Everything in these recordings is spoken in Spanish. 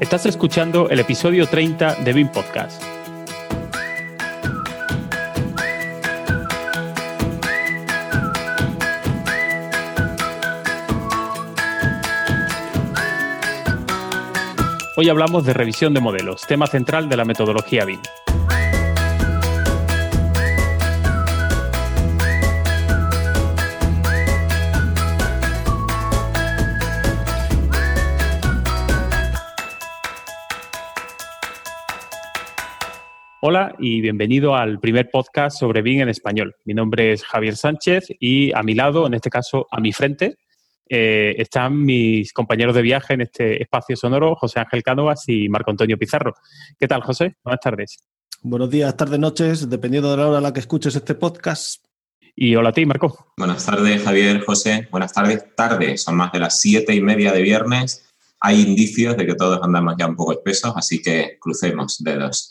Estás escuchando el episodio 30 de BIM Podcast. Hoy hablamos de revisión de modelos, tema central de la metodología BIM. Hola y bienvenido al primer podcast sobre BIM en español. Mi nombre es Javier Sánchez y a mi lado, en este caso a mi frente, eh, están mis compañeros de viaje en este espacio sonoro, José Ángel Cánovas y Marco Antonio Pizarro. ¿Qué tal, José? Buenas tardes. Buenos días, tardes, noches, dependiendo de la hora a la que escuches este podcast. Y hola a ti, Marco. Buenas tardes, Javier, José. Buenas tardes, tarde. Son más de las siete y media de viernes. Hay indicios de que todos andamos ya un poco espesos, así que crucemos dedos.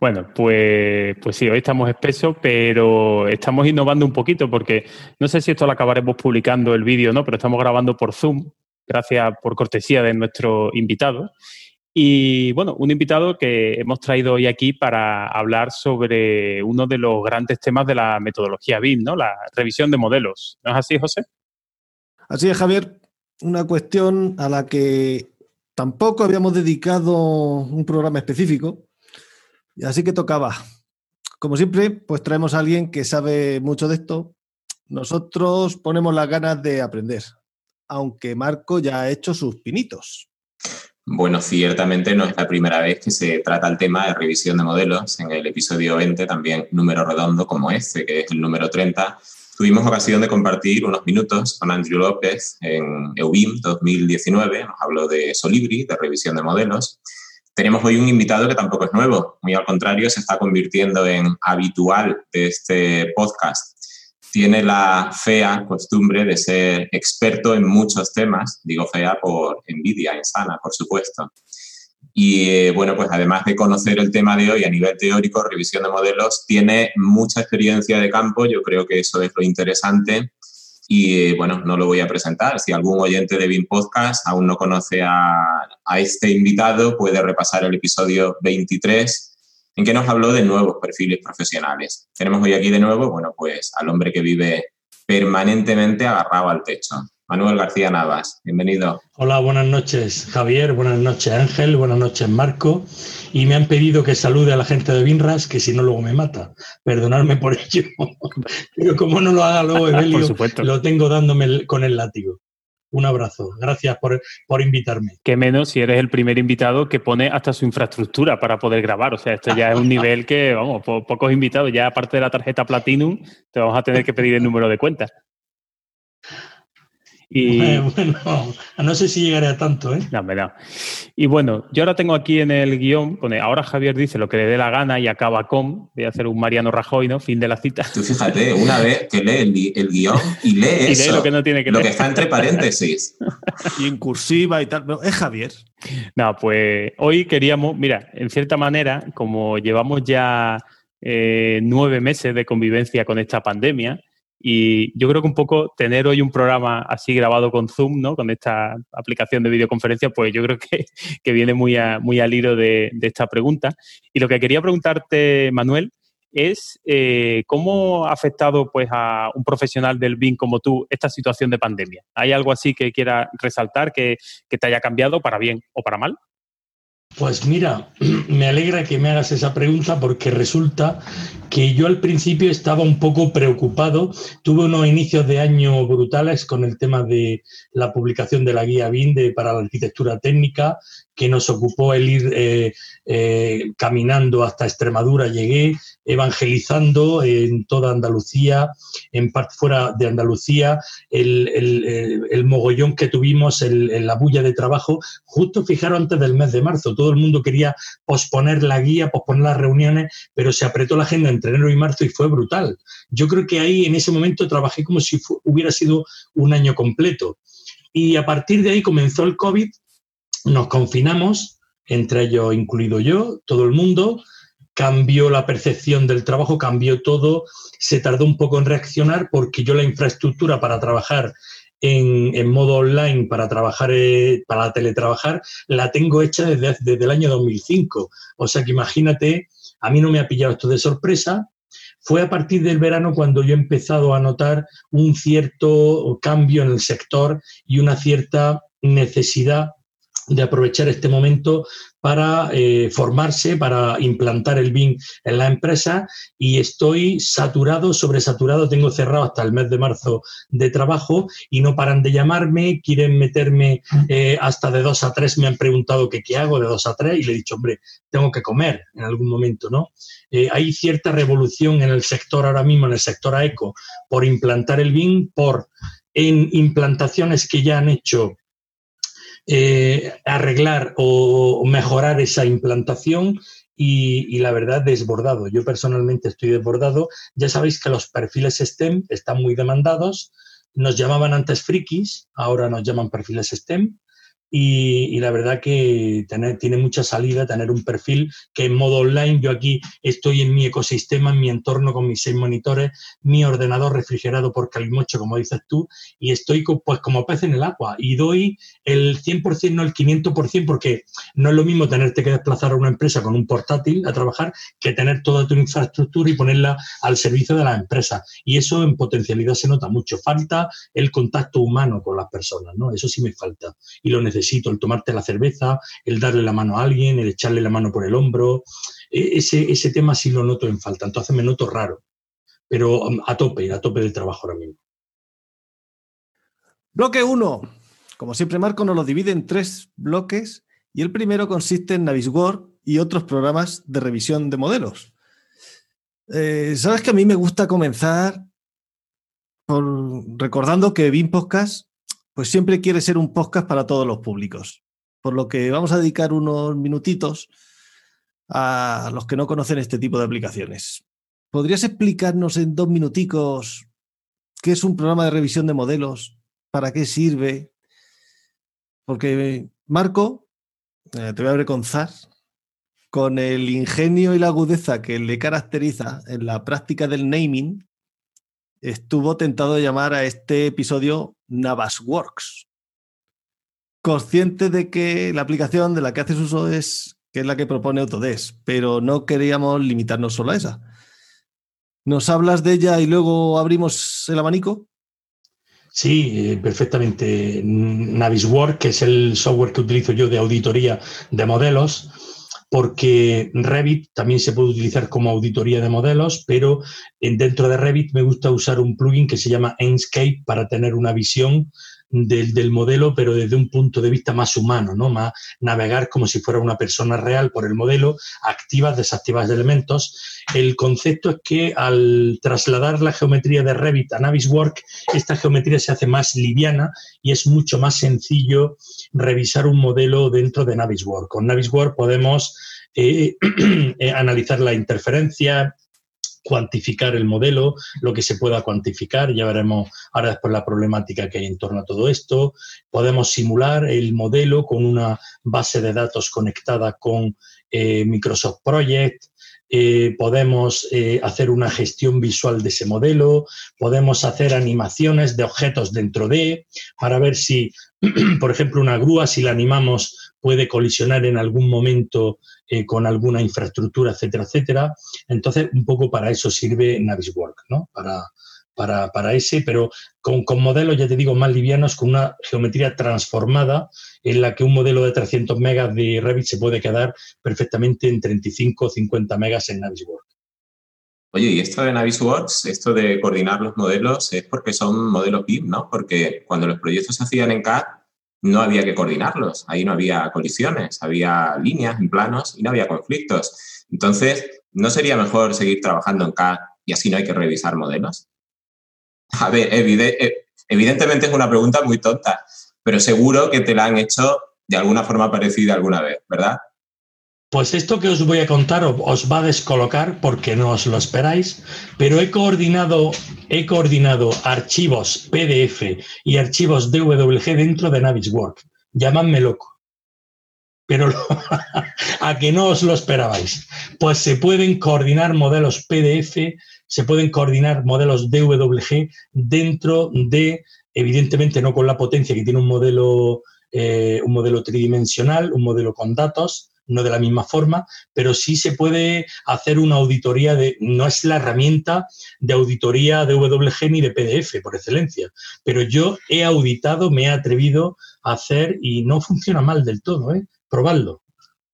Bueno, pues, pues sí, hoy estamos espesos, pero estamos innovando un poquito porque no sé si esto lo acabaremos publicando el vídeo, ¿no? Pero estamos grabando por Zoom, gracias por cortesía de nuestro invitado. Y bueno, un invitado que hemos traído hoy aquí para hablar sobre uno de los grandes temas de la metodología BIM, ¿no? La revisión de modelos. ¿No es así, José? Así es, Javier. Una cuestión a la que tampoco habíamos dedicado un programa específico, Así que tocaba. Como siempre, pues traemos a alguien que sabe mucho de esto. Nosotros ponemos las ganas de aprender, aunque Marco ya ha hecho sus pinitos. Bueno, ciertamente no es la primera vez que se trata el tema de revisión de modelos. En el episodio 20, también número redondo como este, que es el número 30, tuvimos ocasión de compartir unos minutos con Andrew López en EUBIM 2019. Nos habló de Solibri, de revisión de modelos. Tenemos hoy un invitado que tampoco es nuevo, muy al contrario, se está convirtiendo en habitual de este podcast. Tiene la fea costumbre de ser experto en muchos temas, digo fea por envidia insana, por supuesto. Y eh, bueno, pues además de conocer el tema de hoy a nivel teórico, revisión de modelos, tiene mucha experiencia de campo, yo creo que eso es lo interesante y eh, bueno, no lo voy a presentar. Si algún oyente de BIM Podcast aún no conoce a, a este invitado, puede repasar el episodio 23 en que nos habló de nuevos perfiles profesionales. Tenemos hoy aquí de nuevo, bueno, pues al hombre que vive permanentemente agarrado al techo. Manuel García Navas, bienvenido. Hola, buenas noches Javier, buenas noches Ángel, buenas noches Marco. Y me han pedido que salude a la gente de Binras, que si no luego me mata. Perdonadme por ello. Pero como no lo haga luego Evelio, lo tengo dándome con el látigo. Un abrazo. Gracias por, por, invitarme. Que menos si eres el primer invitado que pone hasta su infraestructura para poder grabar. O sea, esto ya es un nivel que, vamos, pocos invitados. Ya aparte de la tarjeta Platinum, te vamos a tener que pedir el número de cuentas. Y, bueno, no sé si llegaré a tanto, ¿eh? No, no. Y bueno, yo ahora tengo aquí en el guion, pone, ahora Javier dice lo que le dé la gana y acaba con, voy a hacer un Mariano Rajoy, ¿no? Fin de la cita. Tú fíjate, una vez que lee el, guion y lee eso, lo que no tiene que Lo que está entre paréntesis. y en cursiva y tal, pero es Javier. No, pues hoy queríamos, mira, en cierta manera, como llevamos ya eh, nueve meses de convivencia con esta pandemia, y yo creo que un poco tener hoy un programa así grabado con Zoom, ¿no? Con esta aplicación de videoconferencia, pues yo creo que, que viene muy, muy al hilo de, esta pregunta. Y lo que quería preguntarte, Manuel, es eh, cómo ha afectado pues, a un profesional del BIM como tú esta situación de pandemia. ¿Hay algo así que quiera resaltar que, que te haya cambiado para bien o para mal? Pues mira, me alegra que me hagas esa pregunta porque resulta que yo al principio estaba un poco preocupado. Tuve unos inicios de año brutales con el tema de la publicación de la guía BIM para la arquitectura técnica, que nos ocupó el ir eh, eh, caminando hasta Extremadura. Llegué evangelizando en toda Andalucía, en parte fuera de Andalucía, el, mogollón que tuvimos, en la bulla de trabajo, justo fijaros antes del mes de marzo. Todo el mundo quería posponer la guía, posponer las reuniones, pero se apretó la agenda entre enero y marzo y fue brutal. Yo creo que ahí en ese momento trabajé como si hubiera sido un año completo. Y a partir de ahí comenzó el COVID nos confinamos, entre ellos incluido yo, todo el mundo, cambió la percepción del trabajo, cambió todo, se tardó un poco en reaccionar porque yo la infraestructura para trabajar en, modo online para trabajar, eh, para teletrabajar, la tengo hecha desde, desde el año 2005. O sea que imagínate, a mí no me ha pillado esto de sorpresa, fue a partir del verano cuando yo he empezado a notar un cierto cambio en el sector y una cierta necesidad de aprovechar este momento para eh, formarse, para implantar el BIM en la empresa. Y estoy saturado, sobresaturado, tengo cerrado hasta el mes de marzo de trabajo y no paran de llamarme, quieren meterme eh, hasta de dos a tres, me han preguntado que qué hago de dos a tres y le he dicho, hombre, tengo que comer en algún momento, ¿no? Eh, hay cierta revolución en el sector ahora mismo, en el sector AECO, por implantar el BIM, por en implantaciones que ya han hecho eh, arreglar o mejorar esa implantación y, la verdad desbordado. Yo personalmente estoy desbordado. Ya sabéis que los perfiles STEM están muy demandados. Nos llamaban antes frikis, ahora nos llaman perfiles STEM. Y, la verdad que tiene mucha salida tener un perfil que en modo online, yo aquí estoy en mi ecosistema, en mi entorno con mis seis monitores, mi ordenador refrigerado por Calimocho, como dices tú, y estoy pues como pez en el agua y doy el 100%, no el 500%, porque no es lo mismo tenerte que desplazar a una empresa con un portátil a trabajar que tener toda tu infraestructura y ponerla al servicio de la empresa. Y eso en potencialidad se nota mucho. Falta el contacto humano con las personas, ¿no? Eso sí me falta y lo necesito necesito, el tomarte la cerveza, el darle la mano a alguien, el echarle la mano por el hombro. E, ese, ese tema sí lo noto en falta, entonces me noto raro, pero um, a tope, a tope del trabajo ahora mismo. Bloque 1. Como siempre, Marco nos lo divide en tres bloques y el primero consiste en Navisworks y otros programas de revisión de modelos. Eh, Sabes que a mí me gusta comenzar por, recordando que BIM Podcast pues siempre quiere ser un podcast para todos los públicos. Por lo que vamos a dedicar unos minutitos a los que no conocen este tipo de aplicaciones. ¿Podrías explicarnos en dos minuticos qué es un programa de revisión de modelos? ¿Para qué sirve? Porque Marco, eh, te voy a avergonzar, con el ingenio y la agudeza que le caracteriza en la práctica del naming, estuvo tentado de llamar a este episodio Navasworks. Consciente de que la aplicación de la que haces uso es que es la que propone Autodesk, pero no queríamos limitarnos solo a esa. ¿Nos hablas de ella y luego abrimos el abanico? Sí, eh, perfectamente. Navisworks, que es el software que utilizo yo de auditoría de modelos, porque Revit también se puede utilizar como auditoría de modelos, pero dentro de Revit me gusta usar un plugin que se llama Enscape para tener una visión del, modelo, pero desde un punto de vista más humano, ¿no? Más navegar como si fuera una persona real por el modelo, activas, desactivas de elementos. El concepto es que al trasladar la geometría de Revit a Navisworks, esta geometría se hace más liviana y es mucho más sencillo revisar un modelo dentro de Navisworks. Con Navisworks podemos eh, eh, analizar la interferencia, cuantificar el modelo, lo que se pueda cuantificar, ya veremos ahora después la problemática que hay en torno a todo esto. Podemos simular el modelo con una base de datos conectada con eh, Microsoft Project, eh, podemos eh, hacer una gestión visual de ese modelo, podemos hacer animaciones de objetos dentro de, para ver si, por ejemplo, una grúa, si la animamos, puede colisionar en algún momento eh, con alguna infraestructura, etcétera, etcétera. Entonces, un poco para eso sirve Navisworks, ¿no? Para, para, para ese, pero con, con, modelos, ya te digo, más livianos, con una geometría transformada en la que un modelo de 300 megas de Revit se puede quedar perfectamente en 35 o 50 megas en Navisworks. Oye, y esto de Navisworks, esto de coordinar los modelos, es porque son modelos BIM, ¿no? Porque cuando los proyectos se hacían en CAD, no había que coordinarlos, ahí no había colisiones, había líneas en planos y no había conflictos. Entonces, ¿no sería mejor seguir trabajando en CAD y así no hay que revisar modelos? A ver, eh, evidentemente es una pregunta muy tonta, pero seguro que te la han hecho de alguna forma parecida alguna vez, ¿verdad? Pues esto que os voy a contar os va a descolocar porque no os lo esperáis, pero he coordinado, he coordinado archivos PDF y archivos DWG dentro de Navisworks. Llamadme loco. Pero a que no os lo esperabais. Pues se pueden coordinar modelos PDF, se pueden coordinar modelos DWG dentro de evidentemente no con la potencia que tiene un modelo, eh, un modelo tridimensional, un modelo con datos, no de la misma forma, pero sí se puede hacer una auditoría de, no es la herramienta de auditoría de WG ni de PDF por excelencia, pero yo he auditado, me he atrevido a hacer y no funciona mal del todo, ¿eh? Probadlo.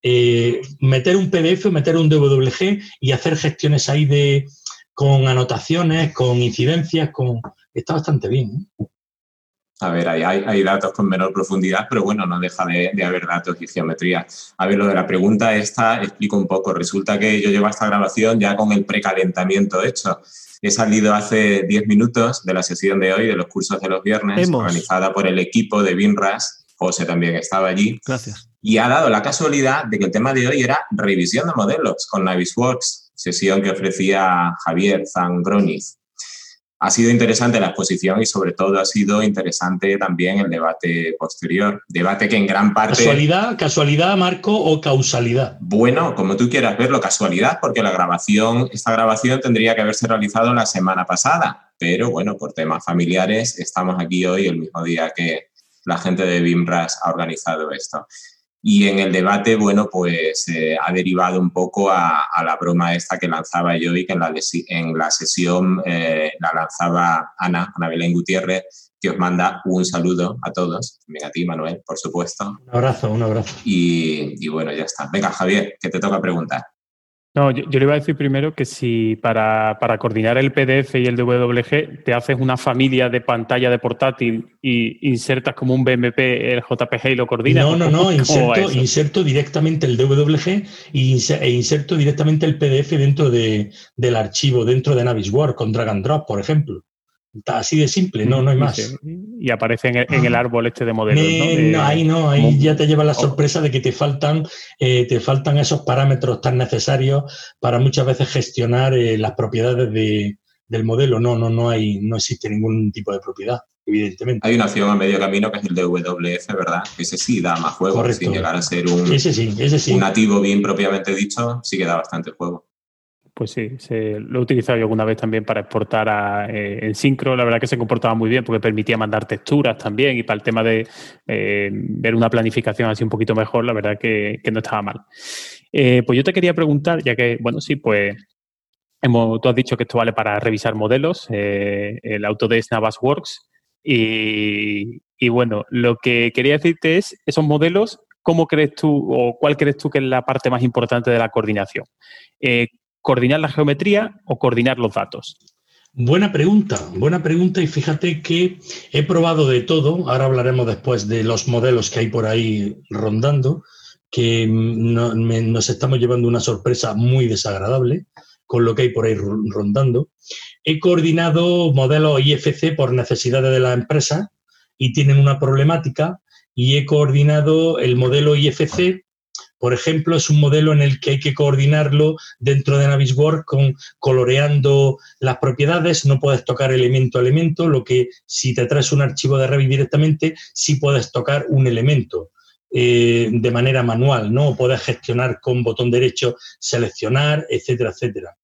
Eh, meter un PDF, meter un DWG y hacer gestiones ahí de con anotaciones, con incidencias, con está bastante bien. ¿eh? A ver, hay, hay, datos con menor profundidad, pero bueno, no deja de, haber datos y geometría. A ver, lo de la pregunta esta, explico un poco. Resulta que yo llevo esta grabación ya con el precalentamiento hecho. He salido hace 10 minutos de la sesión de hoy, de los cursos de los viernes, organizada por el equipo de BINRAS. José también estaba allí. Gracias. Y ha dado la casualidad de que el tema de hoy era revisión de modelos con Navisworks, sesión que ofrecía Javier Zangroniz ha sido interesante la exposición y sobre todo ha sido interesante también el debate posterior. Debate que en gran parte... ¿Casualidad, casualidad Marco, o causalidad? Bueno, como tú quieras verlo, casualidad, porque la grabación, esta grabación tendría que haberse realizado la semana pasada, pero bueno, por temas familiares estamos aquí hoy, el mismo día que la gente de BIMRAS ha organizado esto. Y en el debate, bueno, pues eh, ha derivado un poco a, la broma esta que lanzaba yo y que en la, en la sesión eh, la lanzaba Ana, Ana Belén Gutiérrez, que os manda un saludo a todos, también a ti, Manuel, por supuesto. Un abrazo, un abrazo. Y, y bueno, ya está. Venga, Javier, que te toca preguntar. No, yo, le iba a decir primero que si para, coordinar el PDF y el DWG te haces una familia de pantalla de portátil y insertas como un BMP el JPG y lo coordinas. No, no, no, inserto, directamente el DWG e inserto directamente el PDF dentro de, del archivo, dentro de Navisworks con drag and drop, por ejemplo. Así de simple, no, no hay más. Y aparece en el, árbol este de modelos. ¿no? ahí no, ahí ya te lleva la sorpresa de que te faltan, eh, te faltan esos parámetros tan necesarios para muchas veces gestionar eh, las propiedades del modelo. No, no, no hay, no existe ningún tipo de propiedad, evidentemente. Hay una opción a medio camino que es el de WF, ¿verdad? Ese sí da más juego, sin llegar a ser un, un nativo bien propiamente dicho, sí que da bastante juego. Pues sí, lo he utilizado yo alguna vez también para exportar eh, en Syncro. La verdad que se comportaba muy bien porque permitía mandar texturas también y para el tema de eh, ver una planificación así un poquito mejor, la verdad que, no estaba mal. Eh, pues yo te quería preguntar, ya que, bueno, sí, pues hemos, tú has dicho que esto vale para revisar modelos, el Autodesk Navas Works. Y, y bueno, lo que quería decirte es, esos modelos, ¿cómo crees tú o cuál crees tú que es la parte más importante de la coordinación? Coordinar la geometría o coordinar los datos? Buena pregunta, buena pregunta y fíjate que he probado de todo, ahora hablaremos después de los modelos que hay por ahí rondando, que nos estamos llevando una sorpresa muy desagradable con lo que hay por ahí rondando. He coordinado modelos IFC por necesidades de la empresa y tienen una problemática y he coordinado el modelo IFC por ejemplo, es un modelo en el que hay que coordinarlo dentro de Navisworks con coloreando las propiedades, no puedes tocar elemento a elemento, lo que si te traes un archivo de Revit directamente, sí puedes tocar un elemento. Eh, de manera manual, ¿no? Puedes gestionar con botón derecho, seleccionar, etcétera, etcétera.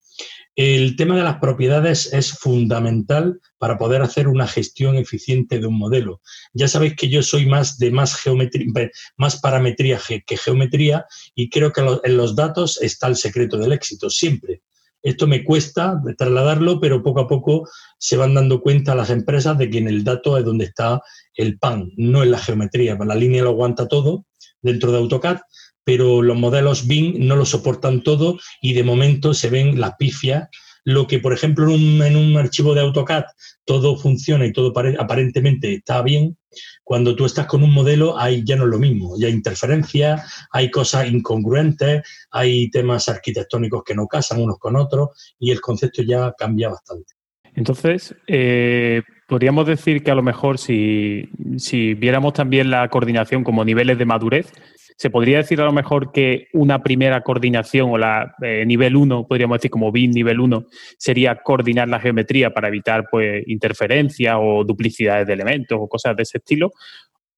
El tema de las propiedades es fundamental para poder hacer una gestión eficiente de un modelo. Ya sabéis que yo soy más de más geometría, más parametría que geometría y creo que en los datos está el secreto del éxito, siempre. Esto me cuesta trasladarlo, pero poco a poco se van dando cuenta las empresas de que en el dato es donde está el pan, no en la geometría. La línea lo aguanta todo dentro de AutoCAD, pero los modelos BIM no lo soportan todo y de momento se ven las pifias. Lo que, por ejemplo, en un, archivo de AutoCAD todo funciona y todo aparentemente está bien, cuando tú estás con un modelo hay ya no es lo mismo, ya hay interferencias, hay cosas incongruentes, hay temas arquitectónicos que no casan unos con otros y el concepto ya cambia bastante. Entonces, eh, podríamos decir que a lo mejor si, si, viéramos también la coordinación como niveles de madurez, se podría decir a lo mejor que una primera coordinación o la eh, nivel 1, podríamos decir como BIM nivel 1, sería coordinar la geometría para evitar pues, interferencias o duplicidades de elementos o cosas de ese estilo.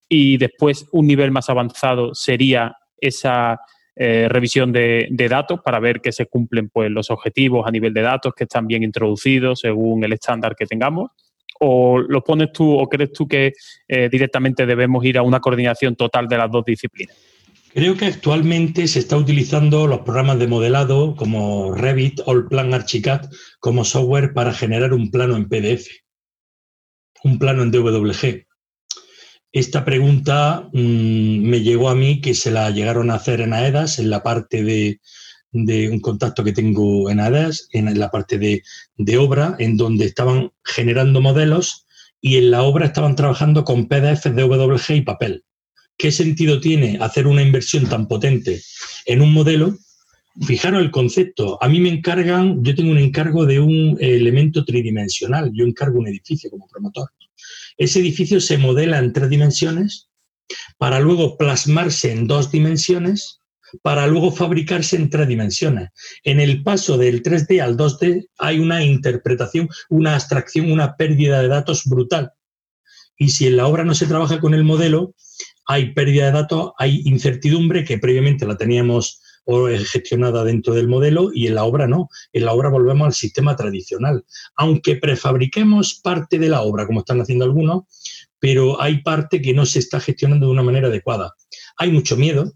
Y después un nivel más avanzado sería esa eh, revisión de, datos para ver que se cumplen pues, los objetivos a nivel de datos, que están bien introducidos según el estándar que tengamos o lo pones tú o crees tú que eh, directamente debemos ir a una coordinación total de las dos disciplinas? Creo que actualmente se está utilizando los programas de modelado como Revit o el plan Archicad como software para generar un plano en PDF, un plano en DWG. Esta pregunta mm, me llegó a mí que se la llegaron a hacer en AEDAS, en la parte de, un contacto que tengo en AEDAS, en la parte de, de obra, en donde estaban generando modelos y en la obra estaban trabajando con PDF, DWG y papel. ¿Qué sentido tiene hacer una inversión tan potente en un modelo? Fijaros el concepto. A mí me encargan, yo tengo un encargo de un elemento tridimensional. Yo encargo un edificio como promotor. Ese edificio se modela en tres dimensiones para luego plasmarse en dos dimensiones para luego fabricarse en tres dimensiones. En el paso del 3D al 2D hay una interpretación, una abstracción, una pérdida de datos brutal. Y si en la obra no se trabaja con el modelo, hay pérdida de datos, hay incertidumbre que previamente la teníamos gestionada dentro del modelo y en la obra no. En la obra volvemos al sistema tradicional. Aunque prefabriquemos parte de la obra, como están haciendo algunos, pero hay parte que no se está gestionando de una manera adecuada. Hay mucho miedo,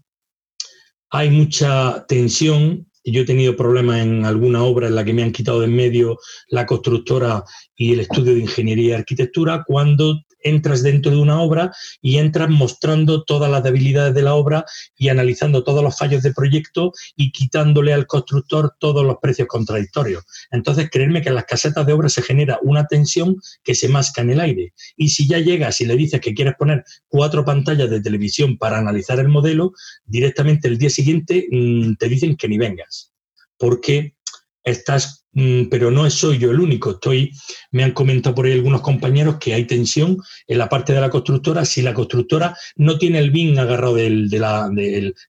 hay mucha tensión. Yo he tenido problemas en alguna obra en la que me han quitado de en medio la constructora y el estudio de ingeniería y arquitectura cuando entras dentro de una obra y entras mostrando todas las debilidades de la obra y analizando todos los fallos de proyecto y quitándole al constructor todos los precios contradictorios. Entonces, creerme que en las casetas de obra se genera una tensión que se masca en el aire. Y si ya llegas y le dices que quieres poner cuatro pantallas de televisión para analizar el modelo, directamente el día siguiente mm, te dicen que ni vengas. Porque estás pero no soy yo el único. Estoy, me han comentado por ahí algunos compañeros que hay tensión en la parte de la constructora si la constructora no tiene el BIM agarrado de, la,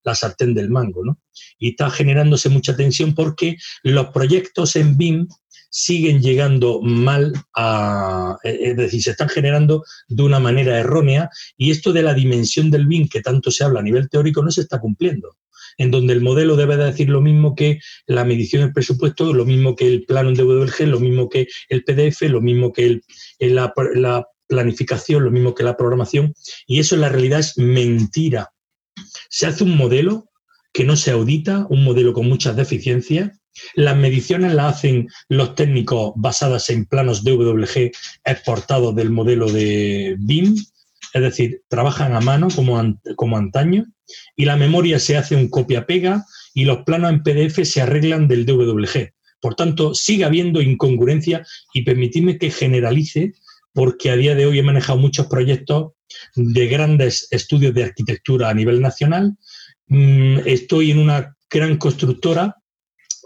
la, sartén del mango, ¿no? Y está generándose mucha tensión porque los proyectos en BIM siguen llegando mal a, es decir, se están generando de una manera errónea y esto de la dimensión del BIM que tanto se habla a nivel teórico no se está cumpliendo en donde el modelo debe de decir lo mismo que la medición del presupuesto, lo mismo que el plano en DWG, lo mismo que el PDF, lo mismo que la, la planificación, lo mismo que la programación, y eso en la realidad es mentira. Se hace un modelo que no se audita, un modelo con muchas deficiencias, las mediciones las hacen los técnicos basadas en planos DWG exportados del modelo de BIM, es decir, trabajan a mano como, como antaño y la memoria se hace un copia-pega y los planos en PDF se arreglan del DWG. Por tanto, sigue habiendo incongruencia y permitidme que generalice, porque a día de hoy he manejado muchos proyectos de grandes estudios de arquitectura a nivel nacional. Mm, estoy en una gran constructora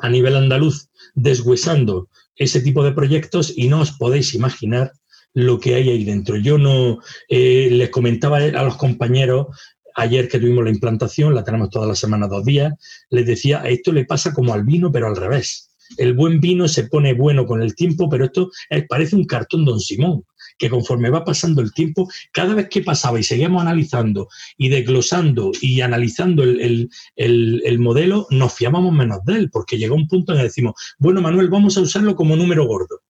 a nivel andaluz deshuesando ese tipo de proyectos y no os podéis imaginar lo que hay ahí dentro. Yo no eh, les comentaba a los compañeros ayer que tuvimos la implantación, la tenemos toda la semana, dos días, les decía, esto le pasa como al vino, pero al revés. El buen vino se pone bueno con el tiempo, pero esto parece un cartón Don Simón, que conforme va pasando el tiempo, cada vez que pasaba y seguíamos analizando y desglosando y analizando el, el modelo, nos fiábamos menos de él, porque llegó un punto en el que decimos, bueno, Manuel, vamos a usarlo como número gordo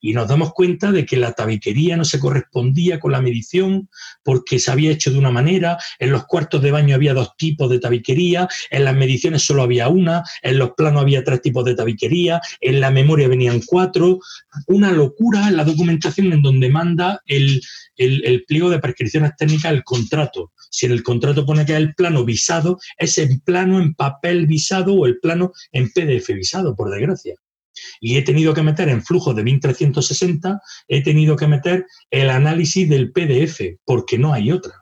y nos damos cuenta de que la tabiquería no se correspondía con la medición porque se había hecho de una manera, en los cuartos de baño había dos tipos de tabiquería, en las mediciones solo había una, en los planos había tres tipos de tabiquería, en la memoria venían cuatro, una locura la documentación en donde manda el, el, pliego de prescripciones técnicas el contrato. Si en el contrato pone que es el plano visado, es el plano en papel visado o el plano en PDF visado, por desgracia y he tenido que meter en flujo de 1360, he tenido que meter el análisis del PDF, porque no hay otra.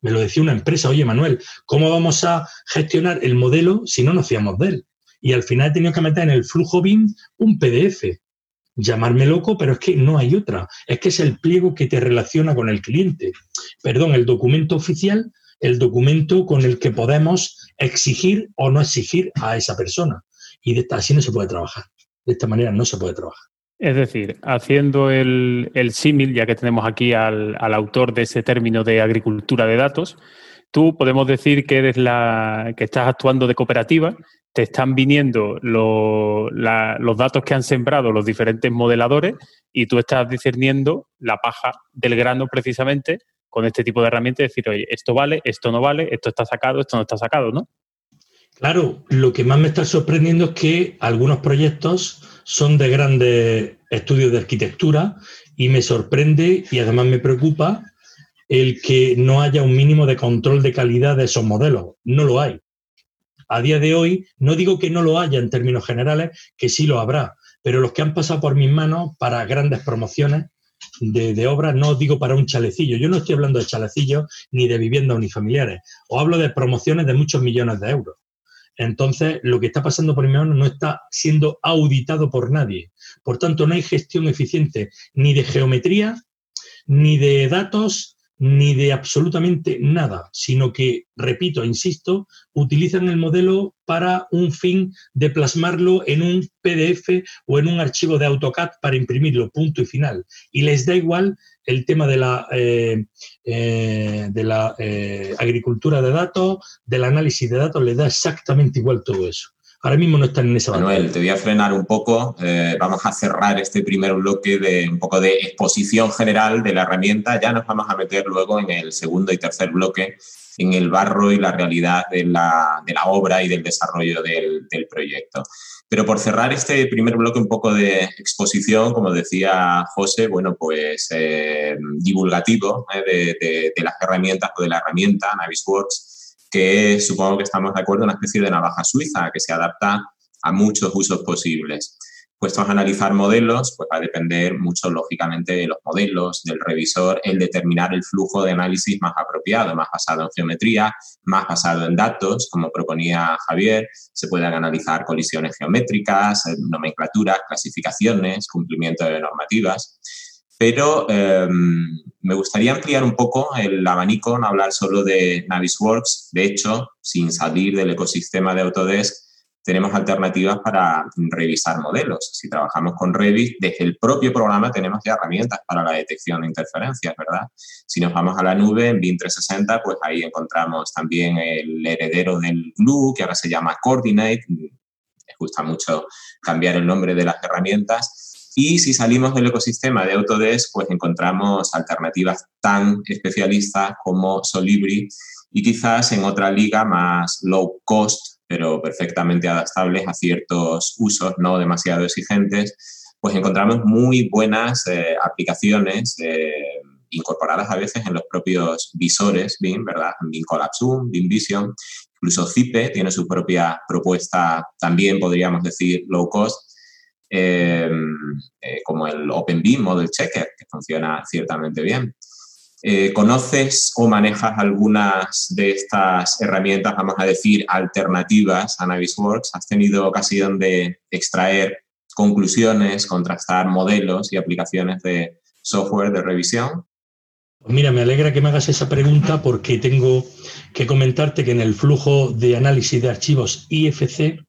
Me lo decía una empresa, oye Manuel, ¿cómo vamos a gestionar el modelo si no nos fiamos de él? Y al final he tenido que meter en el flujo BIM un PDF. Llamarme loco, pero es que no hay otra. Es que es el pliego que te relaciona con el cliente. Perdón, el documento oficial, el documento con el que podemos exigir o no exigir a esa persona. Y de, así no se puede trabajar. De esta manera no se puede trabajar. Es decir, haciendo el, símil, ya que tenemos aquí al, autor de ese término de agricultura de datos, tú podemos decir que eres la que estás actuando de cooperativa, te están viniendo los datos que han sembrado los diferentes modeladores y tú estás discerniendo la paja del grano precisamente con este tipo de herramientas, decir, oye, esto vale, esto no vale, esto está sacado, esto no está sacado, ¿no? Claro, lo que más me está sorprendiendo es que algunos proyectos son de grandes estudios de arquitectura y me sorprende y además me preocupa el que no haya un mínimo de control de calidad de esos modelos. No lo hay. A día de hoy, no digo que no lo haya en términos generales, que sí lo habrá, pero los que han pasado por mis manos para grandes promociones de, obras, no digo para un chalecillo, yo no estoy hablando de chalecillos ni de viviendas unifamiliares, o hablo de promociones de muchos millones de euros. Entonces, lo que está pasando por mi mano no está siendo auditado por nadie. Por tanto, no hay gestión eficiente ni de geometría, ni de datos, ni de absolutamente nada, sino que, repito, insisto, utilizan el modelo para un fin de plasmarlo en un PDF o en un archivo de AutoCAD para imprimirlo, punto y final. Y les da igual el tema de la, eh, eh, de la eh, agricultura de datos, del análisis de datos, les da exactamente igual todo eso ahora mismo no están en esa Manuel, te voy a frenar un poco. Vamos a cerrar este primer bloque de un poco de exposición general de la herramienta. Ya nos vamos a meter luego en el segundo y tercer bloque en el barro y la realidad de la, de la obra y del desarrollo del, del, proyecto. Pero por cerrar este primer bloque un poco de exposición, como decía José, bueno, pues eh, divulgativo eh, de, de, de, las herramientas o de la herramienta Navisworks, que supongo que estamos de acuerdo, una especie de navaja suiza que se adapta a muchos usos posibles. Puestos a analizar modelos, pues va a depender mucho, lógicamente, de los modelos, del revisor, el determinar el flujo de análisis más apropiado, más basado en geometría, más basado en datos, como proponía Javier. Se pueden analizar colisiones geométricas, nomenclaturas, clasificaciones, cumplimiento de normativas pero em, me gustaría ampliar un poco el abanico, no hablar solo de Navisworks. De hecho, sin salir del ecosistema de Autodesk, tenemos alternativas para revisar modelos. Si trabajamos con Revit, desde el propio programa tenemos ya herramientas para la detección de interferencias, ¿verdad? Si nos vamos a la nube, en BIM 360, pues ahí encontramos también el heredero del Glue, que ahora se llama Coordinate. Me gusta mucho cambiar el nombre de las herramientas y si salimos del ecosistema de Autodesk, pues encontramos alternativas tan especialistas como Solibri y quizás en otra liga más low cost, pero perfectamente adaptables a ciertos usos no demasiado exigentes, pues encontramos muy buenas eh, aplicaciones eh, incorporadas a veces en los propios visores BIM, ¿verdad? BIM Collapse Zoom, BIM Vision, incluso Zipe tiene su propia propuesta, también podríamos decir low cost, Em, eh, como el OpenBeam Model Checker, que funciona ciertamente bien. Eh, ¿Conoces o manejas algunas de estas herramientas, vamos a decir, alternativas a Navisworks? ¿Has tenido ocasión de extraer conclusiones, contrastar modelos y aplicaciones de software de revisión? Pues mira, me alegra que me hagas esa pregunta porque tengo que comentarte que en el flujo de análisis de archivos IFC,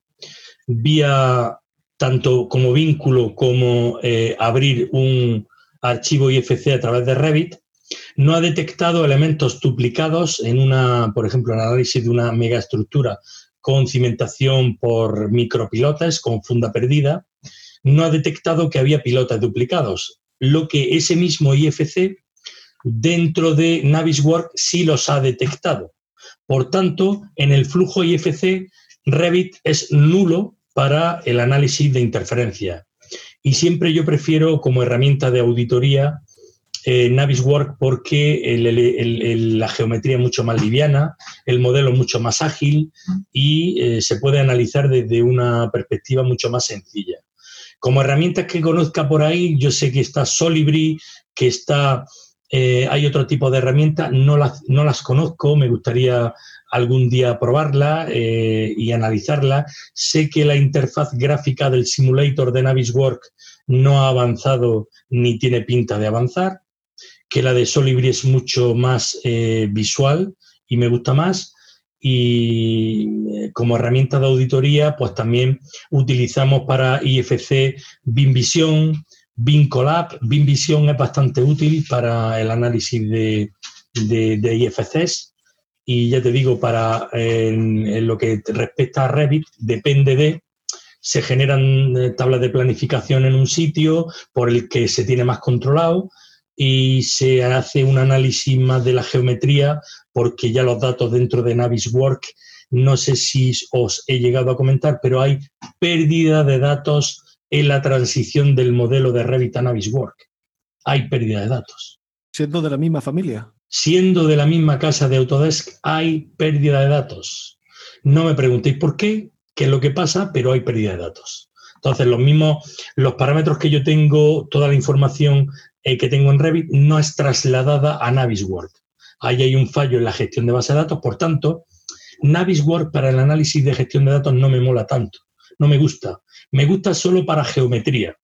vía tanto como vínculo como eh, abrir un archivo IFC a través de Revit, no ha detectado elementos duplicados en una, por ejemplo, el análisis de una megaestructura con cimentación por micropilotes, con funda perdida, no ha detectado que había pilotes duplicados, lo que ese mismo IFC dentro de Naviswork sí los ha detectado. Por tanto, en el flujo IFC, Revit es nulo para el análisis de interferencia. Y siempre yo prefiero como herramienta de auditoría eh, Naviswork porque la geometría es mucho más liviana, el modelo es mucho más ágil y eh, se puede analizar desde una perspectiva mucho más sencilla. Como herramientas que conozca por ahí, yo sé que está Solibri, que está, eh, hay otro tipo de herramientas, no las, no las conozco, me gustaría algún día probarla eh, y analizarla. Sé que la interfaz gráfica del simulator de Naviswork no ha avanzado ni tiene pinta de avanzar, que la de Solibri es mucho más eh, visual y me gusta más. Y eh, como herramienta de auditoría, pues también utilizamos para IFC BIM Vision, BIM Collab. BIM Vision es bastante útil para el análisis de, de, IFCs y ya te digo, para en, lo que respecta a Revit, depende de se generan eh, tablas de planificación en un sitio por el que se tiene más controlado y se hace un análisis más de la geometría porque ya los datos dentro de Naviswork, no sé si os he llegado a comentar, pero hay pérdida de datos en la transición del modelo de Revit a Naviswork. Hay pérdida de datos. Siendo de la misma familia siendo de la misma casa de Autodesk, hay pérdida de datos. No me preguntéis por qué, qué es lo que pasa, pero hay pérdida de datos. Entonces, los mismos, los parámetros que yo tengo, toda la información eh, que tengo en Revit no es trasladada a Naviswork. Ahí hay un fallo en la gestión de base de datos, por tanto, Naviswork para el análisis de gestión de datos no me mola tanto, no me gusta. Me gusta solo para geometría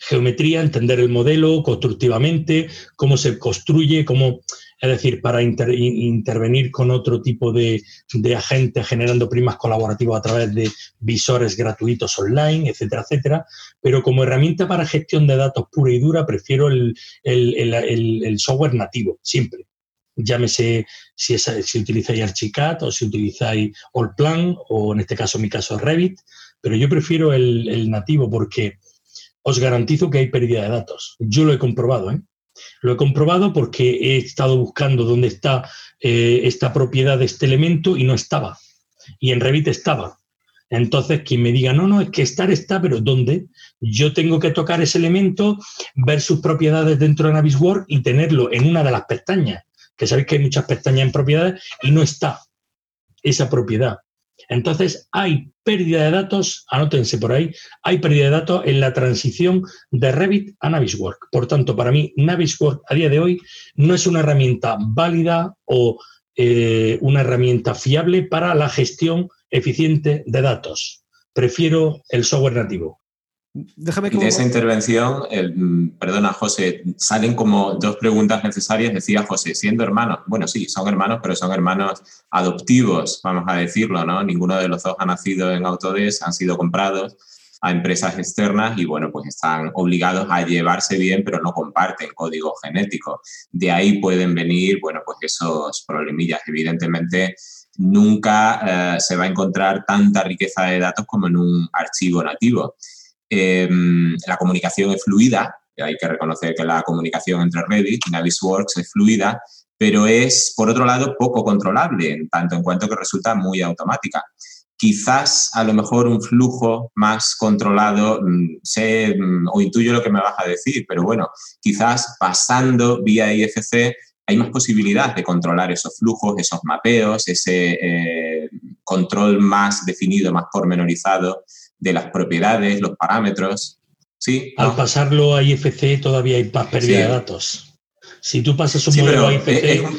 geometría, entender el modelo constructivamente, cómo se construye, cómo, es decir, para intervenir con otro tipo de, de agentes generando primas colaborativas a través de visores gratuitos online, etcétera, etcétera. Pero como herramienta para gestión de datos pura y dura, prefiero el, software nativo, siempre llámese si, si utilizáis Archicad o si utilizáis Allplan o en este caso, mi caso, Revit, pero yo prefiero el, el, nativo porque os garantizo que hay pérdida de datos. Yo lo he comprobado, ¿eh? Lo he comprobado porque he estado buscando dónde está eh, esta propiedad de este elemento y no estaba. Y en Revit estaba. Entonces, quien me diga, no, no, es que estar está, pero ¿dónde? Yo tengo que tocar ese elemento, ver sus propiedades dentro de Navisworks y tenerlo en una de las pestañas, que sabéis que hay muchas pestañas en propiedades y no está esa propiedad. Entonces, hay pérdida de datos, anótense por ahí, hay pérdida de datos en la transición de Revit a Naviswork. Por tanto, para mí, Naviswork a día de hoy no es una herramienta válida o eh, una herramienta fiable para la gestión eficiente de datos. Prefiero el software nativo. Déjame que... De esa intervención, mm, perdona José, salen como dos preguntas necesarias. Decía José, siendo hermanos, bueno, sí, son hermanos, pero son hermanos adoptivos, vamos a decirlo, ¿no? Ninguno de los dos ha nacido en Autodesk, han sido comprados a empresas externas y bueno, pues están obligados a llevarse bien, pero no comparten código genético. De ahí pueden venir, bueno, pues esos problemillas. Evidentemente, nunca eh, se va a encontrar tanta riqueza de datos como en un archivo nativo. Em, la comunicación es fluida, hay que reconocer que la comunicación entre Revit y Navisworks es fluida, pero es, por otro lado, poco controlable, en tanto en cuanto que resulta muy automática. Quizás a lo mejor un flujo más controlado, mm, sé mm, o intuyo lo que me vas a decir, pero bueno, quizás pasando vía IFC hay más posibilidad de controlar esos flujos, esos mapeos, ese eh, control más definido, más pormenorizado de las propiedades, los parámetros. ¿Sí? Al pasarlo a IFC todavía hay más pérdida de datos. Si tú pasas un modelo a IFC.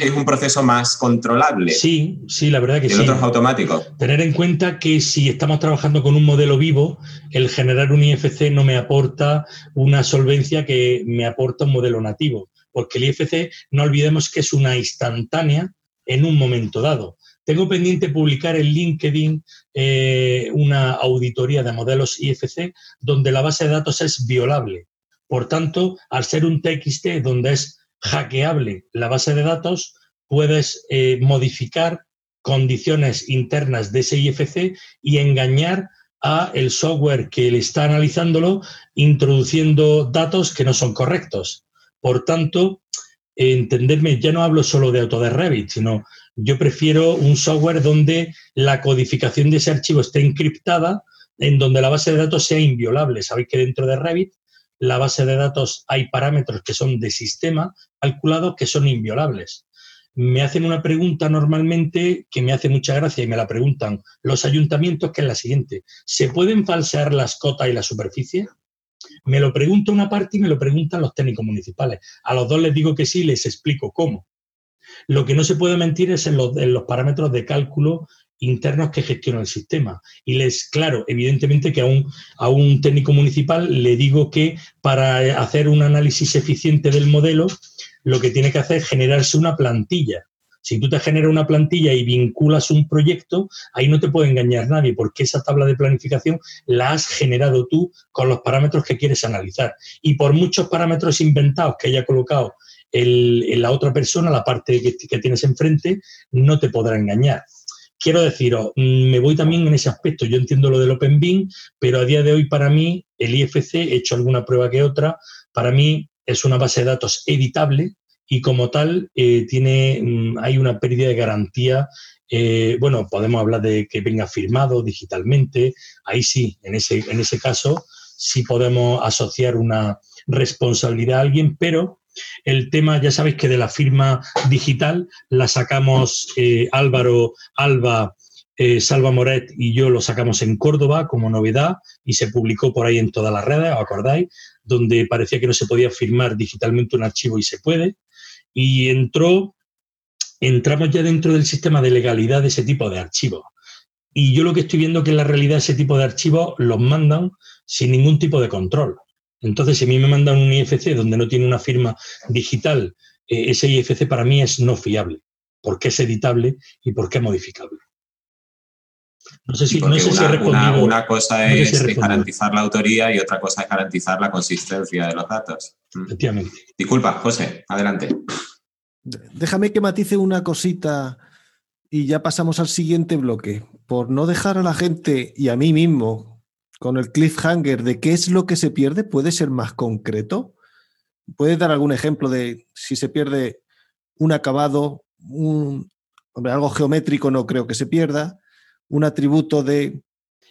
Es un, proceso más controlable. Sí, sí, la verdad que sí. El otro es automático. Tener en cuenta que si estamos trabajando con un modelo vivo, el generar un IFC no me aporta una solvencia que me aporta un modelo nativo. Porque el IFC, no olvidemos que es una instantánea en un momento dado. Tengo pendiente publicar en LinkedIn eh, una auditoría de modelos IFC donde la base de datos es violable. Por tanto, al ser un TXT donde es hackeable la base de datos, puedes eh, modificar condiciones internas de ese IFC y engañar a el software que le está analizándolo introduciendo datos que no son correctos. Por tanto, entenderme, ya no hablo solo de Autodesk Revit, sino yo prefiero un software donde la codificación de ese archivo esté encriptada, en donde la base de datos sea inviolable. Sabéis que dentro de Revit, la base de datos hay parámetros que son de sistema calculados que son inviolables. Me hacen una pregunta normalmente que me hace mucha gracia y me la preguntan los ayuntamientos, que es la siguiente. ¿Se pueden falsear las cotas y la superficie? Me lo pregunta una parte y me lo preguntan los técnicos municipales. A los dos les digo que sí, les explico cómo. Lo que no se puede mentir es en los, parámetros de cálculo internos que gestiona el sistema. Y les, claro, evidentemente que a un, a un técnico municipal le digo que para hacer un análisis eficiente del modelo, lo que tiene que hacer es generarse una plantilla. Si tú te generas una plantilla y vinculas un proyecto, ahí no te puede engañar nadie, porque esa tabla de planificación la has generado tú con los parámetros que quieres analizar. Y por muchos parámetros inventados que haya colocado la otra persona, la parte que, que tienes enfrente, no te podrá engañar. Quiero deciros, mm, me voy también en ese aspecto. Yo entiendo lo del Open BIM, pero a día de hoy para mí el IFC, he hecho alguna prueba que otra, para mí es una base de datos editable y como tal eh, tiene, mm, hay una pérdida de garantía. Eh, bueno, podemos hablar de que venga firmado digitalmente. Ahí sí, en ese, en ese caso, sí podemos asociar una responsabilidad a alguien, pero el tema, ya sabéis que de la firma digital la sacamos eh, Álvaro, Alba, eh, Salva Moret y yo lo sacamos en Córdoba como novedad y se publicó por ahí en todas las redes, ¿os acordáis? Donde parecía que no se podía firmar digitalmente un archivo y se puede. Y entró, entramos ya dentro del sistema de legalidad de ese tipo de archivos. Y yo lo que estoy viendo que en la realidad ese tipo de archivos los mandan sin ningún tipo de control. Entonces, si a mí me mandan un IFC donde no tiene una firma digital, eh, ese IFC para mí es no fiable, porque es editable y porque es modificable. No sé si, no sé una, respondido, una, cosa es garantizar la autoría y otra cosa es garantizar la consistencia de los datos. Mm. Efectivamente. Disculpa, José, adelante. Déjame que matice una cosita y ya pasamos al siguiente bloque. Por no dejar a la gente y a mí mismo con el cliffhanger de qué es lo que se pierde, ¿puede ser más concreto? ¿Puedes dar algún ejemplo de si se pierde un acabado, un, algo geométrico no creo que se pierda, un atributo de...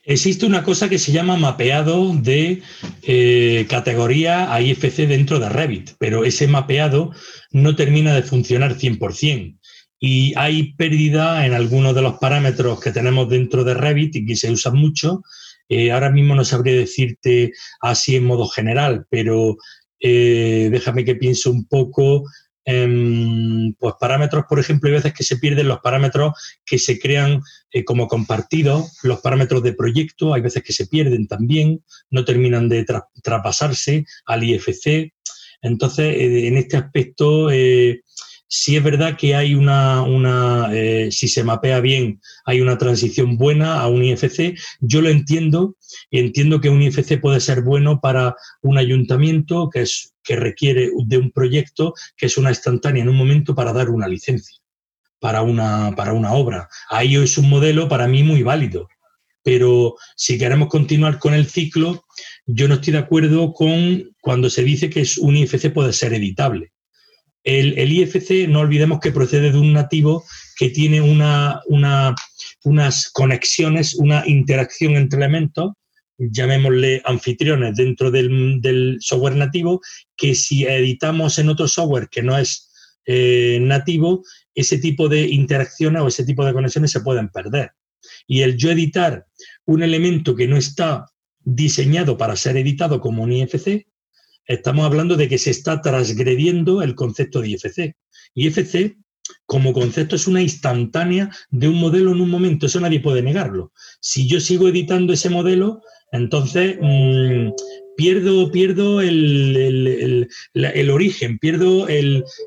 Existe una cosa que se llama mapeado de eh, categoría a IFC dentro de Revit, pero ese mapeado no termina de funcionar 100% y hay pérdida en algunos de los parámetros que tenemos dentro de Revit y que se usan mucho, eh, ahora mismo no sabría decirte así en modo general, pero eh, déjame que piense un poco. en pues parámetros, por ejemplo, hay veces que se pierden los parámetros que se crean eh, como compartidos, los parámetros de proyecto, hay veces que se pierden también, no terminan de traspasarse al IFC. Entonces, en este aspecto, si es verdad que hay una, eh, si se mapea bien, hay una transición buena a un IFC. Yo lo entiendo entiendo que un IFC puede ser bueno para un ayuntamiento que, es, que requiere de un proyecto que es una instantánea en un momento para dar una licencia para una, para una obra. Ahí es un modelo para mí muy válido. Pero si queremos continuar con el ciclo, yo no estoy de acuerdo con cuando se dice que un IFC puede ser editable el, IFC, no olvidemos que procede de un nativo que tiene una, unas conexiones, una interacción entre elementos, llamémosle anfitriones dentro del, software nativo, que si editamos en otro software que no es eh, nativo, ese tipo de interacciones o ese tipo de conexiones se pueden perder. Y el yo editar un elemento que no está diseñado para ser editado como un IFC, estamos hablando de que se está transgrediendo el concepto de IFC. IFC, como concepto, es una instantánea de un modelo en un momento, eso nadie puede negarlo. Si yo sigo editando ese modelo, entonces mm, pierdo, pierdo el, origen, pierdo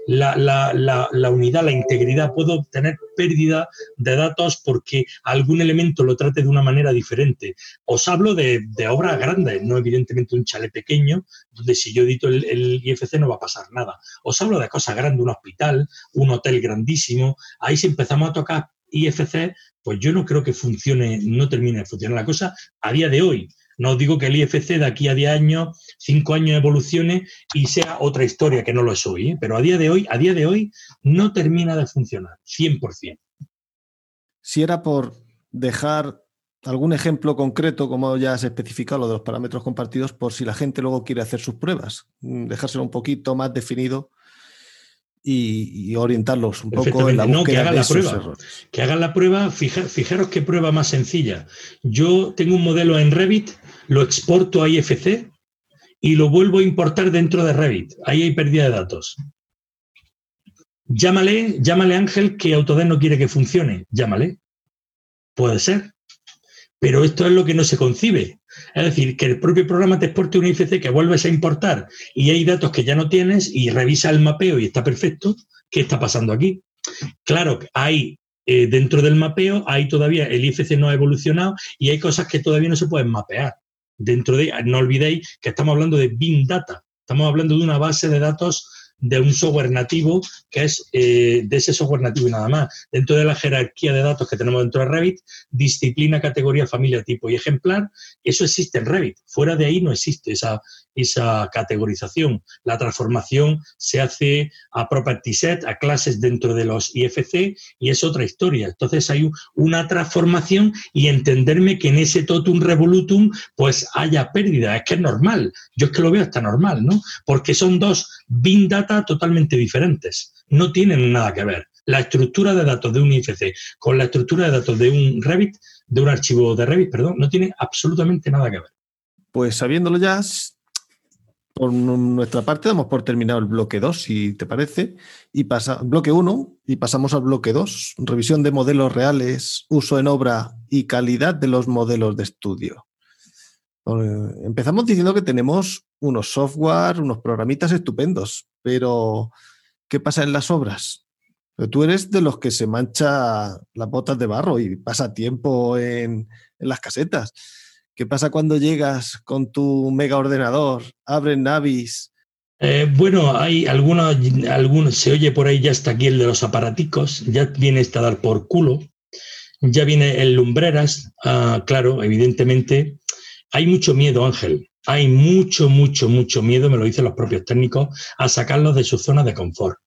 la, unidad, la integridad, puedo tener pérdida de datos porque algún elemento lo trate de una manera diferente. Os hablo de, obras grandes, no evidentemente un chalet pequeño, donde si yo edito el, IFC no va a pasar nada. Os hablo de cosas grandes, un hospital, un hotel grandísimo. Ahí si empezamos a tocar IFC, pues yo no creo que funcione, no termine de funcionar la cosa a día de hoy. No os digo que el IFC de aquí a 10 años, 5 años evolucione y sea otra historia que no lo es hoy, ¿eh? pero a día de hoy, a día de hoy no termina de funcionar 100%. Si era por dejar algún ejemplo concreto, como ya has especificado lo de los parámetros compartidos, por si la gente luego quiere hacer sus pruebas, mm, dejárselo un poquito más definido y, orientarlos un poco en la búsqueda que hagan la prueba. Que hagan la prueba, fijaros qué prueba más sencilla. Yo tengo un modelo en Revit, lo exporto a IFC y lo vuelvo a importar dentro de Revit. Ahí hay pérdida de datos. Llámale, llámale Ángel que Autodesk no quiere que funcione. Llámale. Puede ser. Pero esto es lo que no se concibe. Es decir, que el propio programa te exporte un IFC que vuelves a importar y hay datos que ya no tienes y revisa el mapeo y está perfecto. ¿Qué está pasando aquí? Claro, hay eh, dentro del mapeo, hay todavía el IFC no ha evolucionado y hay cosas que todavía no se pueden mapear. Dentro de, no olvidéis que estamos hablando de BIM Data, estamos hablando de una base de datos de un software nativo que es eh, de ese software nativo y nada más. Dentro de la jerarquía de datos que tenemos dentro de Revit, disciplina, categoría, familia, tipo y ejemplar, eso existe en Revit. Fuera de ahí no existe esa, esa categorización. La transformación se hace a property set, a clases dentro de los IFC y es otra historia. Entonces hay una transformación y entenderme que en ese totum revolutum pues haya pérdida. Es que es normal. Yo es que lo veo hasta normal, ¿no? Porque son dos bin data totalmente diferentes. No tienen nada que ver. La estructura de datos de un IFC con la estructura de datos de un Revit, de un archivo de Revit, perdón, no tiene absolutamente nada que ver. Pues sabiéndolo ya, por nuestra parte damos por terminado el bloque 2, si te parece, y pasa bloque 1 y pasamos al bloque 2, revisión de modelos reales, uso en obra y calidad de los modelos de estudio. Empezamos diciendo que tenemos unos software, unos programitas estupendos, pero ¿qué pasa en las obras? tú eres de los que se mancha las botas de barro y pasa tiempo en, en las casetas. ¿Qué pasa cuando llegas con tu mega ordenador, abres Navis? Eh, bueno, hay algunos, algunos, se oye por ahí ya está aquí el de los aparaticos, ya viene este a dar por culo, ya viene el lumbreras, ah, claro, evidentemente. Hay mucho miedo, Ángel, hay mucho, mucho, mucho miedo, me lo dicen los propios técnicos, a sacarlos de su zona de confort.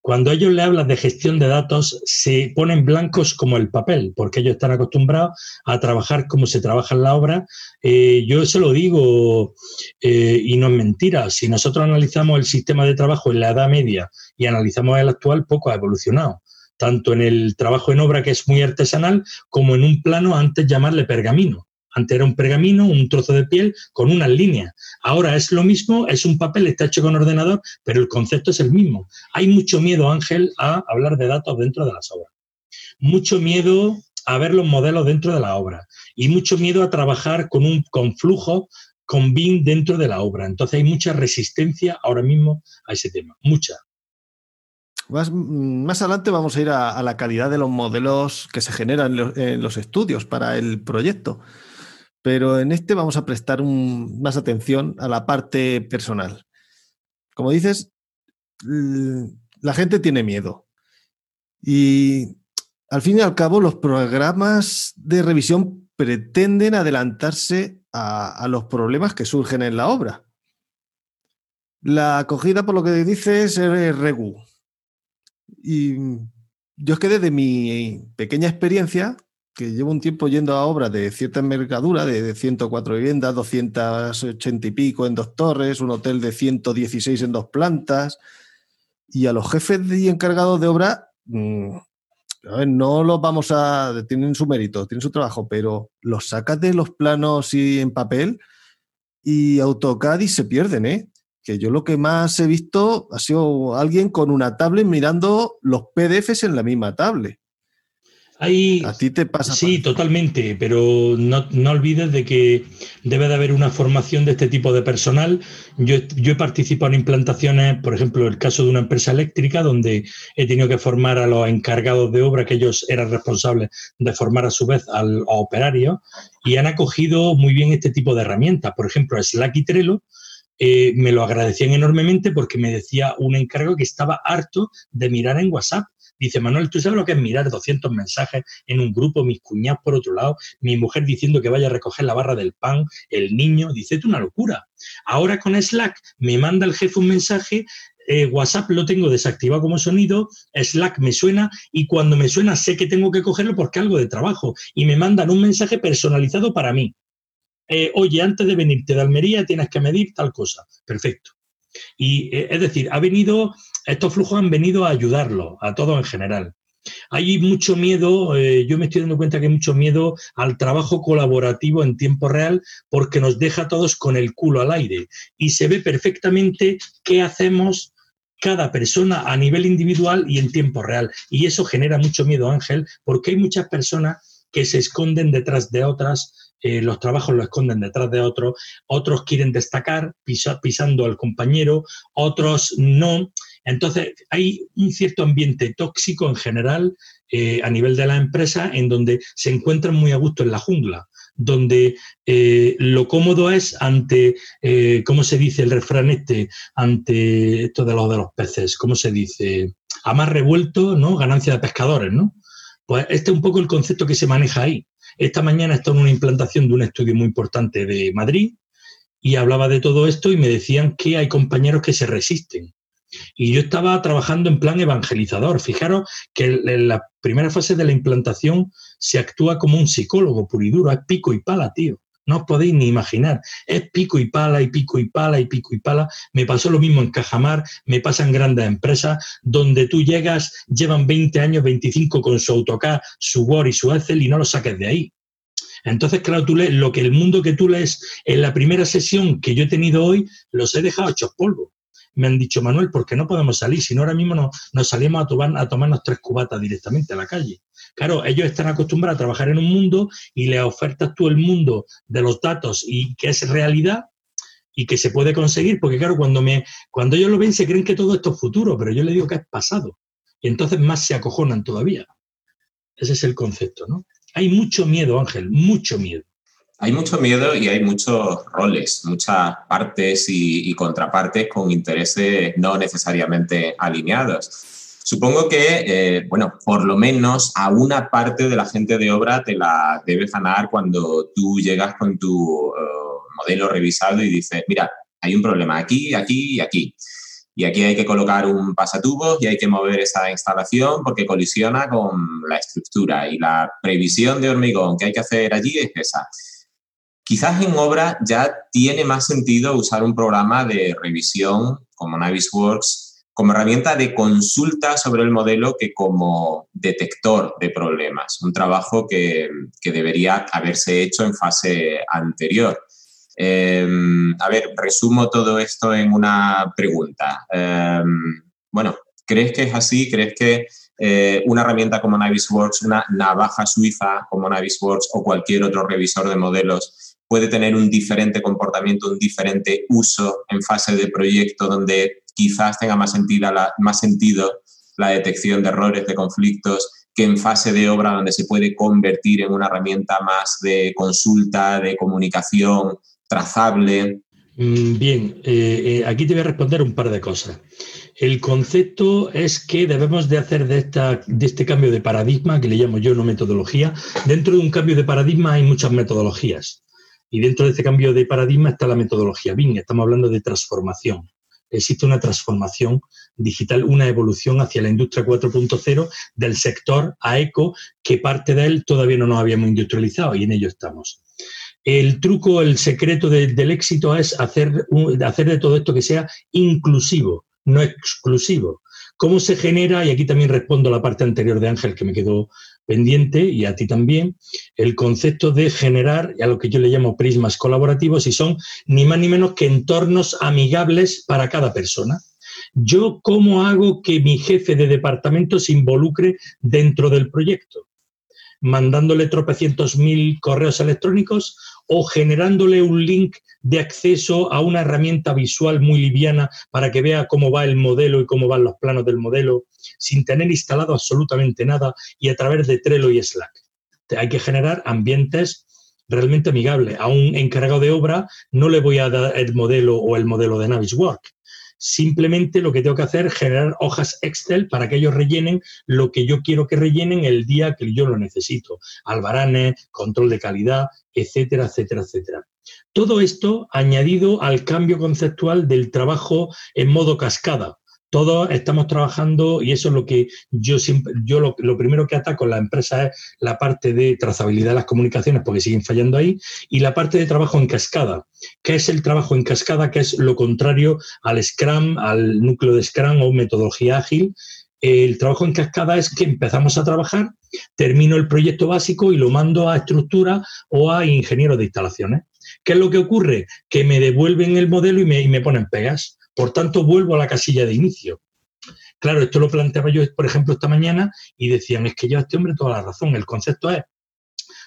Cuando ellos le hablan de gestión de datos, se ponen blancos como el papel, porque ellos están acostumbrados a trabajar como se trabaja en la obra. Eh, yo se lo digo eh, y no es mentira. Si nosotros analizamos el sistema de trabajo en la Edad Media y analizamos el actual, poco ha evolucionado tanto en el trabajo en obra, que es muy artesanal, como en un plano antes llamarle pergamino. Antes era un pergamino, un trozo de piel con unas líneas. Ahora es lo mismo, es un papel, está hecho con ordenador, pero el concepto es el mismo. Hay mucho miedo, Ángel, a hablar de datos dentro de las obras. Mucho miedo a ver los modelos dentro de la obra y mucho miedo a trabajar con un con flujo, con BIM dentro de la obra. Entonces hay mucha resistencia ahora mismo a ese tema, mucha. Más, más adelante vamos a ir a, la calidad de los modelos que se generan en los estudios para el proyecto pero en este vamos a prestar más atención a la parte personal. Como dices, la gente tiene miedo. Y al fin y al cabo, los programas de revisión pretenden adelantarse a, los problemas que surgen en la obra. La acogida, por lo que dices, es regu. Y yo es que desde mi pequeña experiencia, que llevo un tiempo yendo a obras de cierta envergadura, de 104 viviendas, 280 y pico en dos torres, un hotel de 116 en dos plantas, y a los jefes y encargados de obra, mm, no los vamos a, tienen su mérito, tienen su trabajo, pero los sacas de los planos y en papel y AutoCAD y se pierden, ¿eh? Que yo lo que más he visto ha sido alguien con una tablet mirando los PDFs en la misma tablet. ¿A ti te pasa? Sí, totalmente, pero no, no, olvides de que debe de haber una formación de este tipo de personal. Yo, yo he participado en implantaciones, por ejemplo, el caso de una empresa eléctrica, donde he tenido que formar a los encargados de obra, que ellos eran responsables de formar a su vez al, a operarios, y han acogido muy bien este tipo de herramientas. Por ejemplo, Slack y Trello, eh, me lo agradecían enormemente porque me decía un encargo que estaba harto de mirar en WhatsApp Dice, Manuel, ¿tú sabes lo que es mirar 200 mensajes en un grupo, mis cuñados por otro lado, mi mujer diciendo que vaya a recoger la barra del pan, el niño? Dice, es una locura. Ahora con Slack me manda el jefe un mensaje, eh, WhatsApp lo tengo desactivado como sonido, Slack me suena y cuando me suena sé que tengo que cogerlo porque algo de trabajo y me mandan un mensaje personalizado para mí. Eh, oye, antes de venirte de Almería tienes que medir tal cosa. Perfecto. Y eh, es decir, ha venido, estos flujos han venido a ayudarlo, a todo en general. Hay mucho miedo, eh, yo me estoy dando cuenta que hay mucho miedo al trabajo colaborativo en tiempo real porque nos deja a todos con el culo al aire y se ve perfectamente qué hacemos cada persona a nivel individual y en tiempo real. Y eso genera mucho miedo, Ángel, porque hay muchas personas que se esconden detrás de otras eh, los trabajos lo esconden detrás de otros, otros quieren destacar pisando al compañero, otros no. Entonces, hay un cierto ambiente tóxico en general eh, a nivel de la empresa en donde se encuentran muy a gusto en la jungla, donde eh, lo cómodo es ante, ¿cómo se dice el refrán este? Ante esto de los de los peces, ¿cómo se dice? A más revuelto, ¿no? Ganancia de pescadores, ¿no? Pues este es un poco el concepto que se maneja ahí. Esta mañana está en una implantación de un estudio muy importante de Madrid y hablaba de todo esto y me decían que hay compañeros que se resisten. Y yo estaba trabajando en plan evangelizador. Fijaros que en la primera fase de la implantación se actúa como un psicólogo puro y duro, es pico y pala, tío. No os podéis ni imaginar. Es pico y pala y pico y pala y pico y pala. Me pasó lo mismo en Cajamar, me pasa en grandes empresas donde tú llegas, llevan 20 años, 25 con su AutoCAD, su Word y su Excel y no lo saques de ahí. Entonces, claro, tú lees lo que el mundo que tú lees en la primera sesión que yo he tenido hoy, los he dejado hechos polvo me han dicho, Manuel, ¿por qué no podemos salir? Si no, ahora mismo nos, salimos a, tomar, a tomarnos tres cubatas directamente a la calle. Claro, ellos están acostumbrados a trabajar en un mundo y le ofertas tú el mundo de los datos y que es realidad y que se puede conseguir, porque claro, cuando, me, cuando ellos lo ven se creen que todo esto es futuro, pero yo les digo que es pasado. Y entonces más se acojonan todavía. Ese es el concepto, ¿no? Hay mucho miedo, Ángel, mucho miedo. Hay mucho miedo y hay muchos roles, muchas partes y, contrapartes con intereses no necesariamente alineados. Supongo que, eh, bueno, por lo menos a una parte de la gente de obra te la debes ganar cuando tú llegas con tu eh, modelo revisado y dices, mira, hay un problema aquí, aquí y aquí. Y aquí hay que colocar un pasatubos y hay que mover esa instalación porque colisiona con la estructura. Y la previsión de hormigón que hay que hacer allí es esa. Quizás en obra ya tiene más sentido usar un programa de revisión como Navisworks como herramienta de consulta sobre el modelo que como detector de problemas, un trabajo que, debería haberse hecho en fase anterior. Em, a ver, resumo todo esto en una pregunta. Em, bueno, ¿crees que es así? ¿Crees que eh, una herramienta como Navisworks, una navaja suiza como Navisworks o cualquier otro revisor de modelos puede tener un diferente comportamiento, un diferente uso en fase de proyecto donde quizás tenga más sentido la, detección de errores, de conflictos, que en fase de obra donde se puede convertir en una herramienta más de consulta, de comunicación trazable. Mm, bien, eh, eh, aquí te voy a responder un par de cosas. El concepto es que debemos de hacer de, esta, de este cambio de paradigma, que le llamo yo no metodología, dentro de un cambio de paradigma hay muchas metodologías. Y dentro de ese cambio de paradigma está la metodología BIM. Estamos hablando de transformación. Existe una transformación digital, una evolución hacia la industria 4.0 del sector a eco, que parte de él todavía no nos habíamos industrializado y en ello estamos. El truco, el secreto del éxito es hacer, hacer de todo esto que sea inclusivo, no exclusivo. ¿Cómo se genera? Y aquí también respondo a la parte anterior de Ángel que me quedó pendiente y a ti también, el concepto de generar a lo que yo le llamo prismas colaborativos y son ni más ni menos que entornos amigables para cada persona. Yo, ¿cómo hago que mi jefe de departamento se involucre dentro del proyecto? mandándole tropecientos mil correos electrónicos o generándole un link de acceso a una herramienta visual muy liviana para que vea cómo va el modelo y cómo van los planos del modelo sin tener instalado absolutamente nada y a través de Trello y Slack. Hay que generar ambientes realmente amigables. A un encargado de obra no le voy a dar el modelo o el modelo de Naviswork. Simplemente lo que tengo que hacer es generar hojas Excel para que ellos rellenen lo que yo quiero que rellenen el día que yo lo necesito. Albaranes, control de calidad, etcétera, etcétera, etcétera. Todo esto añadido al cambio conceptual del trabajo en modo cascada. Todos estamos trabajando y eso es lo que yo siempre, yo lo, primero que ataco en la empresa es la parte de trazabilidad de las comunicaciones porque siguen fallando ahí y la parte de trabajo en cascada. ¿Qué es el trabajo en cascada? Que es lo contrario al Scrum, al núcleo de Scrum o metodología ágil. El trabajo en cascada es que empezamos a trabajar, termino el proyecto básico y lo mando a estructura o a ingeniero de instalaciones. ¿Qué es lo que ocurre? Que me devuelven el modelo y me, y me ponen pegas. Por tanto, vuelvo a la casilla de inicio. Claro, esto lo planteaba yo, por ejemplo, esta mañana y decían, es que lleva este hombre toda la razón. El concepto es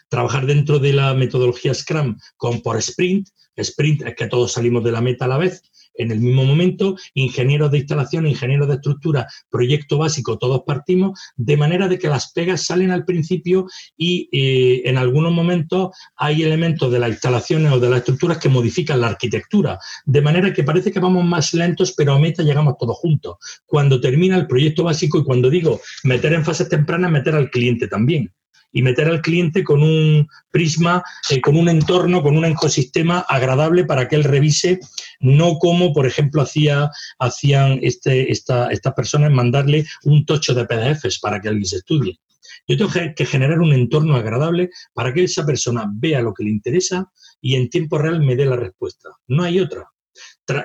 trabajar dentro de la metodología Scrum con por sprint. Sprint es que todos salimos de la meta a la vez. En el mismo momento, ingenieros de instalación, ingenieros de estructura, proyecto básico, todos partimos, de manera de que las pegas salen al principio y eh, en algunos momentos hay elementos de las instalaciones o de las estructuras que modifican la arquitectura, de manera que parece que vamos más lentos, pero a meta llegamos todos juntos. Cuando termina el proyecto básico y cuando digo meter en fases tempranas, meter al cliente también y meter al cliente con un prisma, eh, con un entorno, con un ecosistema agradable para que él revise, no como, por ejemplo, hacía, hacían este, esta, estas personas mandarle un tocho de PDFs para que alguien se estudie. Yo tengo que generar un entorno agradable para que esa persona vea lo que le interesa y en tiempo real me dé la respuesta. No hay otra.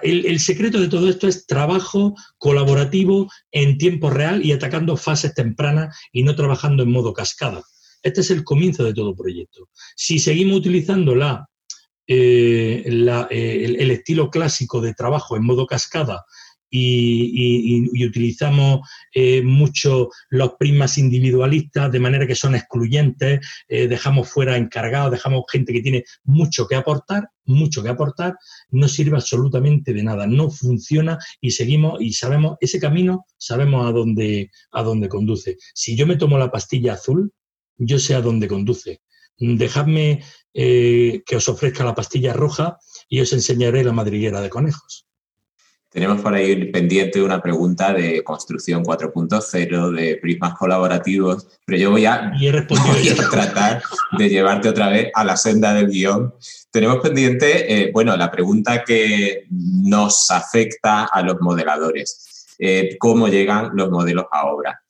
El, el, secreto de todo esto es trabajo colaborativo en tiempo real y atacando fases tempranas y no trabajando en modo cascada. Este es el comienzo de todo proyecto. Si seguimos utilizando la, eh, eh, el, estilo clásico de trabajo en modo cascada y, utilizamos eh, mucho los prismas individualistas de manera que son excluyentes, dejamos fuera encargados, dejamos gente que tiene mucho que aportar, mucho que aportar, no sirve absolutamente de nada, no funciona y seguimos y sabemos, ese camino sabemos a dónde, a dónde conduce. Si yo me tomo la pastilla azul, yo sé a dónde conduce. Dejadme eh, que os ofrezca la pastilla roja y os enseñaré la madriguera de conejos. Tenemos por ahí pendiente una pregunta de construcción 4.0, de prismas colaborativos, pero yo voy a, tratar de llevarte otra vez a la senda del guion. Tenemos pendiente, eh, bueno, la pregunta que nos afecta a los modeladores, eh, cómo llegan los modelos a obra.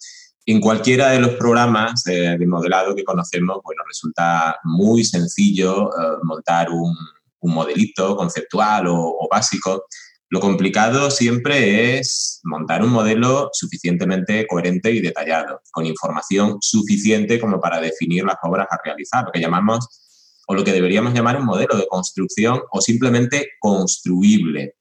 En cualquiera de los programas de modelado que conocemos, bueno, resulta muy sencillo eh, montar un, modelito conceptual o, básico. Lo complicado siempre es montar un modelo suficientemente coherente y detallado, con información suficiente como para definir las obras a realizar, lo que llamamos o lo que deberíamos llamar un modelo de construcción o simplemente construible.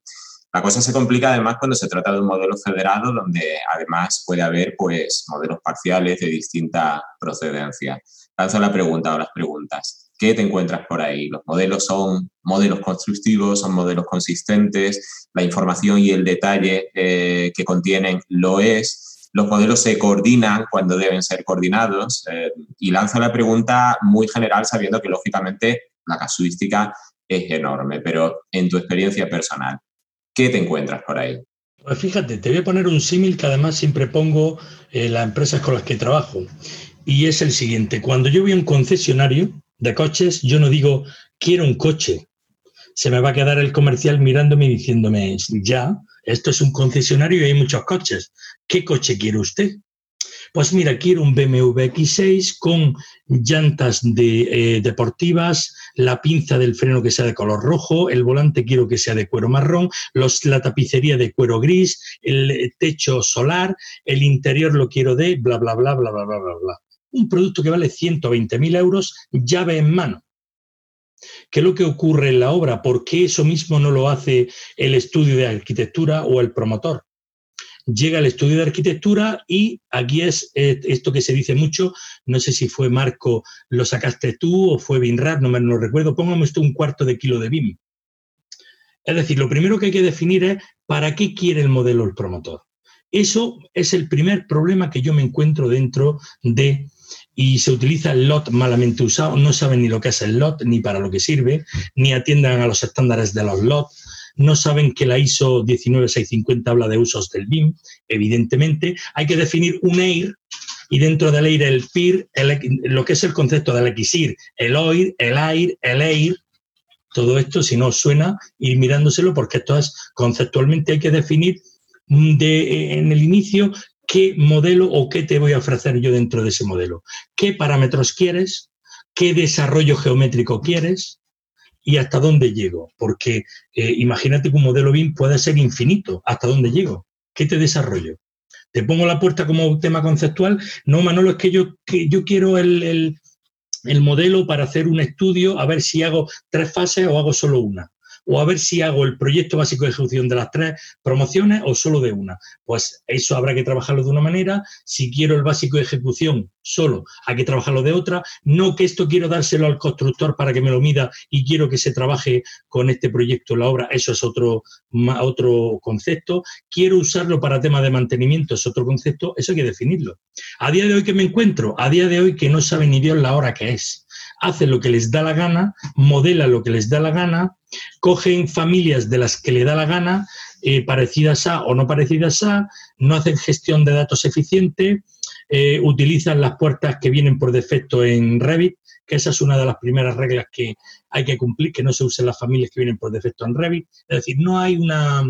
La cosa se complica además cuando se trata de un modelo federado donde además puede haber pues, modelos parciales de distinta procedencia. Lanzo la pregunta o las preguntas. ¿Qué te encuentras por ahí? ¿Los modelos son modelos constructivos, son modelos consistentes? ¿La información y el detalle eh, que contienen lo es? ¿Los modelos se coordinan cuando deben ser coordinados? Eh, y lanzo la pregunta muy general sabiendo que lógicamente la casuística es enorme, pero en tu experiencia personal, ¿Qué te encuentras por ahí? Pues fíjate, te voy a poner un símil que además siempre pongo en las empresas con las que trabajo. Y es el siguiente, cuando yo voy a un concesionario de coches, yo no digo, quiero un coche. Se me va a quedar el comercial mirándome y diciéndome, ya, esto es un concesionario y hay muchos coches. ¿Qué coche quiere usted? Pues mira, quiero un BMW X6 con llantas eh, deportivas, la pinza del freno que sea de color rojo, el volante quiero que sea de cuero marrón, la tapicería de cuero gris, el techo solar, el interior lo quiero de bla, bla, bla, bla, bla, bla, bla, bla. Un producto que vale 120.000 euros, llave en mano. ¿Qué es lo que ocurre en la obra? ¿Por qué eso mismo no lo hace el estudio de arquitectura o el promotor? Llega al estudio de arquitectura y aquí es eh, esto que se dice mucho, no sé si fue Marco, lo sacaste tú o fue Binrad, no me lo recuerdo, póngame esto un cuarto de kilo de BIM. Es decir, lo primero que hay que definir es para qué quiere el modelo el promotor. Eso es el primer problema que yo me encuentro dentro de y se utiliza el LOT malamente usado, no saben ni lo que es el LOT, ni para lo que sirve, ni atiendan a los estándares de los LOT, no saben que la ISO 19650 habla de usos del BIM, evidentemente. Hay que definir un EIR y dentro del EIR el PIR, lo que es el concepto del XIR, el OIR, el AIR, el EIR, todo esto, si no suena, ir mirándoselo porque esto es conceptualmente hay que definir de, en el inicio qué modelo o qué te voy a ofrecer yo dentro de ese modelo. ¿Qué parámetros quieres? ¿Qué desarrollo geométrico quieres? Y hasta dónde llego. Porque eh, imagínate que un modelo BIM puede ser infinito. ¿Hasta dónde llego? ¿Qué te desarrollo? ¿Te pongo la puerta como tema conceptual? No, Manolo, es que yo, que yo quiero el, el modelo para hacer un estudio, a ver si hago tres fases o hago solo una. O a ver si hago el proyecto básico de ejecución de las tres promociones o solo de una. Pues eso habrá que trabajarlo de una manera. Si quiero el básico de ejecución solo, hay que trabajarlo de otra. No que esto quiero dárselo al constructor para que me lo mida y quiero que se trabaje con este proyecto la obra, eso es otro, otro concepto. Quiero usarlo para temas de mantenimiento, es otro concepto, eso hay que definirlo. A día de hoy que me encuentro, a día de hoy que no sabe ni Dios la hora que es hacen lo que les da la gana, modelan lo que les da la gana, cogen familias de las que le da la gana, eh, parecidas a o no parecidas a, no hacen gestión de datos eficiente, eh, utilizan las puertas que vienen por defecto en Revit, que esa es una de las primeras reglas que hay que cumplir, que no se usen las familias que vienen por defecto en Revit. Es decir, no hay una,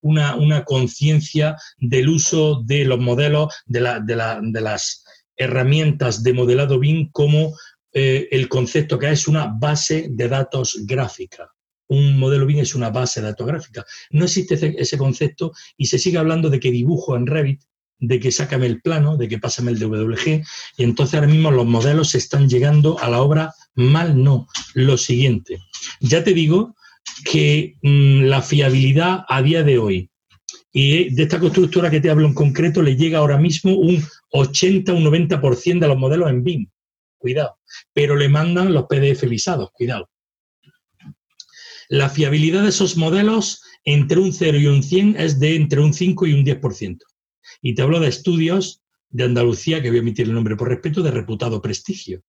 una, conciencia del uso de los modelos, de, de, las herramientas de modelado BIM como eh, el concepto que es una base de datos gráfica. Un modelo BIM es una base de datos gráfica. No existe ese, concepto y se sigue hablando de que dibujo en Revit, de que sácame el plano, de que pásame el DWG, y entonces ahora mismo los modelos están llegando a la obra mal no. Lo siguiente, ya te digo que mm, la fiabilidad a día de hoy y de esta constructora que te hablo en concreto le llega ahora mismo un 80 un 90% de los modelos en BIM cuidado. Pero le mandan los PDF visados, cuidado. La fiabilidad de esos modelos entre un 0 y un 100 es de entre un 5 y un 10%. Y te hablo de estudios de Andalucía, que voy a emitir el nombre por respeto, de reputado prestigio.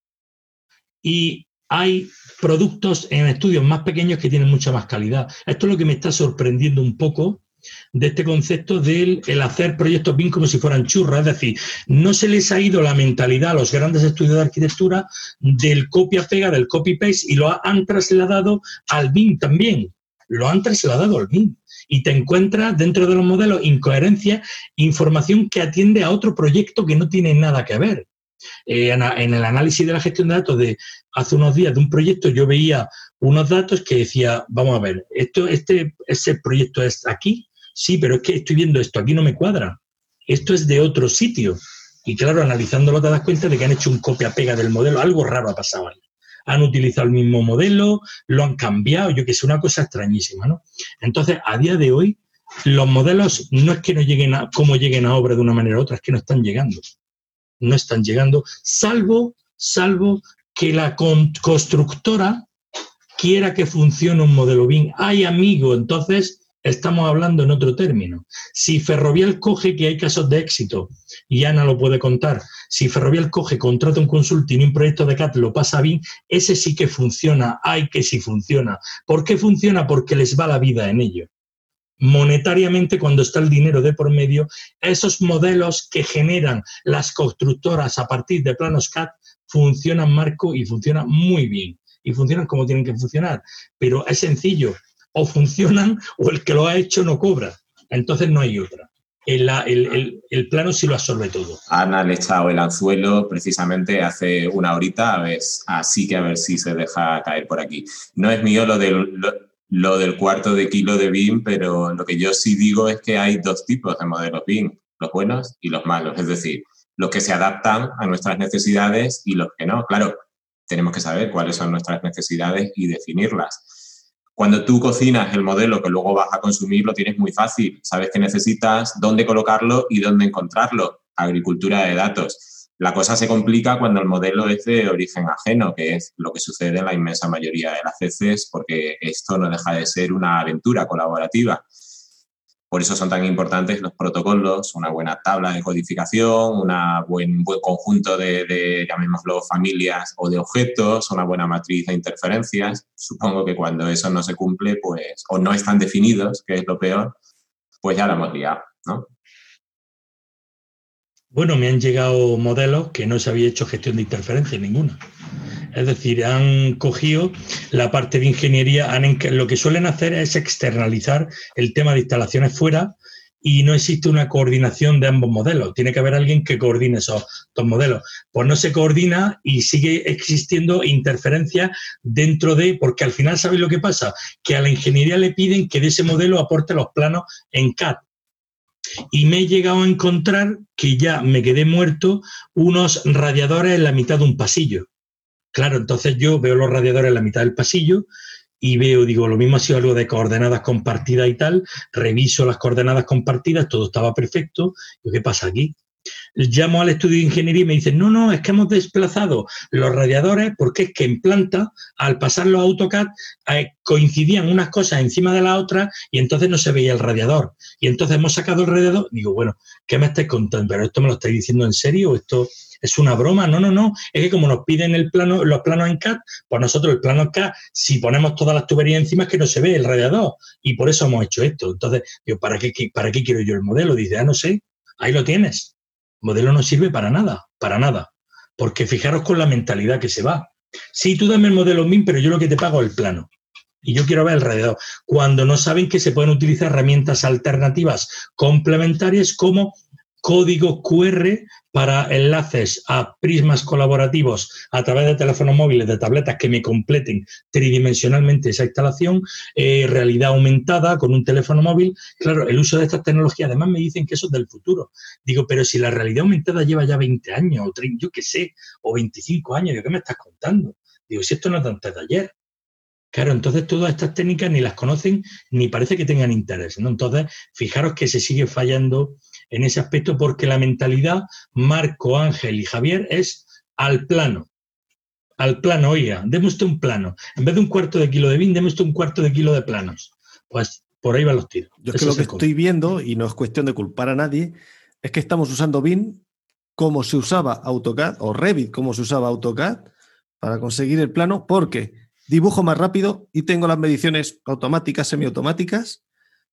Y hay productos en estudios más pequeños que tienen mucha más calidad. Esto es lo que me está sorprendiendo un poco de este concepto del el hacer proyectos BIM como si fueran churras, es decir, no se les ha ido la mentalidad a los grandes estudios de arquitectura del copia-pega, del copy-paste y lo han trasladado al BIM también, lo han trasladado al BIM. Y te encuentras dentro de los modelos incoherencia, información que atiende a otro proyecto que no tiene nada que ver. Eh, en, el análisis de la gestión de datos de hace unos días de un proyecto, yo veía unos datos que decía, vamos a ver, esto, este, ese proyecto es aquí, sí, pero es que estoy viendo esto, aquí no me cuadra. Esto es de otro sitio. Y claro, analizándolo te das cuenta de que han hecho un copia-pega del modelo, algo raro ha pasado ahí. Han utilizado el mismo modelo, lo han cambiado, yo que sé, una cosa extrañísima, ¿no? Entonces, a día de hoy, los modelos no es que no lleguen a, como lleguen a obra de una manera u otra, es que no están llegando. No están llegando, salvo, salvo que la constructora quiera que funcione un modelo bien. Hay amigo, entonces estamos hablando en otro término. Si Ferrovial coge, que hay casos de éxito, y Ana lo puede contar, si Ferrovial coge, contrata un consulting y un proyecto de CAT lo pasa bien, ese sí que funciona, hay que sí funciona. ¿Por qué funciona? Porque les va la vida en ello. Monetariamente, cuando está el dinero de por medio, esos modelos que generan las constructoras a partir de planos CAT funcionan, Marco, y funcionan muy bien. Y funcionan como tienen que funcionar. Pero es sencillo, o funcionan o el que lo ha hecho no cobra. Entonces no hay otra. El, plano sí lo absorbe todo. Ana le ha el anzuelo precisamente hace una horita, a ver, así que a ver si se deja caer por aquí. No es mío lo del, lo, del cuarto de kilo de BIM, pero lo que yo sí digo es que hay dos tipos de modelos BIM, los buenos y los malos, es decir, los que se adaptan a nuestras necesidades y los que no. Claro, tenemos que saber cuáles son nuestras necesidades y definirlas. Cuando tú cocinas el modelo que luego vas a consumir, lo tienes muy fácil. Sabes qué necesitas, dónde colocarlo y dónde encontrarlo. Agricultura de datos. La cosa se complica cuando el modelo es de origen ajeno, que es lo que sucede en la inmensa mayoría de las veces, porque esto no deja de ser una aventura colaborativa. Por eso son tan importantes los protocolos, una buena tabla de codificación, un buen, buen conjunto de, llamémoslo, familias o de objetos, una buena matriz de interferencias. Supongo que cuando eso no se cumple, pues, o no están definidos, que es lo peor, pues ya lo hemos liado, ¿no? Bueno, me han llegado modelos que no se había hecho gestión de interferencia ninguna. Es decir, han cogido la parte de ingeniería, han, lo que suelen hacer es externalizar el tema de instalaciones fuera y no existe una coordinación de ambos modelos. Tiene que haber alguien que coordine esos dos modelos. Pues no se coordina y sigue existiendo interferencia dentro de, porque al final, ¿sabéis lo que pasa? Que a la ingeniería le piden que de ese modelo aporte los planos en CAD. Y me he llegado a encontrar que ya me quedé muerto unos radiadores en la mitad de un pasillo. Claro, entonces yo veo los radiadores en la mitad del pasillo y veo, digo, lo mismo ha sido algo de coordenadas compartidas y tal, reviso las coordenadas compartidas, todo estaba perfecto, ¿qué pasa aquí? Llamo al estudio de ingeniería y me dicen, no, no, es que hemos desplazado los radiadores porque es que en planta, al pasar los AutoCAD, eh, coincidían unas cosas encima de la otra y entonces no se veía el radiador. Y entonces hemos sacado el radiador. Digo, bueno, ¿qué me estáis contando? ¿Pero esto me lo estáis diciendo en serio? ¿Esto es una broma? No, no, no. Es que como nos piden el plano, los planos en CAD, pues nosotros el plano en CAD, si ponemos todas las tuberías encima es que no se ve el radiador. Y por eso hemos hecho esto. Entonces, digo, ¿para qué, para qué quiero yo el modelo? Dice, ah, no sé, ahí lo tienes modelo no sirve para nada, para nada. Porque fijaros con la mentalidad que se va. Sí, tú dame el modelo MIN, pero yo lo que te pago es el plano. Y yo quiero ver alrededor. Cuando no saben que se pueden utilizar herramientas alternativas complementarias como códigos QR para enlaces a prismas colaborativos a través de teléfonos móviles, de tabletas que me completen tridimensionalmente esa instalación, eh, realidad aumentada con un teléfono móvil. Claro, el uso de estas tecnologías, además me dicen que eso es del futuro. Digo, pero si la realidad aumentada lleva ya 20 años, o 30, yo qué sé, o 25 años, ¿de qué me estás contando? Digo, si esto no es antes de ayer. Claro, entonces todas estas técnicas ni las conocen ni parece que tengan interés. ¿no? Entonces, fijaros que se sigue fallando en ese aspecto porque la mentalidad, Marco, Ángel y Javier, es al plano. Al plano, oiga, deme usted un plano. En vez de un cuarto de kilo de vin, deme usted un cuarto de kilo de planos. Pues por ahí van los tiros. Yo es que lo que estoy viendo, y no es cuestión de culpar a nadie, es que estamos usando BIM como se usaba AutoCAD o Revit como se usaba AutoCAD para conseguir el plano, porque dibujo más rápido y tengo las mediciones automáticas, semiautomáticas,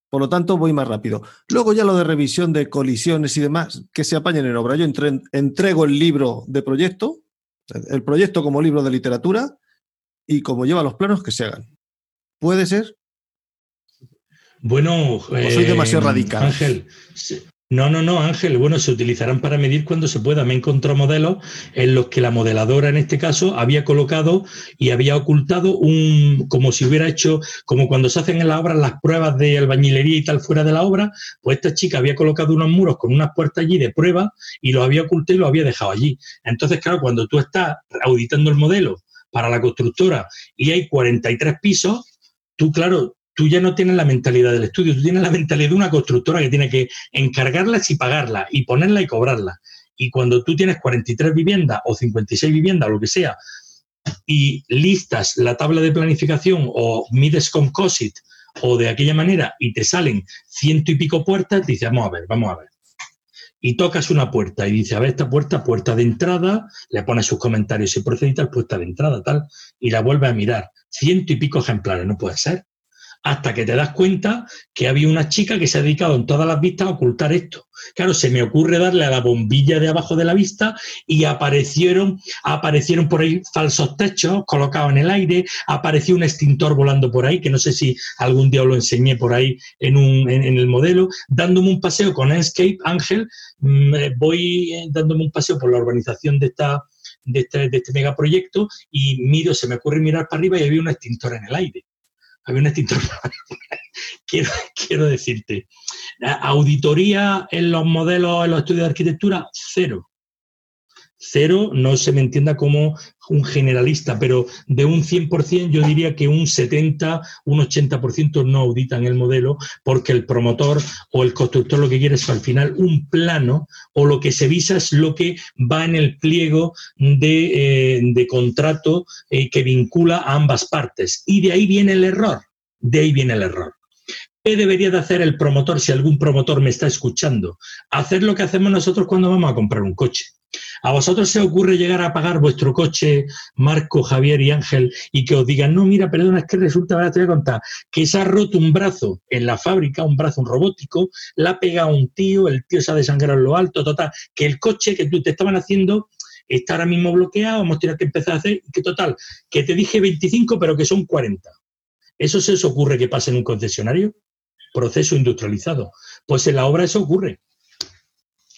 por lo tanto, voy más rápido. Luego ya lo de revisión de colisiones y demás, que se apañen en obra. Yo entrego el libro de proyecto, el proyecto como libro de literatura, y como lleva los planos, que se hagan. ¿Puede ser? Bueno, soy demasiado eh, radical. Ángel, no, no, no, Ángel. Bueno, se utilizarán para medir cuando se pueda. Me he encontrado modelos en los que la modeladora, en este caso, había colocado y había ocultado un, como si hubiera hecho, como cuando se hacen en la obra las pruebas de albañilería y tal fuera de la obra, pues esta chica había colocado unos muros con unas puertas allí de prueba y lo había ocultado y lo había dejado allí. Entonces, claro, cuando tú estás auditando el modelo para la constructora y hay 43 pisos, tú, claro, tú ya no tienes la mentalidad del estudio, tú tienes la mentalidad de una constructora que tiene que encargarlas y pagarla y ponerla y cobrarla. Y cuando tú tienes 43 viviendas o 56 viviendas, lo que sea, y listas la tabla de planificación o mides composite o de aquella manera y te salen ciento y pico puertas, dices, vamos a ver, vamos a ver. Y tocas una puerta y dice, a ver, esta puerta, puerta de entrada, le pones sus comentarios y tal, puerta de entrada, tal, y la vuelve a mirar. Ciento y pico ejemplares, no puede ser hasta que te das cuenta que había una chica que se ha dedicado en todas las vistas a ocultar esto. Claro, se me ocurre darle a la bombilla de abajo de la vista y aparecieron, aparecieron por ahí falsos techos colocados en el aire, apareció un extintor volando por ahí, que no sé si algún día lo enseñé por ahí en, un, en, el modelo, dándome un paseo con Escape Ángel, mm, eh, voy eh, dándome un paseo por la urbanización de esta, de este, de este megaproyecto y miro, se me ocurre mirar para arriba y había un extintor en el aire había un extintor. quiero, quiero decirte, auditoría en los modelos, en los estudios de arquitectura, cero. Cero no se me entienda como un generalista, pero de un 100% yo diría que un 70, un 80% no auditan el modelo porque el promotor o el constructor lo que quiere es al final un plano o lo que se visa es lo que va en el pliego de, eh, contrato eh, que vincula a ambas partes. Y de ahí viene el error, de ahí viene el error. ¿Qué debería de hacer el promotor si algún promotor me está escuchando? Hacer lo que hacemos nosotros cuando vamos a comprar un coche ¿A vosotros se ocurre llegar a pagar vuestro coche, Marco, Javier y Ángel, y que os digan, no, mira, perdona, es que resulta, ahora te voy a contar, que se ha roto un brazo en la fábrica, un brazo robótico, la ha pegado un tío, el tío se ha desangrado en lo alto, total, que el coche que tú te estaban haciendo está ahora mismo bloqueado, hemos tenido que empezar a hacer, que total, que te dije 25, pero que son 40. ¿Eso se os ocurre que pase en un concesionario? Proceso industrializado. Pues en la obra eso ocurre.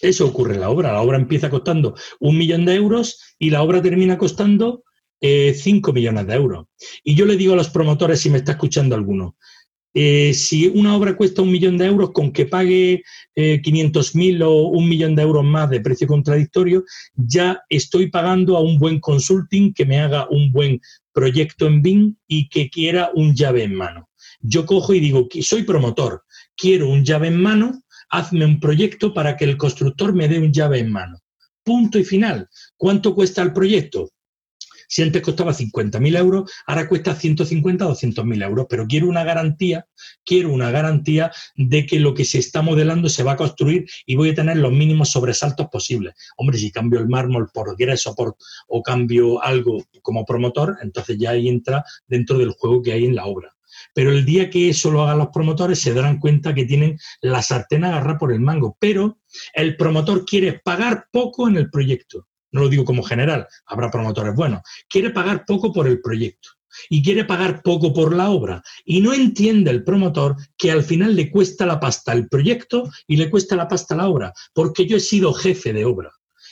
Eso ocurre en la obra. La obra empieza costando un millón de euros y la obra termina costando eh, cinco millones de euros. Y yo le digo a los promotores, si me está escuchando alguno, eh, si una obra cuesta un millón de euros, con que pague eh, 500.000 o un millón de euros más de precio contradictorio, ya estoy pagando a un buen consulting que me haga un buen proyecto en BIM y que quiera un llave en mano. Yo cojo y digo, soy promotor, quiero un llave en mano, hazme un proyecto para que el constructor me dé un llave en mano. Punto y final. ¿Cuánto cuesta el proyecto? Si antes costaba 50.000 euros, ahora cuesta 150 o 200.000 euros, pero quiero una garantía, quiero una garantía de que lo que se está modelando se va a construir y voy a tener los mínimos sobresaltos posibles. Hombre, si cambio el mármol por greso por, o cambio algo como promotor, entonces ya ahí entra dentro del juego que hay en la obra. Pero el día que eso lo hagan los promotores se darán cuenta que tienen la sartén agarrada por el mango. Pero el promotor quiere pagar poco en el proyecto no lo digo como general, habrá promotores buenos, quiere pagar poco por el proyecto y quiere pagar poco por la obra. Y no entiende el promotor que al final le cuesta la pasta el proyecto y le cuesta la pasta la obra, porque yo he sido jefe de obra.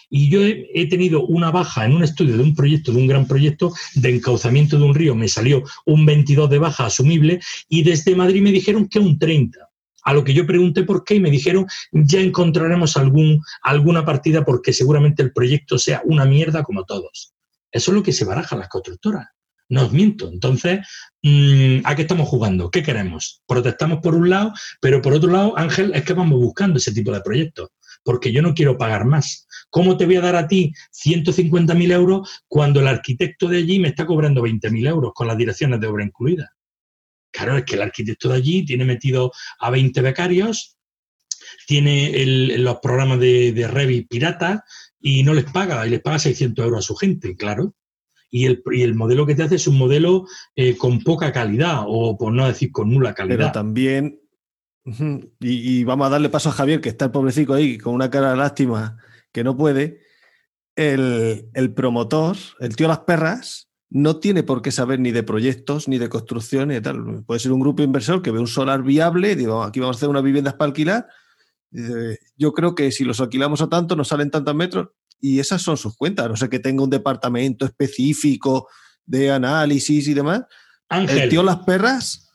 Y yo he, tenido una baja en un estudio de un proyecto, de un gran proyecto de encauzamiento de un río, me salió un 22 de baja asumible y desde Madrid me dijeron que un 30 a lo que yo pregunté por qué y me dijeron ya encontraremos algún, alguna partida porque seguramente el proyecto sea una mierda como todos. Eso es lo que se baraja las constructoras. No os miento. Entonces, mm, ¿a qué estamos jugando? ¿Qué queremos? Protestamos por un lado, pero por otro lado, Ángel, es que vamos buscando ese tipo de proyectos, porque yo no quiero pagar más. ¿Cómo te voy a dar a ti 150.000 euros cuando el arquitecto de allí me está cobrando 20.000 euros con las direcciones de obra incluidas? Claro, es que el arquitecto de allí tiene metido a 20 becarios, tiene los programas de, de Revit pirata y no les paga, y les paga 600 euros a su gente, claro. Y el, el modelo que te hace es un modelo eh, con poca calidad, o por no decir con nula calidad. Pero también, y, y, vamos a darle paso a Javier, que está el pobrecito ahí con una cara de lástima que no puede. El, el promotor, el tío Las Perras, no tiene por qué saber ni de proyectos, ni de construcción, y tal. Puede ser un grupo inversor que ve un solar viable, digo, aquí vamos a hacer unas viviendas para alquilar. Yo creo que si los alquilamos a tanto, nos salen tantos metros, y esas son sus cuentas. No sé que tenga un departamento específico de análisis y demás. Ángel. El tío Las Perras.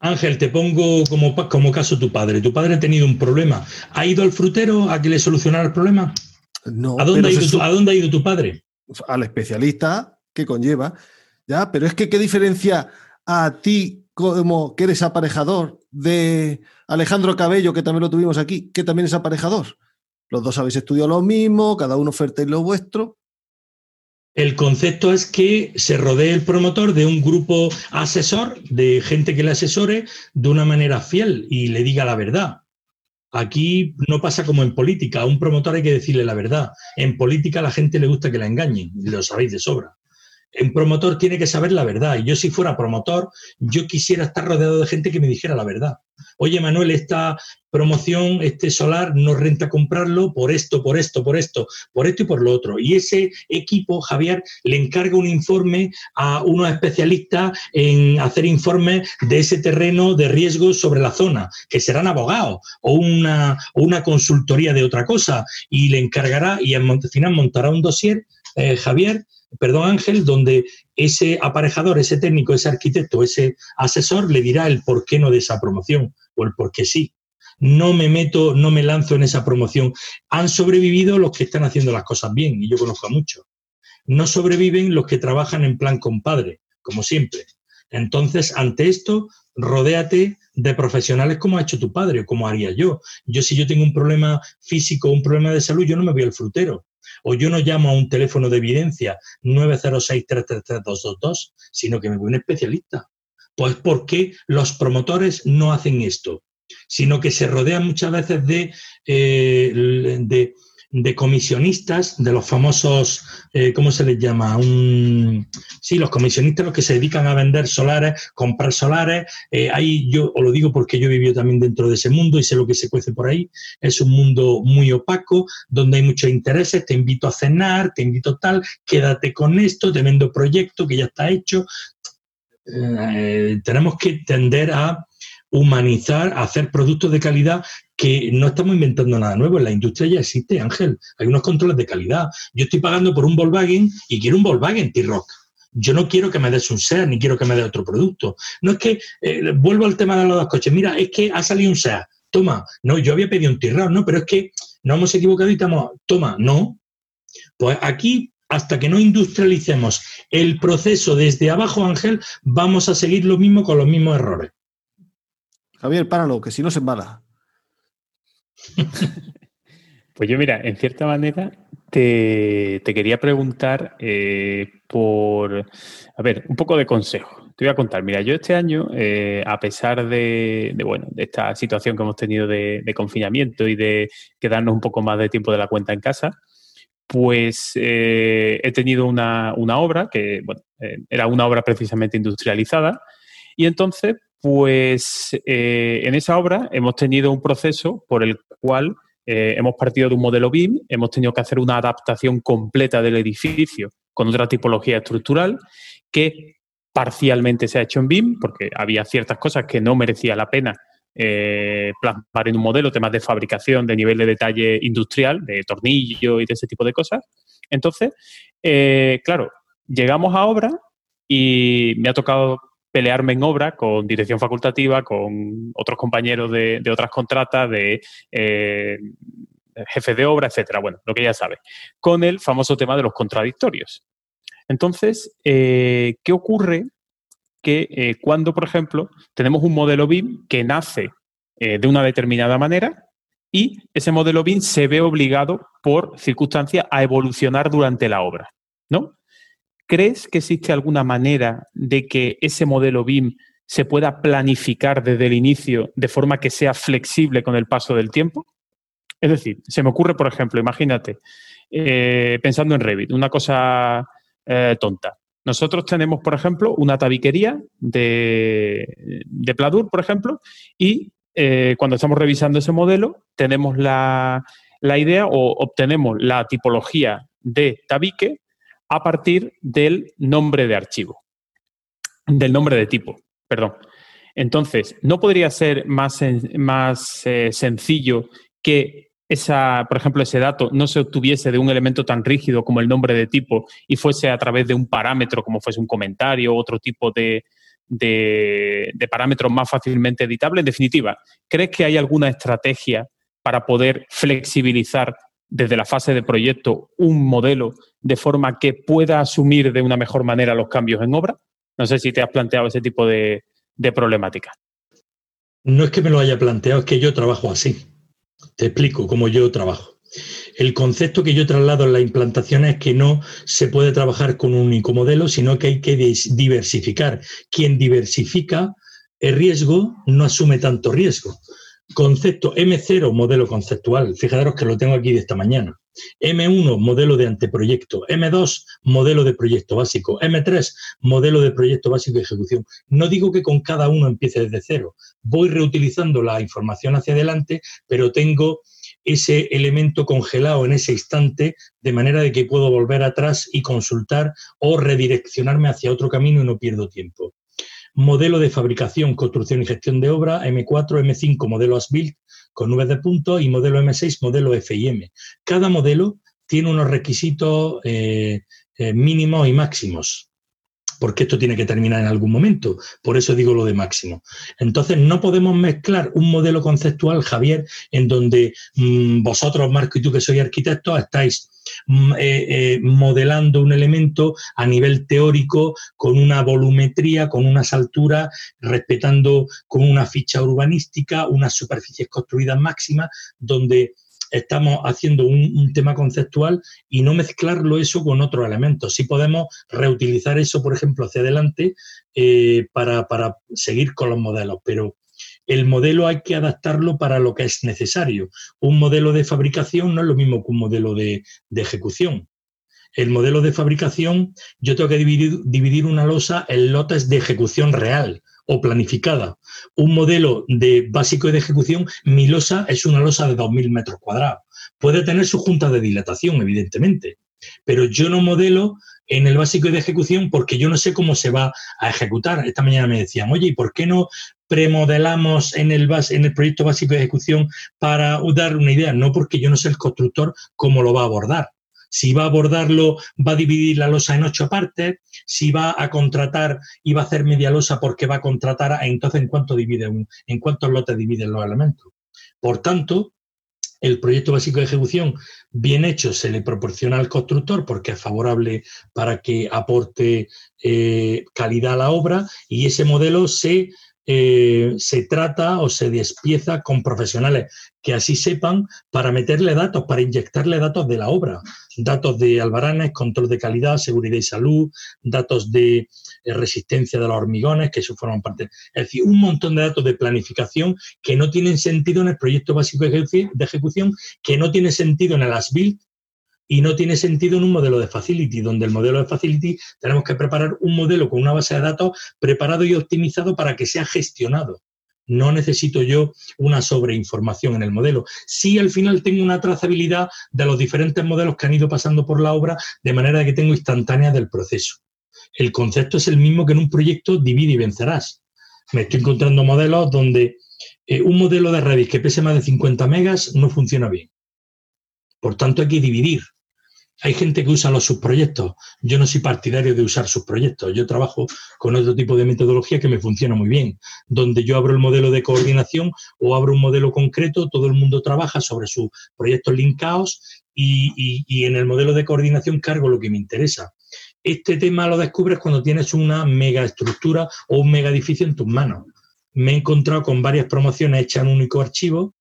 Ángel, te pongo como, como caso tu padre. Tu padre ha tenido un problema. ¿Ha ido al frutero a que le solucionara el problema? No. ¿A dónde, ha ido, tu, ¿A dónde ha ido tu padre? Al especialista que conlleva, ¿ya? Pero es que, ¿qué diferencia a ti como que eres aparejador de Alejandro Cabello, que también lo tuvimos aquí, que también es aparejador? Los dos habéis estudiado lo mismo, cada uno oferta lo vuestro. El concepto es que se rodee el promotor de un grupo asesor, de gente que le asesore de una manera fiel y le diga la verdad. Aquí no pasa como en política, a un promotor hay que decirle la verdad. En política a la gente le gusta que la engañen, lo sabéis de sobra un promotor tiene que saber la verdad. Y yo si fuera promotor, yo quisiera estar rodeado de gente que me dijera la verdad. Oye, Manuel, esta promoción, este solar, no renta comprarlo por esto, por esto, por esto, por esto y por lo otro. Y ese equipo, Javier, le encarga un informe a unos especialistas en hacer informes de ese terreno de riesgo sobre la zona, que serán abogados o una, una consultoría de otra cosa. Y le encargará y al final montará un dossier, eh, Javier, perdón Ángel, donde ese aparejador, ese técnico, ese arquitecto, ese asesor le dirá el por qué no de esa promoción o el por qué sí. No me meto, no me lanzo en esa promoción. Han sobrevivido los que están haciendo las cosas bien, y yo conozco a muchos. No sobreviven los que trabajan en plan compadre, como siempre. Entonces, ante esto, rodéate de profesionales como ha hecho tu padre como haría yo. Yo si yo tengo un problema físico, un problema de salud, yo no me voy al frutero o yo no llamo a un teléfono de evidencia 906-333-222, sino que me voy a un especialista. Pues porque los promotores no hacen esto, sino que se rodean muchas veces de, eh, de de comisionistas, de los famosos, eh, ¿cómo se les llama? Sí, los comisionistas los que se dedican a vender solares, comprar solares. Eh, ahí yo os lo digo porque yo he vivido también dentro de ese mundo y sé lo que se cuece por ahí. Es un mundo muy opaco, donde hay muchos intereses. Te invito a cenar, te invito tal, quédate con esto, te vendo proyecto que ya está hecho. Eh, tenemos que tender a humanizar, hacer productos de calidad que no estamos inventando nada nuevo. En la industria ya existe, Ángel. Hay unos controles de calidad. Yo estoy pagando por un Volkswagen y quiero un Volkswagen T-Rock. Yo no quiero que me des un SEA ni quiero que me des otro producto. No es que, eh, vuelvo al tema de los dos coches, mira, es que ha salido un SEA, toma, no, yo había pedido un Tirrao, no, pero es que nos hemos equivocado y estamos, toma, no. Pues aquí, hasta que no industrialicemos el proceso desde abajo, Ángel, vamos a seguir lo mismo con los mismos errores. Javier, páralo, que si no se embala. pues yo, mira, en cierta manera te, quería preguntar eh, por, a ver, un poco de consejo. Te voy a contar, mira, yo este año, eh, a pesar de, bueno, de esta situación que hemos tenido de, confinamiento y de quedarnos un poco más de tiempo de la cuenta en casa, pues eh, he tenido una, obra que, bueno, era una obra precisamente industrializada y entonces, pues en esa obra hemos tenido un proceso por el cual eh, hemos partido de un modelo BIM, hemos tenido que hacer una adaptación completa del edificio con otra tipología estructural que parcialmente se ha hecho en BIM, porque había ciertas cosas que no merecía la pena eh, plasmar en un modelo, temas de fabricación, de nivel de detalle industrial, de tornillo y de ese tipo de cosas. Entonces, eh, claro, llegamos a obra y me ha tocado pelearme en obra con dirección facultativa, con otros compañeros de, otras contratas, de eh, jefes de obra, etcétera. Bueno, lo que ya sabe. Con el famoso tema de los contradictorios. Entonces, eh, ¿qué ocurre? Que eh, cuando, por ejemplo, tenemos un modelo BIM que nace de una determinada manera y ese modelo BIM se ve obligado por circunstancias a evolucionar durante la obra, ¿no? ¿Crees que existe alguna manera de que ese modelo BIM se pueda planificar desde el inicio de forma que sea flexible con el paso del tiempo? Es decir, se me ocurre, por ejemplo, imagínate, eh, pensando en Revit, una cosa eh, tonta. Nosotros tenemos, por ejemplo, una tabiquería de, Pladur, por ejemplo, y eh, cuando estamos revisando ese modelo, tenemos la idea o obtenemos la tipología de tabique a partir del nombre de archivo, del nombre de tipo, perdón. Entonces, ¿no podría ser más, más eh, sencillo que esa, por ejemplo, ese dato no se obtuviese de un elemento tan rígido como el nombre de tipo y fuese a través de un parámetro como fuese un comentario otro tipo de, de, de parámetros más fácilmente editables? En definitiva, ¿crees que hay alguna estrategia para poder flexibilizar desde la fase de proyecto un modelo de forma que pueda asumir de una mejor manera los cambios en obra? No sé si te has planteado ese tipo de, problemática. No es que me lo haya planteado, es que yo trabajo así. Te explico cómo yo trabajo. El concepto que yo traslado en la implantación es que no se puede trabajar con un único modelo, sino que hay que diversificar. Quien diversifica el riesgo no asume tanto riesgo. Concepto M0, modelo conceptual. Fijaros que lo tengo aquí de esta mañana. M1, modelo de anteproyecto. M2, modelo de proyecto básico. M3, modelo de proyecto básico de ejecución. No digo que con cada uno empiece desde cero. Voy reutilizando la información hacia adelante, pero tengo ese elemento congelado en ese instante, de manera de que puedo volver atrás y consultar o redireccionarme hacia otro camino y no pierdo tiempo modelo de fabricación, construcción y gestión de obra, M4, M5, modelo as-built con nubes de puntos y modelo M6, modelo FIM. Cada modelo tiene unos requisitos eh, eh, mínimos y máximos porque esto tiene que terminar en algún momento. Por eso digo lo de máximo. Entonces, no podemos mezclar un modelo conceptual, Javier, en donde mm, vosotros, Marco y tú, que sois arquitectos, estáis Mm, eh, eh, modelando un elemento a nivel teórico con una volumetría, con unas alturas, respetando con una ficha urbanística, unas superficies construidas máximas, donde estamos haciendo un, tema conceptual y no mezclarlo eso con otros elementos. Sí podemos reutilizar eso, por ejemplo, hacia adelante eh, para, para, seguir con los modelos, pero el modelo hay que adaptarlo para lo que es necesario. Un modelo de fabricación no es lo mismo que un modelo de, ejecución. El modelo de fabricación, yo tengo que dividir, dividir una losa en lotes de ejecución real o planificada. Un modelo de básico y de ejecución, mi losa es una losa de 2.000 metros cuadrados. Puede tener su junta de dilatación, evidentemente, pero yo no modelo en el básico y de ejecución porque yo no sé cómo se va a ejecutar. Esta mañana me decían, oye, ¿y por qué no premodelamos en el, en el proyecto básico de ejecución para dar una idea? No porque yo no sé el constructor cómo lo va a abordar, Si va a abordarlo, va a dividir la losa en ocho partes. Si va a contratar y va a hacer media losa porque va a contratar, entonces ¿en cuánto divide un, en cuántos lotes dividen los elementos? Por tanto, el proyecto básico de ejecución bien hecho se le proporciona al constructor porque es favorable para que aporte eh, calidad a la obra y ese modelo se eh, se trata o se despieza con profesionales que así sepan para meterle datos, para inyectarle datos de la obra, datos de albaranes, control de calidad, seguridad y salud, datos de eh, resistencia de los hormigones, que eso forman parte. Es decir, un montón de datos de planificación que no tienen sentido en el proyecto básico de ejecución, que no tiene sentido en el ASBIL, y no tiene sentido en un modelo de facility, donde el modelo de facility tenemos que preparar un modelo con una base de datos preparado y optimizado para que sea gestionado. No necesito yo una sobreinformación en el modelo. Sí, al final tengo una trazabilidad de los diferentes modelos que han ido pasando por la obra, de manera que tengo instantánea del proceso. El concepto es el mismo que en un proyecto divide y vencerás. Me estoy encontrando modelos donde eh, un modelo de Revit que pese más de 50 megas no funciona bien. Por tanto, hay que dividir hay gente que usa los subproyectos. Yo no soy partidario de usar subproyectos. Yo trabajo con otro tipo de metodología que me funciona muy bien, donde yo abro el modelo de coordinación o abro un modelo concreto, todo el mundo trabaja sobre sus proyectos linkados y, en el modelo de coordinación cargo lo que me interesa. Este tema lo descubres cuando tienes una mega estructura o un mega edificio en tus manos. Me he encontrado con varias promociones hechas en un único archivo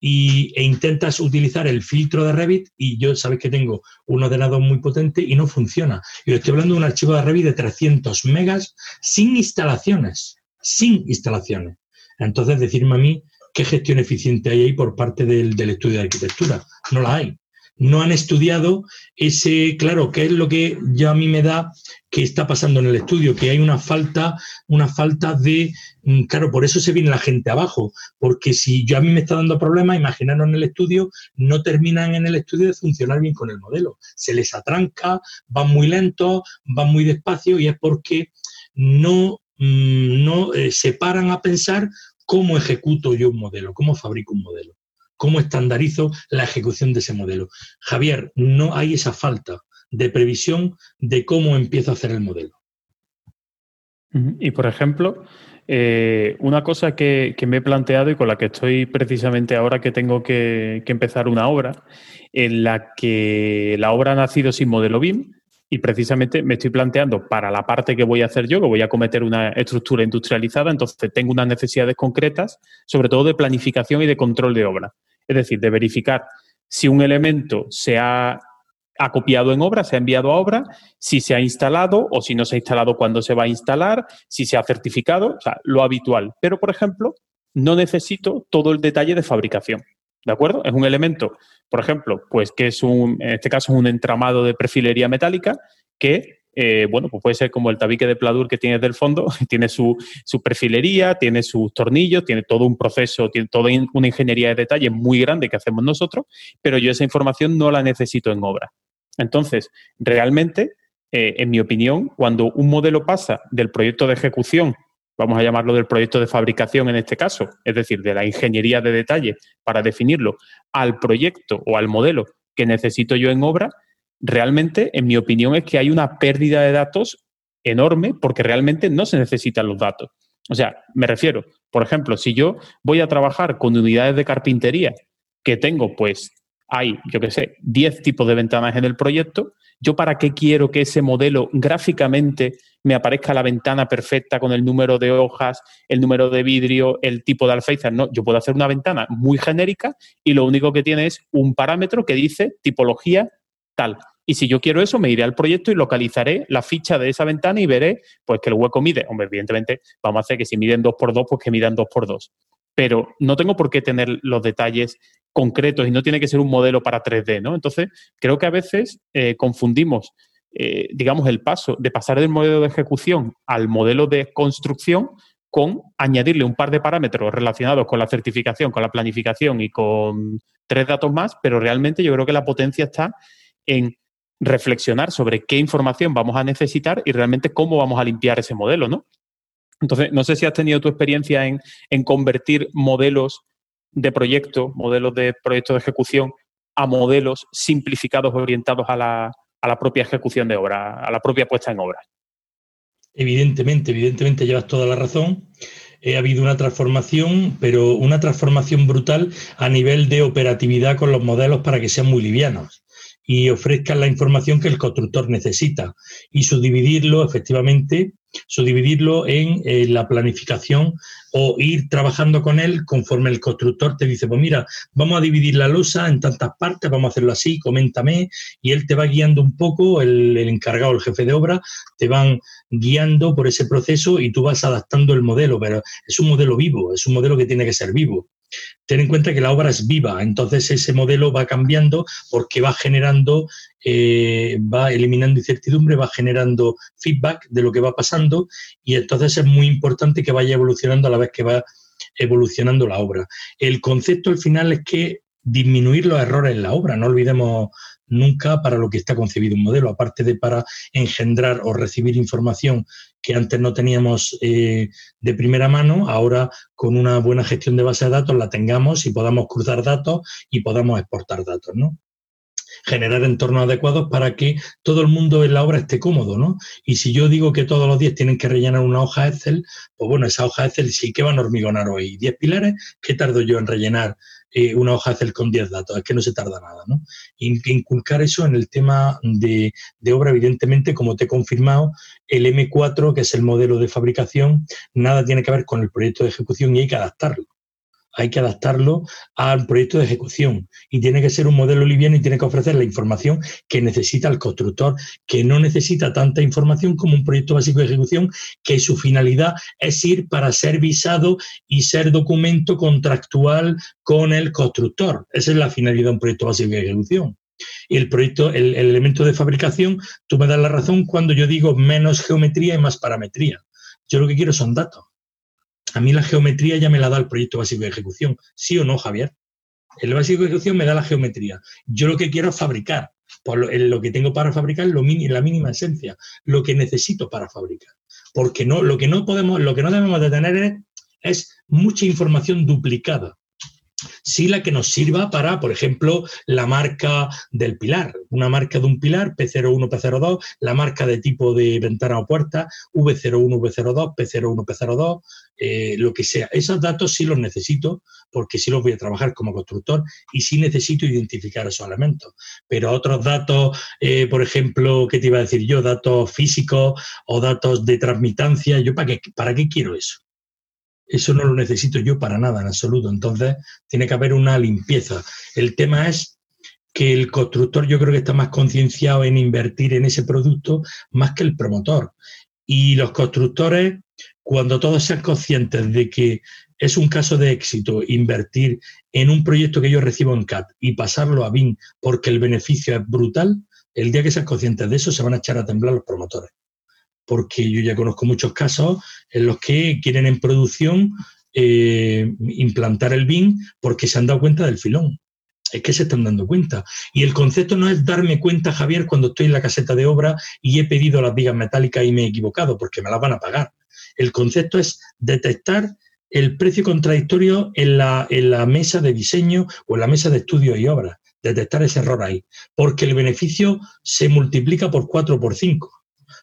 y, e intentas utilizar el filtro de Revit y yo sabes que tengo un ordenador muy potente y no funciona. Yo estoy hablando de un archivo de Revit de 300 megas sin instalaciones, sin instalaciones. Entonces, decirme a mí qué gestión eficiente hay ahí por parte del, del estudio de arquitectura. No la hay no han estudiado ese, claro, qué es lo que ya a mí me da que está pasando en el estudio, que hay una falta, una falta de, mm, claro, por eso se viene la gente abajo, porque si yo a mí me está dando problemas, imaginaros en el estudio, no terminan en el estudio de funcionar bien con el modelo, se les atranca, van muy lentos, van muy despacio y es porque no, mm, no eh, se paran a pensar cómo ejecuto yo un modelo, cómo fabrico un modelo cómo estandarizo la ejecución de ese modelo. Javier, no hay esa falta de previsión de cómo empiezo a hacer el modelo. Y por ejemplo, eh, una cosa que, me he planteado y con la que estoy precisamente ahora que tengo que, que, empezar una obra, en la que la obra ha nacido sin modelo BIM y precisamente me estoy planteando para la parte que voy a hacer yo, que voy a cometer una estructura industrializada, entonces tengo unas necesidades concretas, sobre todo de planificación y de control de obra. Es decir, de verificar si un elemento se ha, copiado en obra, se ha enviado a obra, si se ha instalado o si no se ha instalado, cuándo se va a instalar, si se ha certificado, o sea, lo habitual. Pero, por ejemplo, no necesito todo el detalle de fabricación. ¿De acuerdo? Es un elemento, por ejemplo, pues que es un, en este caso, un entramado de perfilería metálica que eh, bueno, pues puede ser como el tabique de pladur que tienes del fondo, tiene su, su, perfilería, tiene sus tornillos, tiene todo un proceso, tiene toda una ingeniería de detalle muy grande que hacemos nosotros, pero yo esa información no la necesito en obra. Entonces, realmente, eh, en mi opinión, cuando un modelo pasa del proyecto de ejecución, vamos a llamarlo del proyecto de fabricación en este caso, es decir, de la ingeniería de detalle para definirlo, al proyecto o al modelo que necesito yo en obra, realmente, en mi opinión, es que hay una pérdida de datos enorme porque realmente no se necesitan los datos. O sea, me refiero, por ejemplo, si yo voy a trabajar con unidades de carpintería que tengo, pues, hay, yo qué sé, 10 tipos de ventanas en el proyecto, ¿yo para qué quiero que ese modelo gráficamente me aparezca la ventana perfecta con el número de hojas, el número de vidrio, el tipo de alféizar? No, yo puedo hacer una ventana muy genérica y lo único que tiene es un parámetro que dice tipología tal. Y si yo quiero eso, me iré al proyecto y localizaré la ficha de esa ventana y veré pues que el hueco mide. Hombre, evidentemente vamos a hacer que si miden 2x2, pues que midan 2x2. Pero no tengo por qué tener los detalles concretos y no tiene que ser un modelo para 3D, ¿no? Entonces, creo que a veces eh, confundimos, eh, digamos, el paso de pasar del modelo de ejecución al modelo de construcción con añadirle un par de parámetros relacionados con la certificación, con la planificación y con tres datos más, pero realmente yo creo que la potencia está en reflexionar sobre qué información vamos a necesitar y realmente cómo vamos a limpiar ese modelo, ¿no? Entonces, no sé si has tenido tu experiencia en, convertir modelos de proyecto, modelos de proyecto de ejecución a modelos simplificados orientados a la, a la propia ejecución de obra, a la propia puesta en obra. Evidentemente, evidentemente llevas toda la razón. ha habido una transformación, pero una transformación brutal a nivel de operatividad con los modelos para que sean muy livianos y ofrezcan la información que el constructor necesita y subdividirlo efectivamente, subdividirlo en eh, la planificación o ir trabajando con él conforme el constructor te dice, pues mira, vamos a dividir la losa en tantas partes, vamos a hacerlo así, coméntame, y él te va guiando un poco, el, el encargado, el jefe de obra, te van guiando por ese proceso y tú vas adaptando el modelo, pero es un modelo vivo, es un modelo que tiene que ser vivo. Ten en cuenta que la obra es viva, entonces ese modelo va cambiando porque va generando, eh, va eliminando incertidumbre, va generando feedback de lo que va pasando y entonces es muy importante que vaya evolucionando a la vez que va evolucionando la obra. El concepto al final es que disminuir los errores en la obra, no olvidemos nunca para lo que está concebido un modelo, aparte de para engendrar o recibir información que antes no teníamos eh, de primera mano, ahora con una buena gestión de base de datos la tengamos y podamos cruzar datos y podamos exportar datos, ¿no? Generar entornos adecuados para que todo el mundo en la obra esté cómodo, ¿no? Y si yo digo que todos los días tienen que rellenar una hoja Excel, pues bueno, esa hoja Excel sí que van a hormigonar hoy. ¿10 pilares? ¿Qué tardo yo en rellenar eh, una hoja Excel con 10 datos? Es que no se tarda nada, ¿no? Inculcar eso en el tema de, de obra, evidentemente, como te he confirmado, el M4, que es el modelo de fabricación, nada tiene que ver con el proyecto de ejecución y hay que adaptarlo hay que adaptarlo al proyecto de ejecución y tiene que ser un modelo liviano y tiene que ofrecer la información que necesita el constructor, que no necesita tanta información como un proyecto básico de ejecución, que su finalidad es ir para ser visado y ser documento contractual con el constructor. Esa es la finalidad de un proyecto básico de ejecución. Y el proyecto, el, el elemento de fabricación, tú me das la razón cuando yo digo menos geometría y más parametría. Yo lo que quiero son datos a mí la geometría ya me la da el proyecto básico de ejecución. ¿Sí o no, Javier? El básico de ejecución me da la geometría. Yo lo que quiero es fabricar. Por lo, que tengo para fabricar es la mínima esencia, lo que necesito para fabricar. Porque no, lo que no podemos, lo que no debemos de tener es mucha información duplicada sí la que nos sirva para, por ejemplo, la marca del pilar, una marca de un pilar, P01, P02, la marca de tipo de ventana o puerta, V01, V02, P01, P02, lo que sea. Esos datos sí los necesito porque sí los voy a trabajar como constructor y sí necesito identificar esos elementos. Pero otros datos, eh, por ejemplo, ¿qué te iba a decir yo? Datos físicos o datos de transmitancia, ¿yo para qué, para qué quiero eso? Eso no lo necesito yo para nada en absoluto. Entonces, tiene que haber una limpieza. El tema es que el constructor yo creo que está más concienciado en invertir en ese producto más que el promotor. Y los constructores, cuando todos sean conscientes de que es un caso de éxito invertir en un proyecto que yo recibo en CAT y pasarlo a BIM porque el beneficio es brutal, el día que sean conscientes de eso se van a echar a temblar los promotores porque yo ya conozco muchos casos en los que quieren en producción eh, implantar el BIM porque se han dado cuenta del filón. Es que se están dando cuenta. Y el concepto no es darme cuenta, Javier, cuando estoy en la caseta de obra y he pedido las vigas metálicas y me he equivocado, porque me las van a pagar. El concepto es detectar el precio contradictorio en la, mesa de diseño o en la mesa de estudio y obra. Detectar ese error ahí. Porque el beneficio se multiplica por 4 o por 5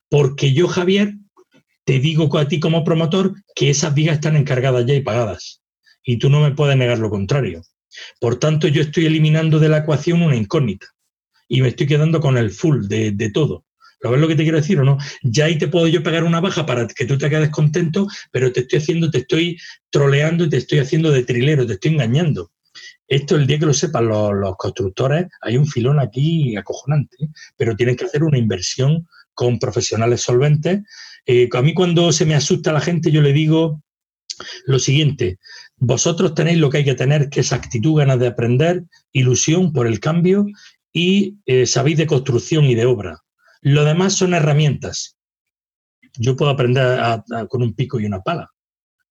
porque yo, Javier, te digo a ti como promotor que esas vigas están encargadas ya y pagadas. Y tú no me puedes negar lo contrario. Por tanto, yo estoy eliminando de la ecuación una incógnita y me estoy quedando con el full de, todo. ¿Lo ves lo que te quiero decir o no? Ya ahí te puedo yo pegar una baja para que tú te quedes contento, pero te estoy haciendo, te estoy troleando y te estoy haciendo de trilero, te estoy engañando. Esto, el día que lo sepan los, los constructores, hay un filón aquí acojonante, ¿eh? pero tienen que hacer una inversión con profesionales solventes. Eh, a mí cuando se me asusta la gente, yo le digo lo siguiente, vosotros tenéis lo que hay que tener, que es actitud, ganas de aprender, ilusión por el cambio y eh, sabéis de construcción y de obra. Lo demás son herramientas. Yo puedo aprender con un pico y una pala.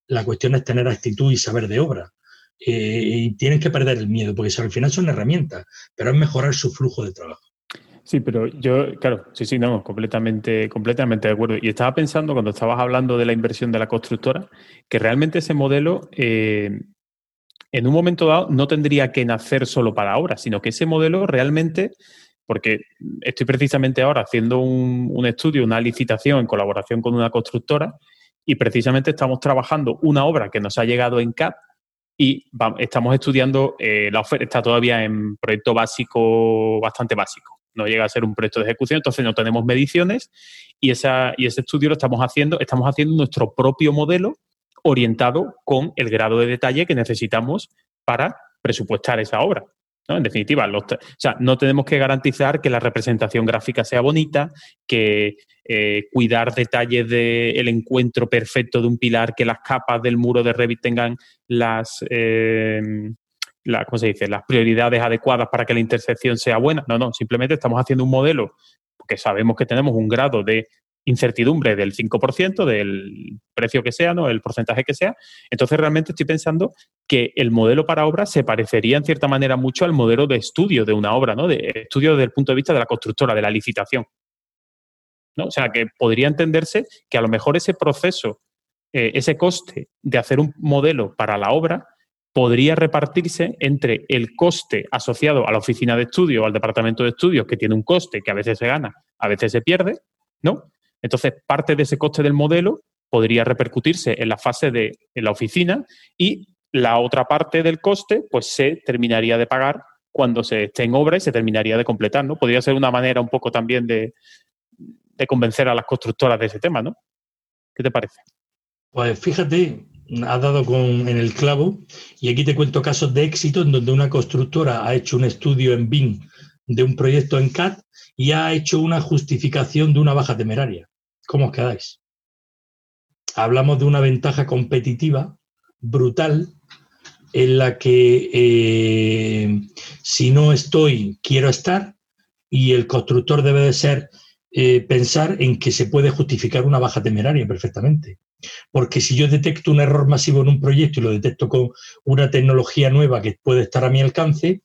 La cuestión es tener actitud y saber de obra. Eh, y tienen que perder el miedo, porque al final son herramientas, pero es mejorar su flujo de trabajo. Sí, pero yo, claro, sí, sí, no, completamente, completamente de acuerdo. Y estaba pensando cuando estabas hablando de la inversión de la constructora, que realmente ese modelo, eh, en un momento dado no tendría que nacer solo para obra, sino que ese modelo realmente, porque estoy precisamente ahora haciendo un, estudio, una licitación en colaboración con una constructora y precisamente estamos trabajando una obra que nos ha llegado en CAP y estamos estudiando, eh, la oferta está todavía en proyecto básico, bastante básico. No llega a ser un proyecto de ejecución, entonces no tenemos mediciones y, esa, y ese estudio lo estamos haciendo, estamos haciendo nuestro propio modelo orientado con el grado de detalle que necesitamos para presupuestar esa obra. En definitiva, o sea, no tenemos que garantizar que la representación gráfica sea bonita, que eh, cuidar detalles del encuentro perfecto de un pilar, que las capas del muro de Revit tengan las, eh, se dice? las prioridades adecuadas para que la intersección sea buena. No, no, simplemente estamos haciendo un modelo porque sabemos que tenemos un grado de incertidumbre del 5%, del precio que sea, ¿no? el porcentaje que sea. Entonces, realmente estoy pensando que el modelo para obra se parecería en cierta manera mucho al modelo de estudio de una obra, ¿no? de estudio desde el punto de vista de la constructora, de la licitación. ¿no? O sea, que podría entenderse que a lo mejor ese proceso, eh, ese coste de hacer un modelo para la obra, podría repartirse entre el coste asociado a la oficina de estudio o al departamento de estudios, que tiene un coste que a veces se gana, a veces se pierde, ¿no? Entonces, parte de ese coste del modelo podría repercutirse en la fase de la oficina y la otra parte del coste, pues se terminaría de pagar cuando se esté en obra y se terminaría de completar, ¿no? Podría ser una manera un poco también de, convencer a las constructoras de ese tema, ¿no? ¿Qué te parece? Pues fíjate, has dado con, en el clavo y aquí te cuento casos de éxito en donde una constructora ha hecho un estudio en BIM de un proyecto en CAD y ha hecho una justificación de una baja temeraria. ¿Cómo os quedáis? Hablamos de una ventaja competitiva brutal en la que eh, si no estoy, quiero estar y el constructor debe de ser eh, pensar en que se puede justificar una baja temeraria perfectamente. Porque si yo detecto un error masivo en un proyecto y lo detecto con una tecnología nueva que puede estar a mi alcance,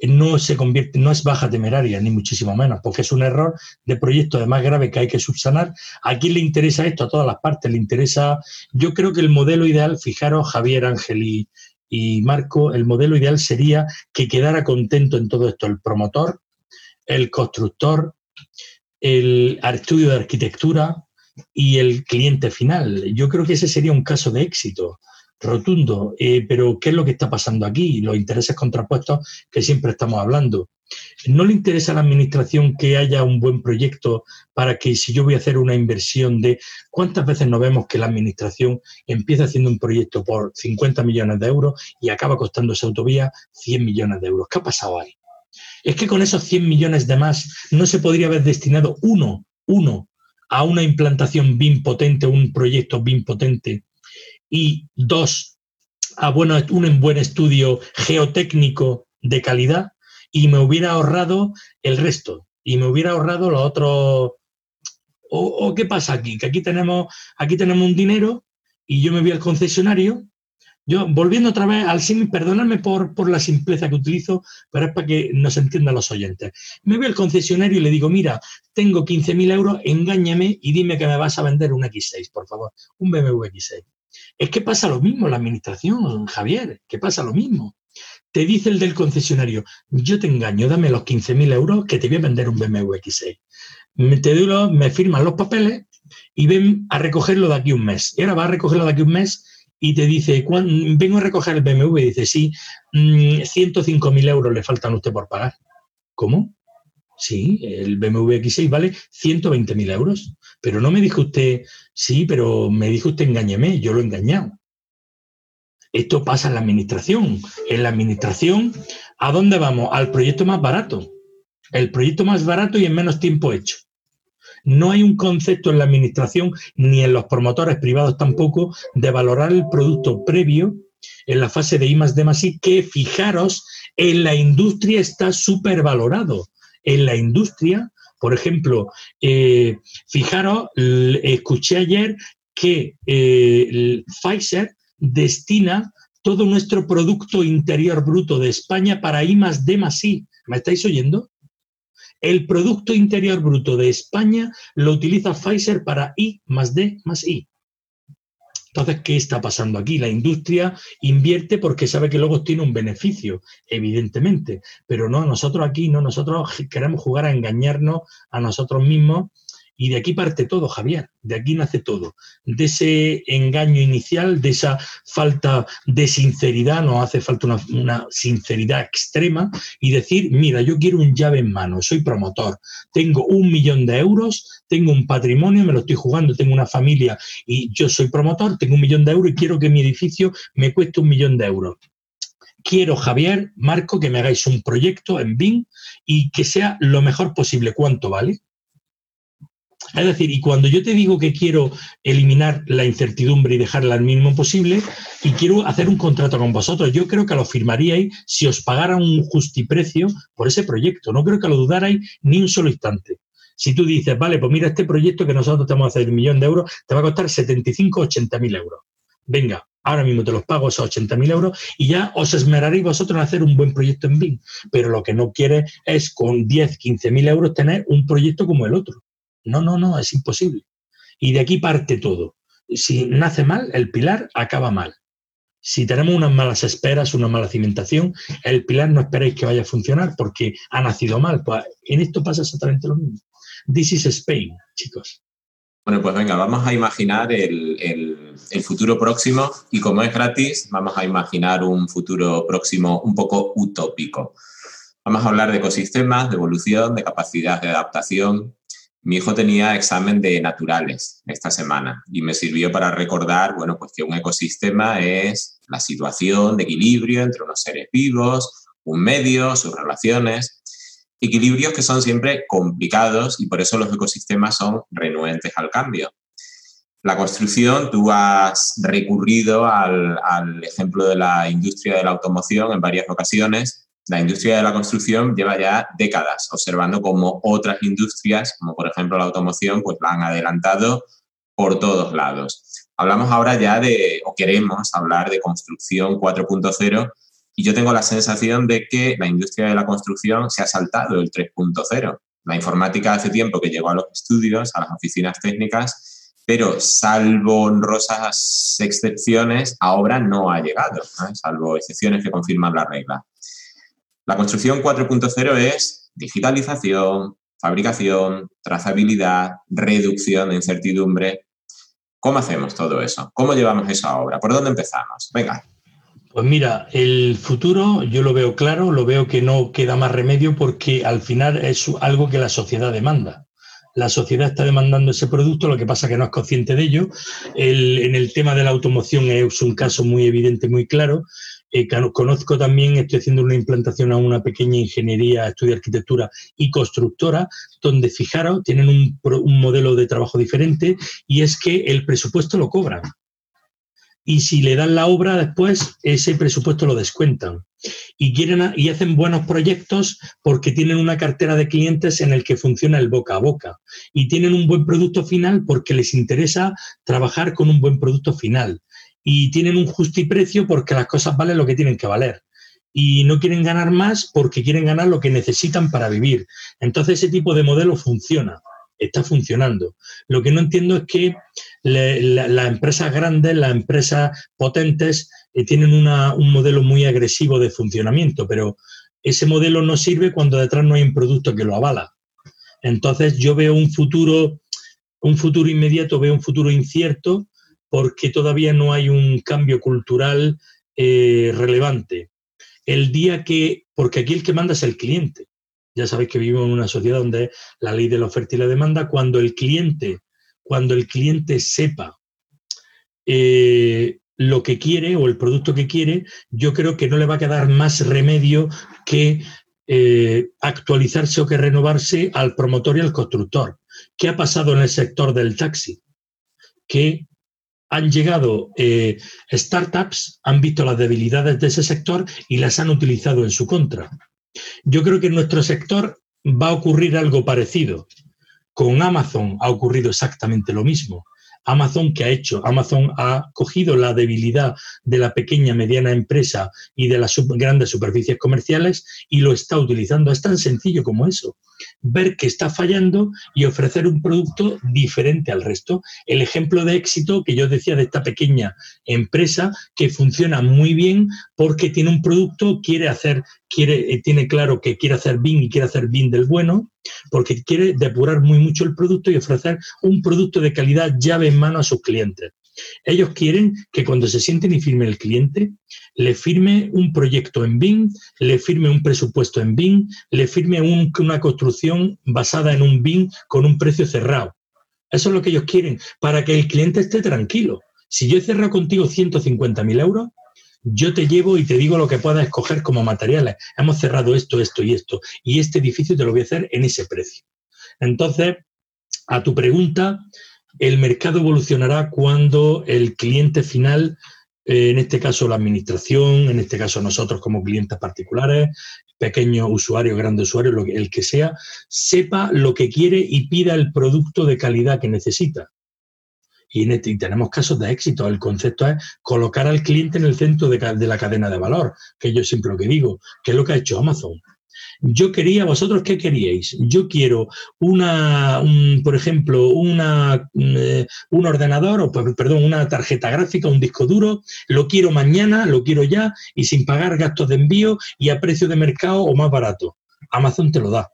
no se convierte, no es baja temeraria, ni muchísimo menos, porque es un error de proyecto más grave que hay que subsanar. ¿A quién le interesa esto? A todas las partes. Le interesa. Yo creo que el modelo ideal, fijaros, Javier, Ángel y Marco, el modelo ideal sería que quedara contento en todo esto el promotor, el constructor, el estudio de arquitectura y el cliente final. Yo creo que ese sería un caso de éxito rotundo. Eh, pero, ¿qué es lo que está pasando aquí? Los intereses contrapuestos que siempre estamos hablando. ¿No le interesa a la administración que haya un buen proyecto para que si yo voy a hacer una inversión de cuántas veces nos vemos que la administración empieza haciendo un proyecto por 50 millones de euros y acaba costando esa autovía 100 millones de euros? ¿Qué ha pasado ahí? Es que con esos 100 millones de más no se podría haber destinado uno, uno, a una implantación BIM potente, un proyecto BIM potente y dos, a bueno, un buen estudio geotécnico de calidad y me hubiera ahorrado el resto y me hubiera ahorrado lo otro. O, qué pasa aquí? Que aquí tenemos, aquí tenemos un dinero y yo me voy al concesionario. Yo, volviendo otra vez al sim, perdonadme por, por la simpleza que utilizo, pero es para que nos entiendan los oyentes. Me voy al concesionario y le digo, mira, tengo 15.000 euros, engáñame y dime que me vas a vender un X6, por favor, un BMW X6. Es que pasa lo mismo en la administración, Javier, que pasa lo mismo. Te dice el del concesionario, yo te engaño, dame los 15.000 euros que te voy a vender un BMW X6. Me, te me firman los papeles y ven a recogerlo de aquí un mes. Y ahora va a recogerlo de aquí un mes y te dice, vengo a recoger el BMW y dice, sí, 105.000 mm, euros le faltan a usted por pagar. ¿Cómo? Sí, el BMW X6 vale 120.000 euros. Pero no me dijo usted, sí, pero me dijo usted engáñeme, yo lo he engañado. Esto pasa en la administración. En la administración, ¿a dónde vamos? Al proyecto más barato. El proyecto más barato y en menos tiempo hecho. No hay un concepto en la administración, ni en los promotores privados tampoco, de valorar el producto previo en la fase de I más D I, que fijaros, en la industria está súper valorado en la industria. Por ejemplo, eh, fijaros, escuché ayer que eh, Pfizer destina todo nuestro Producto Interior Bruto de España para I más D I. ¿Me estáis oyendo? El Producto Interior Bruto de España lo utiliza Pfizer para I más D más I. Entonces, ¿qué está pasando aquí? La industria invierte porque sabe que luego tiene un beneficio, evidentemente, pero no, nosotros aquí no, nosotros queremos jugar a engañarnos a nosotros mismos y de aquí parte todo, Javier, de aquí nace todo. De ese engaño inicial, de esa falta de sinceridad, nos hace falta una, sinceridad extrema y decir, mira, yo quiero un llave en mano, soy promotor, tengo un millón de euros, tengo un patrimonio, me lo estoy jugando, tengo una familia y yo soy promotor, tengo un millón de euros y quiero que mi edificio me cueste un millón de euros quiero, Javier, Marco, que me hagáis un proyecto en BIM y que sea lo mejor posible. ¿Cuánto vale? Es decir, y cuando yo te digo que quiero eliminar la incertidumbre y dejarla al mínimo posible, y quiero hacer un contrato con vosotros, yo creo que lo firmaríais si os pagara un justiprecio por ese proyecto. No creo que lo dudarais ni un solo instante. Si tú dices, vale, pues mira, este proyecto que nosotros te vamos a hacer un millón de euros, te va a costar 75 o 80 mil euros. Venga, ahora mismo te los pago esos 80 mil euros y ya os esmeraréis vosotros en hacer un buen proyecto en BIM. Pero lo que no quieres es con 10, 15 mil euros tener un proyecto como el otro. No, no, no, es imposible. Y de aquí parte todo. Si nace mal, el pilar acaba mal. Si tenemos unas malas esperas, una mala cimentación, el pilar no esperéis que vaya a funcionar porque ha nacido mal. Pues en esto pasa exactamente lo mismo. This is Spain, chicos. Bueno, pues venga, vamos a imaginar el, el, futuro próximo y como es gratis, vamos a imaginar un futuro próximo un poco utópico. Vamos a hablar de ecosistemas, de evolución, de capacidad de adaptación, mi hijo tenía examen de naturales esta semana y me sirvió para recordar, bueno, pues que un ecosistema es la situación de equilibrio entre unos seres vivos, un medio, sus relaciones, equilibrios que son siempre complicados y por eso los ecosistemas son renuentes al cambio. La construcción, tú has recurrido al, al ejemplo de la industria de la automoción en varias ocasiones la industria de la construcción lleva ya décadas observando cómo otras industrias, como por ejemplo la automoción, pues la han adelantado por todos lados. Hablamos ahora ya de, o queremos hablar de construcción 4.0 y yo tengo la sensación de que la industria de la construcción se ha saltado el 3.0. La informática hace tiempo que llegó a los estudios, a las oficinas técnicas, pero salvo honrosas excepciones, ahora no ha llegado, salvo excepciones que confirman la regla. La construcción 4.0 es digitalización, fabricación, trazabilidad, reducción de incertidumbre. ¿Cómo hacemos todo eso? ¿Cómo llevamos eso a obra? ¿Por dónde empezamos? Venga. Pues mira, el futuro yo lo veo claro, lo veo que no queda más remedio porque al final es algo que la sociedad demanda. La sociedad está demandando ese producto, lo que pasa que no es consciente de ello. en el tema de la automoción es un caso muy evidente, muy claro. Eh, conozco también, estoy haciendo una implantación a una pequeña ingeniería, estudio arquitectura y constructora, donde fijaros, tienen un, modelo de trabajo diferente y es que el presupuesto lo cobran. Y si le dan la obra después, ese presupuesto lo descuentan. Y, quieren, y hacen buenos proyectos porque tienen una cartera de clientes en el que funciona el boca a boca. Y tienen un buen producto final porque les interesa trabajar con un buen producto final y tienen un justiprecio porque las cosas valen lo que tienen que valer. Y no quieren ganar más porque quieren ganar lo que necesitan para vivir. Entonces ese tipo de modelo funciona, está funcionando. Lo que no entiendo es que las empresas grandes, las empresas potentes, eh, tienen un modelo muy agresivo de funcionamiento, pero ese modelo no sirve cuando detrás no hay un producto que lo avala. Entonces yo veo un futuro, un futuro inmediato, veo un futuro incierto porque todavía no hay un cambio cultural eh, relevante. El día que, porque aquí el que manda es el cliente. Ya sabéis que vivimos en una sociedad donde la ley de la oferta y la demanda, cuando el cliente, cuando el cliente sepa eh, lo que quiere o el producto que quiere, yo creo que no le va a quedar más remedio que eh, actualizarse o que renovarse al promotor y al constructor. ¿Qué ha pasado en el sector del taxi? Que han llegado eh, startups, han visto las debilidades de ese sector y las han utilizado en su contra. Yo creo que en nuestro sector va a ocurrir algo parecido. Con Amazon ha ocurrido exactamente lo mismo. Amazon, ¿qué ha hecho? Amazon ha cogido la debilidad de la pequeña, mediana empresa y de las grandes superficies comerciales y lo está utilizando. Es tan sencillo como eso. Ver que está fallando y ofrecer un producto diferente al resto. El ejemplo de éxito que yo decía de esta pequeña empresa que funciona muy bien porque tiene un producto, quiere hacer, quiere, eh, tiene claro que quiere hacer bien y quiere hacer bien del bueno, porque quiere depurar muy mucho el producto y ofrecer un producto de calidad llave en mano a sus clientes. Ellos quieren que cuando se sienten y firme el cliente, le firme un proyecto en BIM, le firme un presupuesto en BIM, le firme una construcción basada en un BIM con un precio cerrado. Eso es lo que ellos quieren, para que el cliente esté tranquilo. Si yo he cerrado contigo 150.000 euros, yo te llevo y te digo lo que puedas escoger como materiales. Hemos cerrado esto, esto y esto. Y este edificio te lo voy a hacer en ese precio. Entonces, a tu pregunta, el mercado evolucionará cuando el cliente final, eh, en este caso la administración, en este caso nosotros como clientes particulares, pequeños usuarios, grandes usuarios, el que sea, sepa lo que quiere y pida el producto de calidad que necesita. Y, este, tenemos casos de éxito. El concepto es colocar al cliente en el centro de, de, la cadena de valor, que yo siempre lo que digo, que es lo que ha hecho Amazon. Yo quería, vosotros qué queríais? Yo quiero una, por ejemplo, una, eh, un ordenador, o perdón, una tarjeta gráfica, un disco duro, lo quiero mañana, lo quiero ya y sin pagar gastos de envío y a precio de mercado o más barato. Amazon te lo da.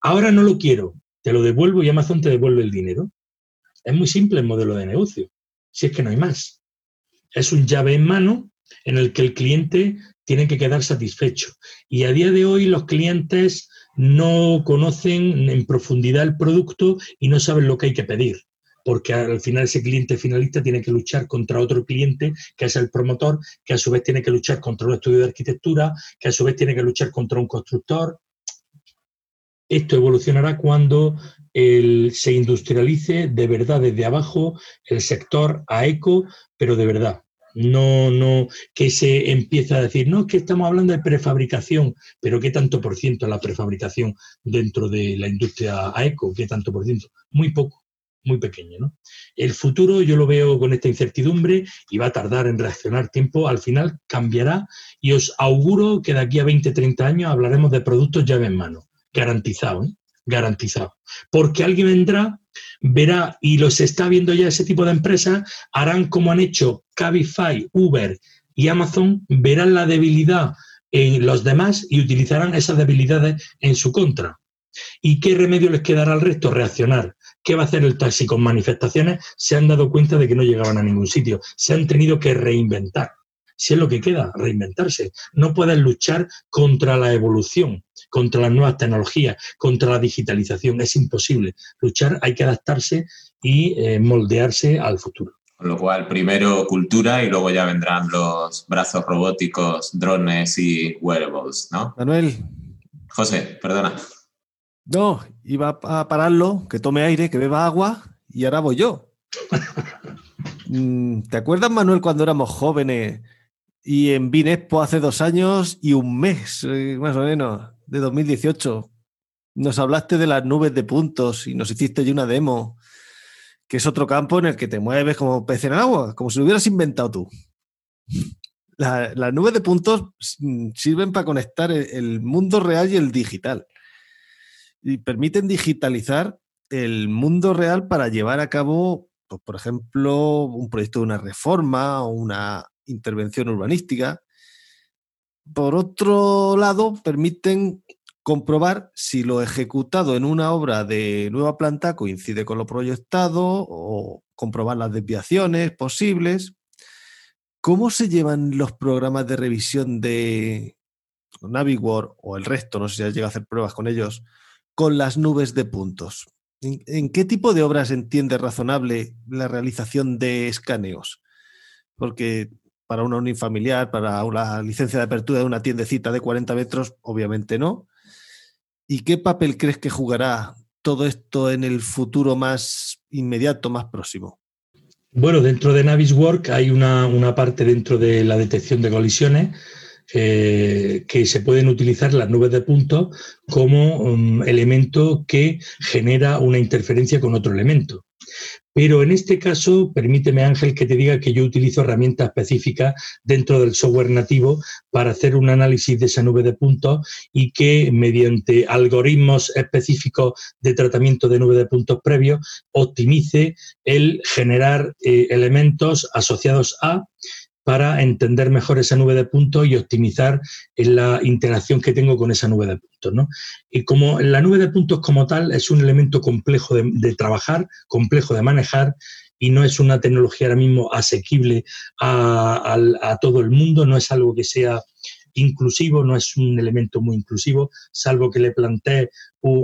Ahora no lo quiero, te lo devuelvo y Amazon te devuelve el dinero. Es muy simple el modelo de negocio, si es que no hay más. Es un llave en mano en el que el cliente tienen que quedar satisfechos. Y a día de hoy los clientes no conocen en profundidad el producto y no saben lo que hay que pedir, porque al final ese cliente finalista tiene que luchar contra otro cliente, que es el promotor, que a su vez tiene que luchar contra un estudio de arquitectura, que a su vez tiene que luchar contra un constructor. Esto evolucionará cuando se industrialice de verdad desde abajo el sector a eco, pero de verdad. No, no, que se empieza a decir, no, es que estamos hablando de prefabricación, pero ¿qué tanto por ciento es la prefabricación dentro de la industria AECO? ¿Qué tanto por ciento? Muy poco, muy pequeño, ¿no? El futuro yo lo veo con esta incertidumbre y va a tardar en reaccionar tiempo, al final cambiará y os auguro que de aquí a 20, 30 años hablaremos de productos llave en mano, garantizado, ¿eh? garantizado. Porque alguien vendrá verá, y los está viendo ya ese tipo de empresas, harán como han hecho Cabify, Uber y Amazon, verán la debilidad en los demás y utilizarán esas debilidades en su contra. ¿Y qué remedio les quedará al resto? Reaccionar. ¿Qué va a hacer el taxi con manifestaciones? Se han dado cuenta de que no llegaban a ningún sitio. Se han tenido que reinventar. Si es lo que queda, reinventarse. No pueden luchar contra la evolución contra las nuevas tecnologías, contra la digitalización. Es imposible. Luchar, hay que adaptarse y eh, moldearse al futuro. Con lo cual, primero cultura y luego ya vendrán los brazos robóticos, drones y wearables, ¿no? Manuel. José, perdona. No, iba a pararlo, que tome aire, que beba agua y ahora voy yo. Mm, ¿Te acuerdas, Manuel, cuando éramos jóvenes y en Binespo hace dos años y un mes, eh, más o menos? de 2018. Nos hablaste de las nubes de puntos y nos hiciste ya una demo, que es otro campo en el que te mueves como pez en agua, como si lo hubieras inventado tú. las nubes de puntos sirven para conectar el mundo real y el digital. Y permiten digitalizar el mundo real para llevar a cabo, pues, por ejemplo, un proyecto de una reforma o una intervención urbanística por otro lado, permiten comprobar si lo ejecutado en una obra de nueva planta coincide con lo proyectado o comprobar las desviaciones posibles. ¿Cómo se llevan los programas de revisión de Naviware o el resto, no sé si has llegado a hacer pruebas con ellos, con las nubes de puntos? ¿En, qué tipo de obras entiende razonable la realización de escaneos? Porque para una unifamiliar, para una licencia de apertura de una tiendecita de 40 metros, obviamente no. ¿Y qué papel crees que jugará todo esto en el futuro más inmediato, más próximo? Bueno, dentro de Naviswork hay una, parte dentro de la detección de colisiones eh, que se pueden utilizar las nubes de puntos como um, elemento que genera una interferencia con otro elemento. Pero en este caso, permíteme Ángel que te diga que yo utilizo herramientas específicas dentro del software nativo para hacer un análisis de esa nube de puntos y que mediante algoritmos específicos de tratamiento de nube de puntos previos optimice el generar eh, elementos asociados a para entender mejor esa nube de puntos y optimizar la interacción que tengo con esa nube de puntos. ¿no? Y como la nube de puntos como tal es un elemento complejo de, trabajar, complejo de manejar, y no es una tecnología ahora mismo asequible a, todo el mundo, no es algo que sea inclusivo, no es un elemento muy inclusivo, salvo que le plantee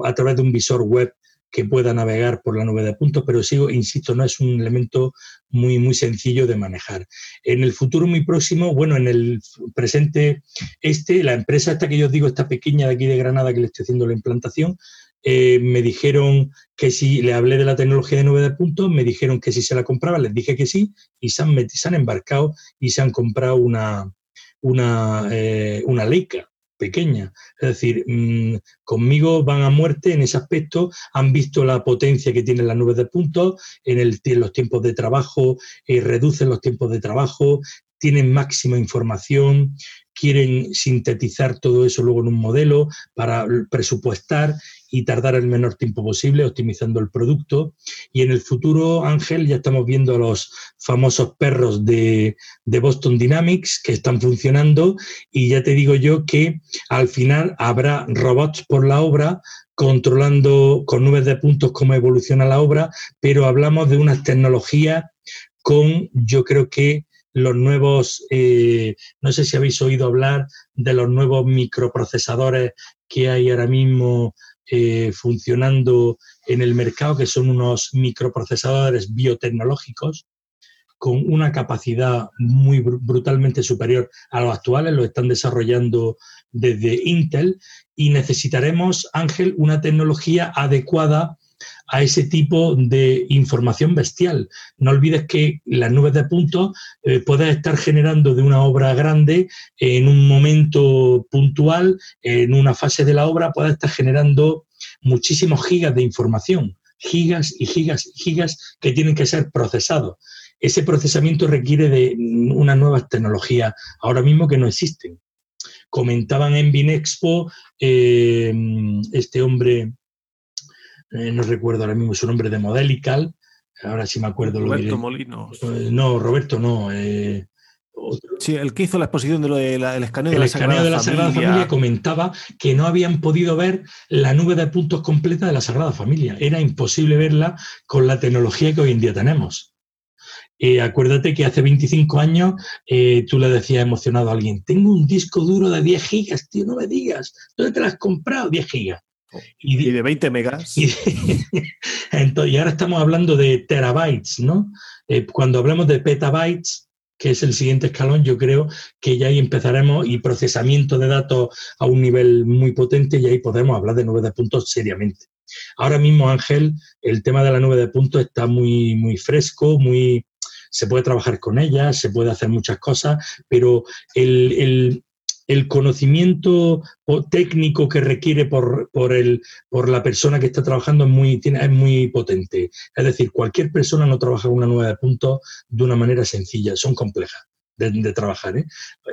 a través de un visor web que pueda navegar por la nube de puntos, pero sigo, insisto, no es un elemento muy, muy sencillo de manejar. En el futuro muy próximo, bueno, en el presente este, la empresa esta que yo os digo, esta pequeña de aquí de Granada que le estoy haciendo la implantación, eh, me dijeron que si le hablé de la tecnología de nube de puntos, me dijeron que si se la compraba, les dije que sí, y se han, se han embarcado y se han comprado una, una, eh, una Leica pequeña. Es decir, mm, conmigo van a muerte en ese aspecto, han visto la potencia que tienen las nubes de puntos, en, el, los tiempos de trabajo, eh, reducen los tiempos de trabajo, tienen máxima información, quieren sintetizar todo eso luego en un modelo para presupuestar y tardar el menor tiempo posible optimizando el producto. Y en el futuro, Ángel, ya estamos viendo a los famosos perros de, Boston Dynamics que están funcionando y ya te digo yo que al final habrá robots por la obra controlando con nubes de puntos cómo evoluciona la obra, pero hablamos de unas tecnologías con, yo creo que los nuevos, eh, no sé si habéis oído hablar de los nuevos microprocesadores que hay ahora mismo eh, funcionando en el mercado, que son unos microprocesadores biotecnológicos con una capacidad muy brutalmente superior a los actuales, lo están desarrollando desde Intel. Y necesitaremos, Ángel, una tecnología adecuada a ese tipo de información bestial. No olvides que las nubes de puntos eh, estar generando de una obra grande en un momento puntual, en una fase de la obra, puedes estar generando muchísimos gigas de información, gigas y gigas y gigas que tienen que ser procesados. Ese procesamiento requiere de unas nuevas tecnologías ahora mismo que no existen. Comentaban en Binexpo eh, este hombre eh, no recuerdo ahora mismo su nombre, de Modelical, ahora sí me acuerdo. Roberto Molinos. Eh, no, Roberto no. Eh, sí, el que hizo la exposición de lo del escaneo de la, Sagrada, de la Sagrada Familia. comentaba que no habían podido ver la nube de puntos completa de la Sagrada Familia. Era imposible verla con la tecnología que hoy en día tenemos. acuérdate que hace 25 años tú le decías emocionado a alguien, tengo un disco duro de 10 gigas, tío, no me digas, ¿dónde te lo has comprado? 10 gigas. Y, de 20 megas. Y, Entonces, ahora estamos hablando de terabytes, ¿no? Eh, cuando hablamos de petabytes, que es el siguiente escalón, yo creo que ya ahí empezaremos y procesamiento de datos a un nivel muy potente y ahí podemos hablar de nube de puntos seriamente. Ahora mismo, Ángel, el tema de la nube de puntos está muy, muy fresco, muy, se puede trabajar con ella, se puede hacer muchas cosas, pero el, el conocimiento técnico que requiere por, por, el, por la persona que está trabajando es muy, tiene, es muy potente. Es decir, cualquier persona no trabaja una nueva de puntos de una manera sencilla, son complejas de, trabajar. ¿eh?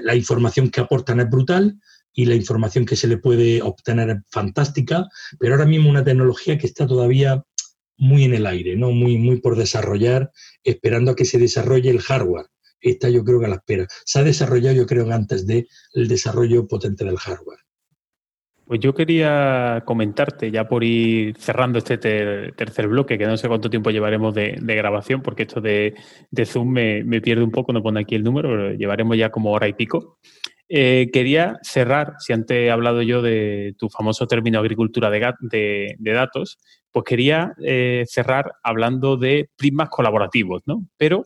La información que aportan es brutal y la información que se le puede obtener es fantástica, pero ahora mismo una tecnología que está todavía muy en el aire, ¿no? muy, muy por desarrollar, esperando a que se desarrolle el hardware esta yo creo que la espera. Se ha desarrollado yo creo que antes del desarrollo potente del hardware. Pues yo quería comentarte, ya por ir cerrando este tercer bloque, que no sé cuánto tiempo llevaremos de, grabación, porque esto de, Zoom me, pierde un poco, no pone aquí el número, pero llevaremos ya como hora y pico. Eh, quería cerrar, si antes he hablado yo de tu famoso término agricultura de, datos, pues quería eh, cerrar hablando de prismas colaborativos, ¿no? Pero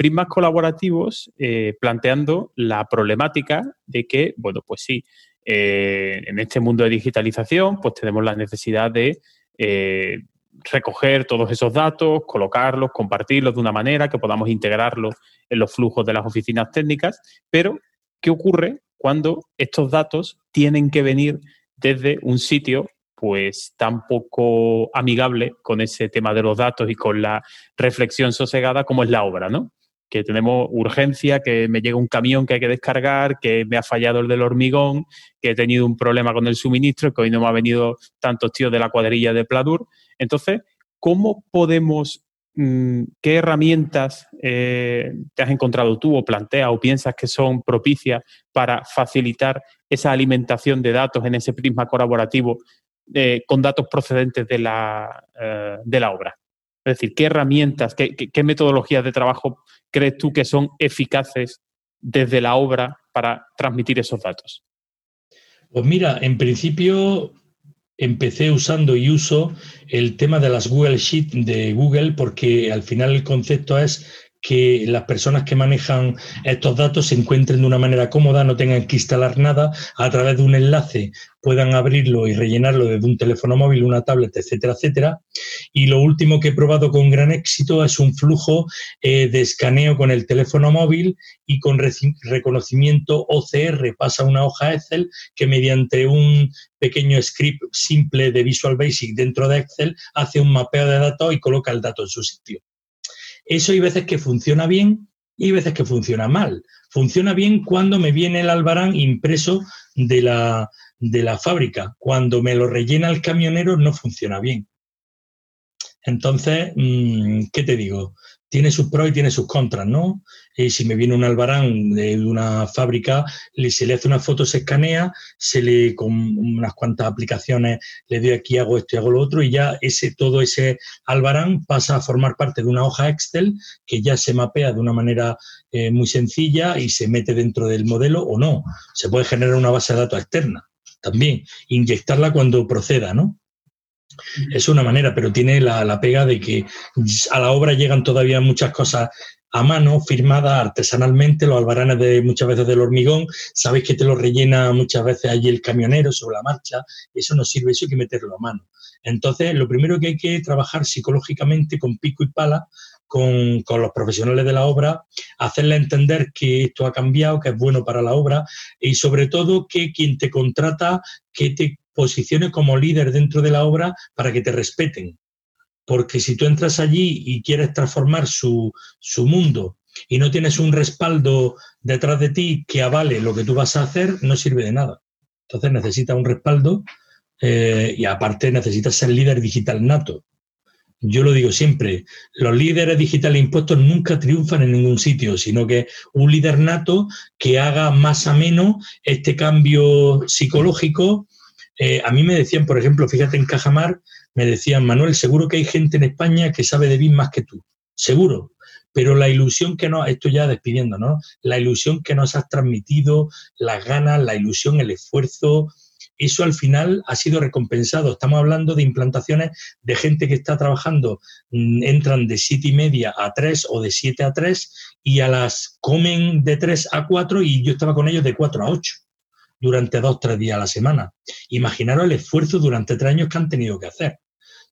prismas colaborativos eh, planteando la problemática de que, bueno, pues sí, eh, en este mundo de digitalización, pues tenemos la necesidad de eh, recoger todos esos datos, colocarlos, compartirlos de una manera que podamos integrarlos en los flujos de las oficinas técnicas, pero ¿qué ocurre cuando estos datos tienen que venir desde un sitio pues tan poco amigable con ese tema de los datos y con la reflexión sosegada como es la obra, ¿no? Que tenemos urgencia, que me llega un camión que hay que descargar, que me ha fallado el del hormigón, que he tenido un problema con el suministro, que hoy no me ha venido tantos tíos de la cuadrilla de Pladur. Entonces, ¿cómo podemos Mm, ¿qué herramientas eh, te has encontrado tú o planteas o piensas que son propicias para facilitar esa alimentación de datos en ese prisma colaborativo eh, con datos procedentes de la, eh, de la obra? Es decir, ¿qué herramientas, qué, metodologías de trabajo crees tú que son eficaces desde la obra para transmitir esos datos? Pues mira, en principio empecé usando y uso el tema de las Google Sheet de Google porque al final el concepto es que las personas que manejan estos datos se encuentren de una manera cómoda, no tengan que instalar nada, a través de un enlace puedan abrirlo y rellenarlo desde un teléfono móvil, una tablet, etcétera, etcétera. Y lo último que he probado con gran éxito es un flujo eh, de escaneo con el teléfono móvil y con reconocimiento OCR pasa una hoja Excel que mediante un pequeño script simple de Visual Basic dentro de Excel hace un mapeo de datos y coloca el dato en su sitio. Eso hay veces que funciona bien y hay veces que funciona mal. Funciona bien cuando me viene el albarán impreso de la, de la fábrica. Cuando me lo rellena el camionero no funciona bien. Entonces, mm, ¿qué te digo? Tiene sus pros y tiene sus contras, ¿no? Y si me viene un albarán de una fábrica, se le hace una foto, se escanea, se le con unas cuantas aplicaciones le doy aquí, hago esto y hago lo otro, y ya ese, todo ese albarán pasa a formar parte de una hoja Excel que ya se mapea de una manera eh, muy sencilla y se mete dentro del modelo o no. Se puede generar una base de datos externa también, inyectarla cuando proceda, ¿no? Es una manera, pero tiene la, pega de que a la obra llegan todavía muchas cosas a mano, firmadas artesanalmente, los albaranes de muchas veces del hormigón, sabéis que te lo rellena muchas veces allí el camionero sobre la marcha, eso no sirve, eso hay que meterlo a mano. Entonces, lo primero que hay que trabajar psicológicamente con pico y pala, con, con, los profesionales de la obra, hacerle entender que esto ha cambiado, que es bueno para la obra y sobre todo que quien te contrata, que te posiciones como líder dentro de la obra para que te respeten. Porque si tú entras allí y quieres transformar su, mundo y no tienes un respaldo detrás de ti que avale lo que tú vas a hacer, no sirve de nada. Entonces necesitas un respaldo eh, y aparte necesitas ser líder digital nato. Yo lo digo siempre, los líderes digitales impuestos nunca triunfan en ningún sitio, sino que un líder nato que haga más ameno este cambio psicológico eh, a mí me decían, por ejemplo, fíjate en Cajamar, me decían, Manuel, seguro que hay gente en España que sabe de BIM más que tú, seguro. Pero la ilusión que nos, esto ya despidiendo, ¿no? La ilusión que nos has transmitido, las ganas, la ilusión, el esfuerzo, eso al final ha sido recompensado. Estamos hablando de implantaciones de gente que está trabajando, mm, entran de siete y media a 3 o de 7 a 3 y a las comen de 3 a 4 y yo estaba con ellos de 4 a 8 durante dos, tres días a la semana. Imaginaros el esfuerzo durante tres años que han tenido que hacer.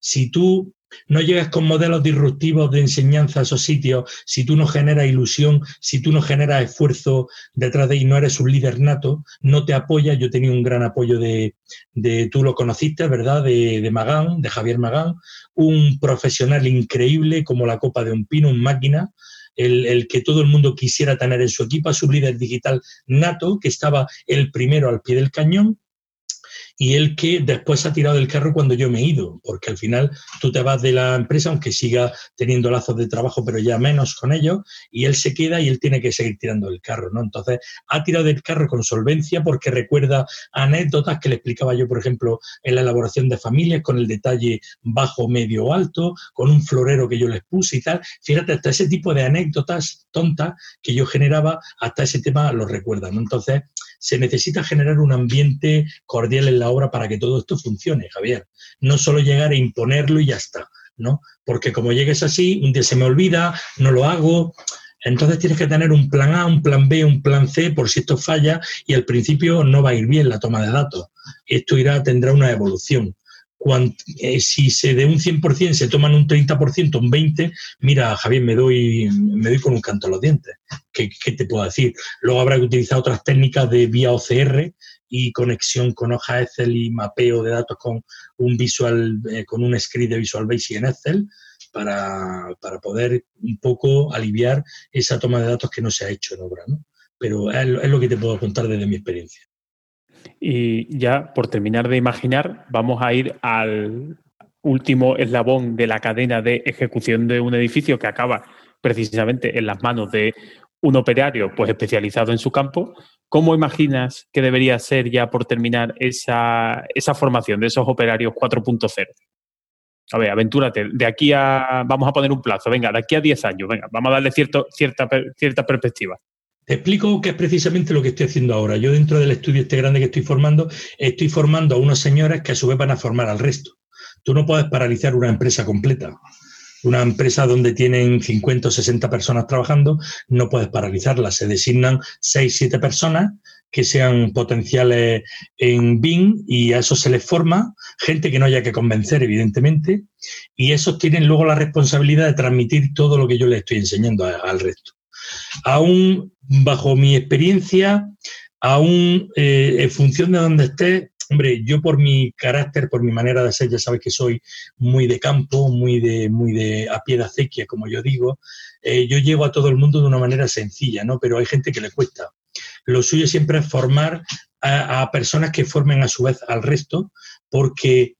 Si tú no llegas con modelos disruptivos de enseñanza a esos sitios, si tú no generas ilusión, si tú no generas esfuerzo detrás de y no eres un líder nato, no te apoyas. Yo tenía un gran apoyo de, de tú lo conociste, ¿verdad? De, de, Magán, de Javier Magán, un profesional increíble como la copa de un pino, un máquina, el, que todo el mundo quisiera tener en su equipo, a su líder digital nato, que estaba el primero al pie del cañón, y el que después ha tirado del carro cuando yo me he ido, porque al final tú te vas de la empresa, aunque siga teniendo lazos de trabajo, pero ya menos con ellos, y él se queda y él tiene que seguir tirando del carro, ¿no? Entonces, ha tirado del carro con solvencia porque recuerda anécdotas que le explicaba yo, por ejemplo, en la elaboración de familias, con el detalle bajo, medio o alto, con un florero que yo les puse y tal. Fíjate, hasta ese tipo de anécdotas tontas que yo generaba, hasta ese tema lo recuerda, ¿no? Entonces, se necesita generar un ambiente cordial en la obra para que todo esto funcione, Javier. No solo llegar a imponerlo y ya está, ¿no? Porque como llegues así, un día se me olvida, no lo hago. Entonces tienes que tener un plan A, un plan B, un plan C por si esto falla y al principio no va a ir bien la toma de datos. Esto irá, tendrá una evolución. eh, si se de un 100% se toman un 30%, un 20%, mira, Javier, me doy, me doy con un canto a los dientes. ¿Qué, ¿Qué, te puedo decir? Luego habrá que utilizar otras técnicas de vía OCR y conexión con hoja Excel y mapeo de datos con un visual, eh, con un script de Visual Basic en Excel para, para, poder un poco aliviar esa toma de datos que no se ha hecho en obra. ¿no? Pero es, es lo que te puedo contar desde mi experiencia. Y ya por terminar de imaginar, vamos a ir al último eslabón de la cadena de ejecución de un edificio que acaba precisamente en las manos de un operario pues especializado en su campo. ¿Cómo imaginas que debería ser ya por terminar esa, esa formación de esos operarios 4.0? A ver, aventúrate. De aquí a. Vamos a poner un plazo. Venga, de aquí a 10 años. Venga, vamos a darle cierto, cierta, cierta perspectiva. Te explico qué es precisamente lo que estoy haciendo ahora. Yo dentro del estudio este grande que estoy formando, estoy formando a unos señores que a su vez van a formar al resto. Tú no puedes paralizar una empresa completa. Una empresa donde tienen 50 o 60 personas trabajando, no puedes paralizarla. Se designan 6, 7 personas que sean potenciales en BIM y a eso se les forma gente que no haya que convencer, evidentemente, y esos tienen luego la responsabilidad de transmitir todo lo que yo les estoy enseñando al resto. Aún bajo mi experiencia, aún eh, en función de donde esté, hombre, yo por mi carácter, por mi manera de ser, ya sabes que soy muy de campo, muy de, muy de a pie de acequia, como yo digo, eh, yo llego a todo el mundo de una manera sencilla, ¿no? Pero hay gente que le cuesta. Lo suyo siempre es formar a, personas que formen a su vez al resto, porque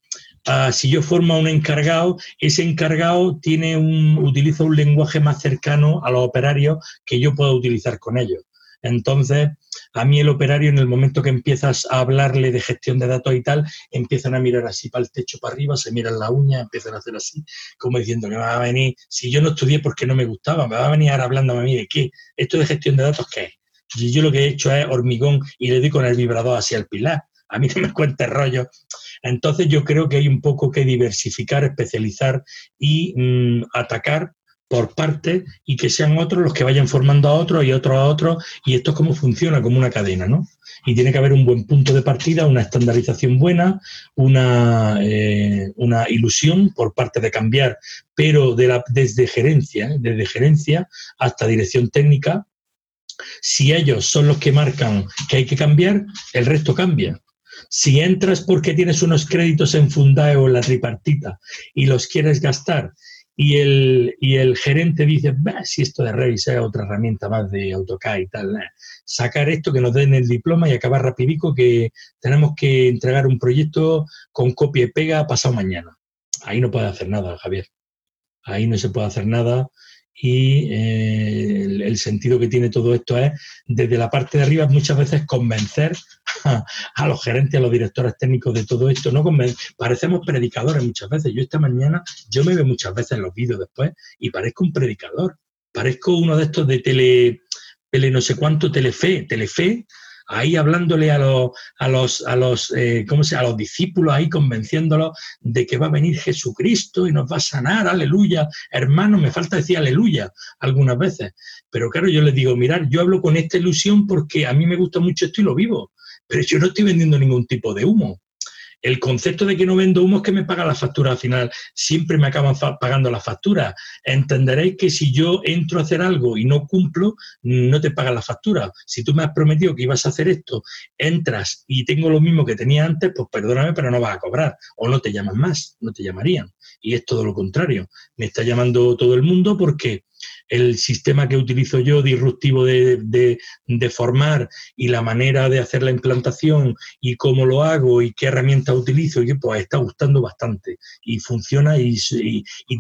Uh, si yo formo a un encargado, ese encargado tiene un, utiliza un lenguaje más cercano a los operarios que yo puedo utilizar con ellos. Entonces, a mí el operario en el momento que empiezas a hablarle de gestión de datos y tal, empiezan a mirar así para el techo, para arriba, se miran la uña, empiezan a hacer así, como diciendo que me va a venir, si yo no estudié porque no me gustaba, me va a venir ahora hablándome a mí de qué, esto de gestión de datos, ¿qué es? Y yo lo que he hecho es hormigón y le doy con el vibrador hacia el pilar. A mí no me cuentes rollo. Entonces yo creo que hay un poco que diversificar, especializar y mm, atacar por parte y que sean otros los que vayan formando a otros y otros a otros y esto es como funciona, como una cadena, ¿no? Y tiene que haber un buen punto de partida, una estandarización buena, una, eh, una ilusión por parte de cambiar, pero de la, desde gerencia, ¿eh? desde gerencia hasta dirección técnica. Si ellos son los que marcan que hay que cambiar, el resto cambia. Si entras porque tienes unos créditos en Fundae o en la tripartita y los quieres gastar y el, y el gerente dice, si esto de Revit es otra herramienta más de AutoCAD y tal, sacar esto que nos den el diploma y acabar rapidico que tenemos que entregar un proyecto con copia y pega pasado mañana. Ahí no puede hacer nada, Javier. Ahí no se puede hacer nada y eh, el, sentido que tiene todo esto es, desde la parte de arriba, muchas veces convencer a, los gerentes, a los directores técnicos de todo esto. no Parecemos predicadores muchas veces. Yo esta mañana, yo me veo muchas veces en los vídeos después y parezco un predicador. Parezco uno de estos de tele, tele no sé cuánto, telefe, telefe, ahí hablándole a los, a los, a los, eh, ¿cómo se, a los discípulos, ahí convenciéndolos de que va a venir Jesucristo y nos va a sanar, aleluya. Hermano, me falta decir aleluya algunas veces. Pero claro, yo les digo, mirar, yo hablo con esta ilusión porque a mí me gusta mucho esto y lo vivo, pero yo no estoy vendiendo ningún tipo de humo. El concepto de que no vendo humo es que me paga la factura al final. Siempre me acaban pagando la factura. Entenderéis que si yo entro a hacer algo y no cumplo, no te pagan la factura. Si tú me has prometido que ibas a hacer esto, entras y tengo lo mismo que tenía antes, pues perdóname, pero no vas a cobrar. O no te llaman más, no te llamarían. Y es todo lo contrario. Me está llamando todo el mundo porque el sistema que utilizo yo disruptivo de, formar y la manera de hacer la implantación y cómo lo hago y qué herramientas utilizo, y pues está gustando bastante y funciona y,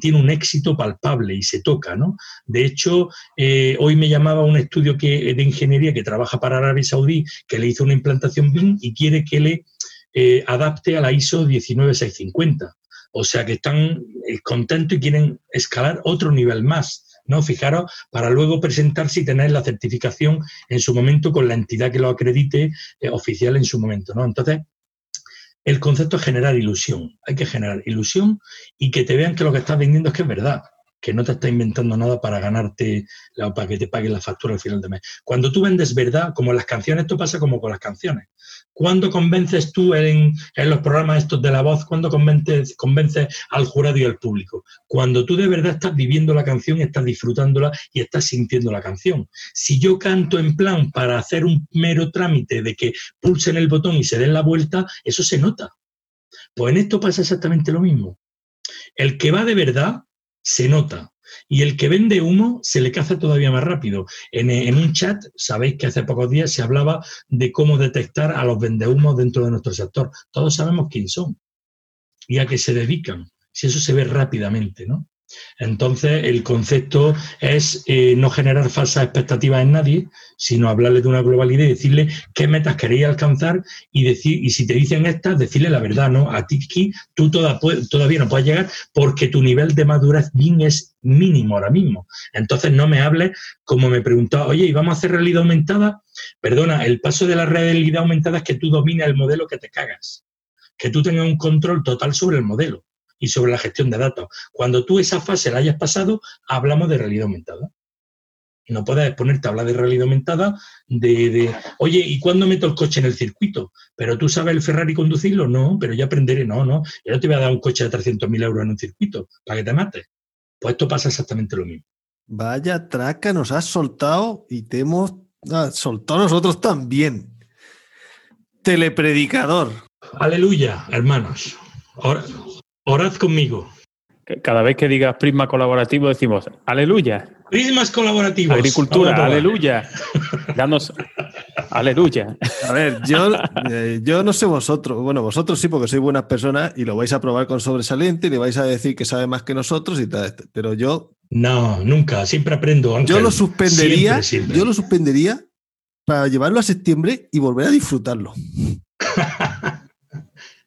tiene un éxito palpable y se toca, ¿no? De hecho, eh, hoy me llamaba un estudio que, de ingeniería que trabaja para Arabia Saudí que le hizo una implantación BIM y quiere que le eh, adapte a la ISO 19650. O sea que están eh, contentos y quieren escalar otro nivel más. ¿No? Fijaros, para luego presentarse y tener la certificación en su momento con la entidad que lo acredite eh, oficial en su momento, ¿no? Entonces, el concepto es generar ilusión. Hay que generar ilusión y que te vean que lo que estás vendiendo es que es verdad. Que no te está inventando nada para ganarte, la, para que te paguen la factura al final de mes. Cuando tú vendes verdad, como las canciones, esto pasa como con las canciones. ¿Cuándo convences tú en, los programas estos de la voz? ¿Cuándo convences, convences al jurado y al público? Cuando tú de verdad estás viviendo la canción, estás disfrutándola y estás sintiendo la canción. Si yo canto en plan para hacer un mero trámite de que pulsen el botón y se den la vuelta, eso se nota. Pues en esto pasa exactamente lo mismo. El que va de verdad se nota. Y el que vende humo se le caza todavía más rápido. En, un chat, sabéis que hace pocos días se hablaba de cómo detectar a los vendehumos dentro de nuestro sector. Todos sabemos quién son y a qué se dedican. Si eso se ve rápidamente, ¿no? Entonces, el concepto es eh, no generar falsas expectativas en nadie, sino hablarle de una globalidad y decirle qué metas queréis alcanzar y, decir, y si te dicen estas, decirle la verdad, ¿no? A ti tú todavía no puedes llegar porque tu nivel de madurez bien es mínimo ahora mismo. Entonces, no me hables como me preguntaba, oye, ¿y vamos a hacer realidad aumentada? Perdona, el paso de la realidad aumentada es que tú domines el modelo que te cagas, que tú tengas un control total sobre el modelo y sobre la gestión de datos. Cuando tú esa fase la hayas pasado, hablamos de realidad aumentada. No puedes ponerte a hablar de realidad aumentada de, oye, ¿y cuándo meto el coche en el circuito? ¿Pero tú sabes el Ferrari conducirlo? No, pero yo aprenderé. No, no. Yo no te voy a dar un coche de 300.000 euros en un circuito para que te mates. Pues esto pasa exactamente lo mismo. Vaya traca, nos has soltado y te hemos ah, soltado nosotros también. Telepredicador. Aleluya, hermanos. Ahora, Orad conmigo. Cada vez que digas prisma colaborativo decimos, aleluya. Prismas colaborativos. Agricultura, aleluya. Danos, aleluya. A ver, yo, eh, yo no sé vosotros. Bueno, vosotros sí, porque sois buenas personas y lo vais a probar con sobresaliente y le vais a decir que sabe más que nosotros y tal. Pero yo. No, nunca. Siempre aprendo. Yo lo suspendería. Yo lo suspendería para llevarlo a septiembre y volver a disfrutarlo.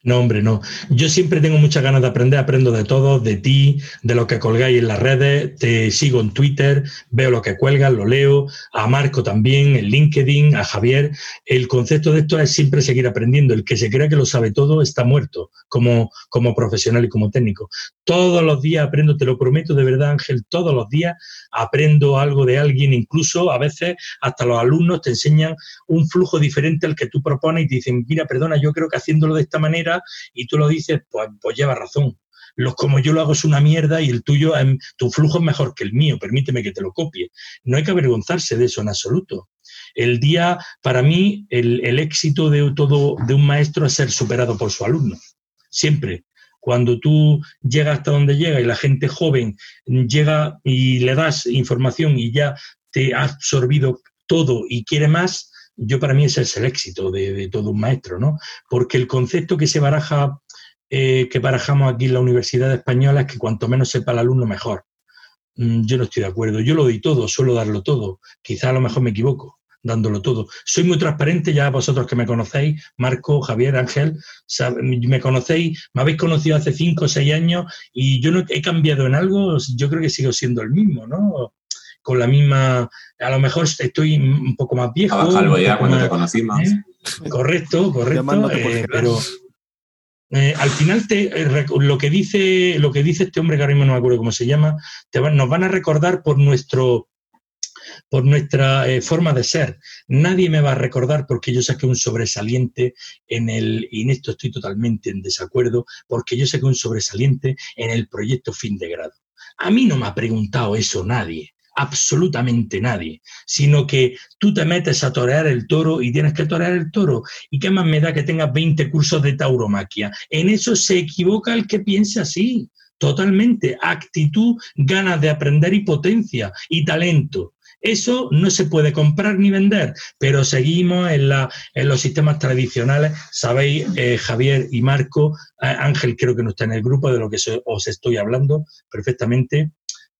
No, hombre, no. Yo siempre tengo muchas ganas de aprender, aprendo de todo, de ti, de lo que colgáis en las redes, te sigo en Twitter, veo lo que cuelgas, lo leo, a Marco también, en LinkedIn, a Javier. El concepto de esto es siempre seguir aprendiendo. El que se crea que lo sabe todo está muerto como, como profesional y como técnico. Todos los días aprendo, te lo prometo de verdad, Ángel, todos los días aprendo algo de alguien, incluso a veces hasta los alumnos te enseñan un flujo diferente al que tú propones y te dicen, mira, perdona, yo creo que haciéndolo de esta manera y tú lo dices, pues, pues lleva razón. Los como yo lo hago es una mierda y el tuyo, tu flujo es mejor que el mío, permíteme que te lo copie. No hay que avergonzarse de eso en absoluto. El día, para mí, el, el éxito de todo de un maestro es ser superado por su alumno. Siempre. Cuando tú llegas hasta donde llega y la gente joven llega y le das información y ya te ha absorbido todo y quiere más, yo para mí ese es el éxito de, todo un maestro, ¿no? Porque el concepto que se baraja, eh, que barajamos aquí en la Universidad Española es que cuanto menos sepa el alumno, mejor. Mm, yo no estoy de acuerdo. Yo lo doy todo, suelo darlo todo. Quizá a lo mejor me equivoco dándolo todo. Soy muy transparente, ya vosotros que me conocéis, Marco, Javier, Ángel, me conocéis, me habéis conocido hace cinco o seis años y yo no he cambiado en algo, yo creo que sigo siendo el mismo, ¿no? Con la misma, a lo mejor estoy un poco más viejo. ya cuando te conocimos. ¿eh? Correcto, correcto, eh, pero eh, al final te, lo que dice lo que dice este hombre que ahora mismo no me acuerdo cómo se llama, te nos van a recordar por nuestro por nuestra eh, forma de ser. Nadie me va a recordar porque yo saqué un sobresaliente en el, y en esto estoy totalmente en desacuerdo, porque yo saqué un sobresaliente en el proyecto fin de grado. A mí no me ha preguntado eso nadie absolutamente nadie, sino que tú te metes a torear el toro y tienes que torear el toro. ¿Y qué más me da que tengas 20 cursos de tauromaquia? En eso se equivoca el que piensa así, totalmente. Actitud, ganas de aprender y potencia y talento. Eso no se puede comprar ni vender, pero seguimos en, los sistemas tradicionales. Sabéis, eh, Javier y Marco, eh, Ángel creo que no está en el grupo de lo que os estoy hablando perfectamente,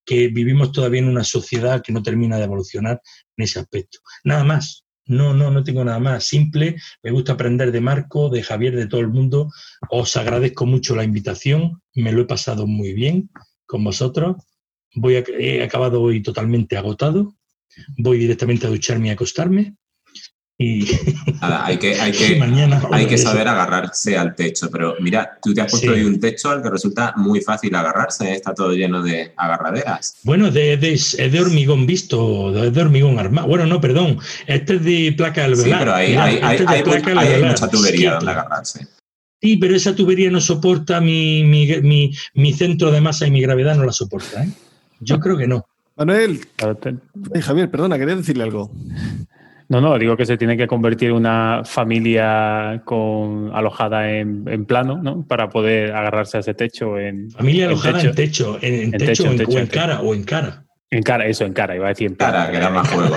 que vivimos todavía en una sociedad que no termina de evolucionar en ese aspecto. Nada más. No, no, no tengo nada más. Simple, me gusta aprender de Marco, de Javier, de todo el mundo. Os agradezco mucho la invitación, me lo he pasado muy bien con vosotros. Voy he acabado hoy totalmente agotado, voy directamente a ducharme y a acostarme. Y hay que, hay que, mañana, hay que saber agarrarse al techo. Pero mira, tú te has puesto ahí un techo al que resulta muy fácil agarrarse. Está todo lleno de agarraderas. Bueno, de, es de hormigón visto, es de hormigón armado. Bueno, no, perdón. Este es de placa alveolar. Sí, pero hay, hay, hay, este hay mucha tubería donde agarrarse. Sí, pero esa tubería no soporta mi, mi, mi, centro de masa y mi gravedad no la soporta. ¿eh? Yo creo que no. Manuel, Javier, perdona, quería decirle algo. No, no, digo que se tiene que convertir una familia con, alojada en, plano, ¿no? Para poder agarrarse a ese techo. En, familia alojada en techo, en, techo, o en, cara, o en cara. En cara, eso, en cara, iba a decir en cara. que da más juego.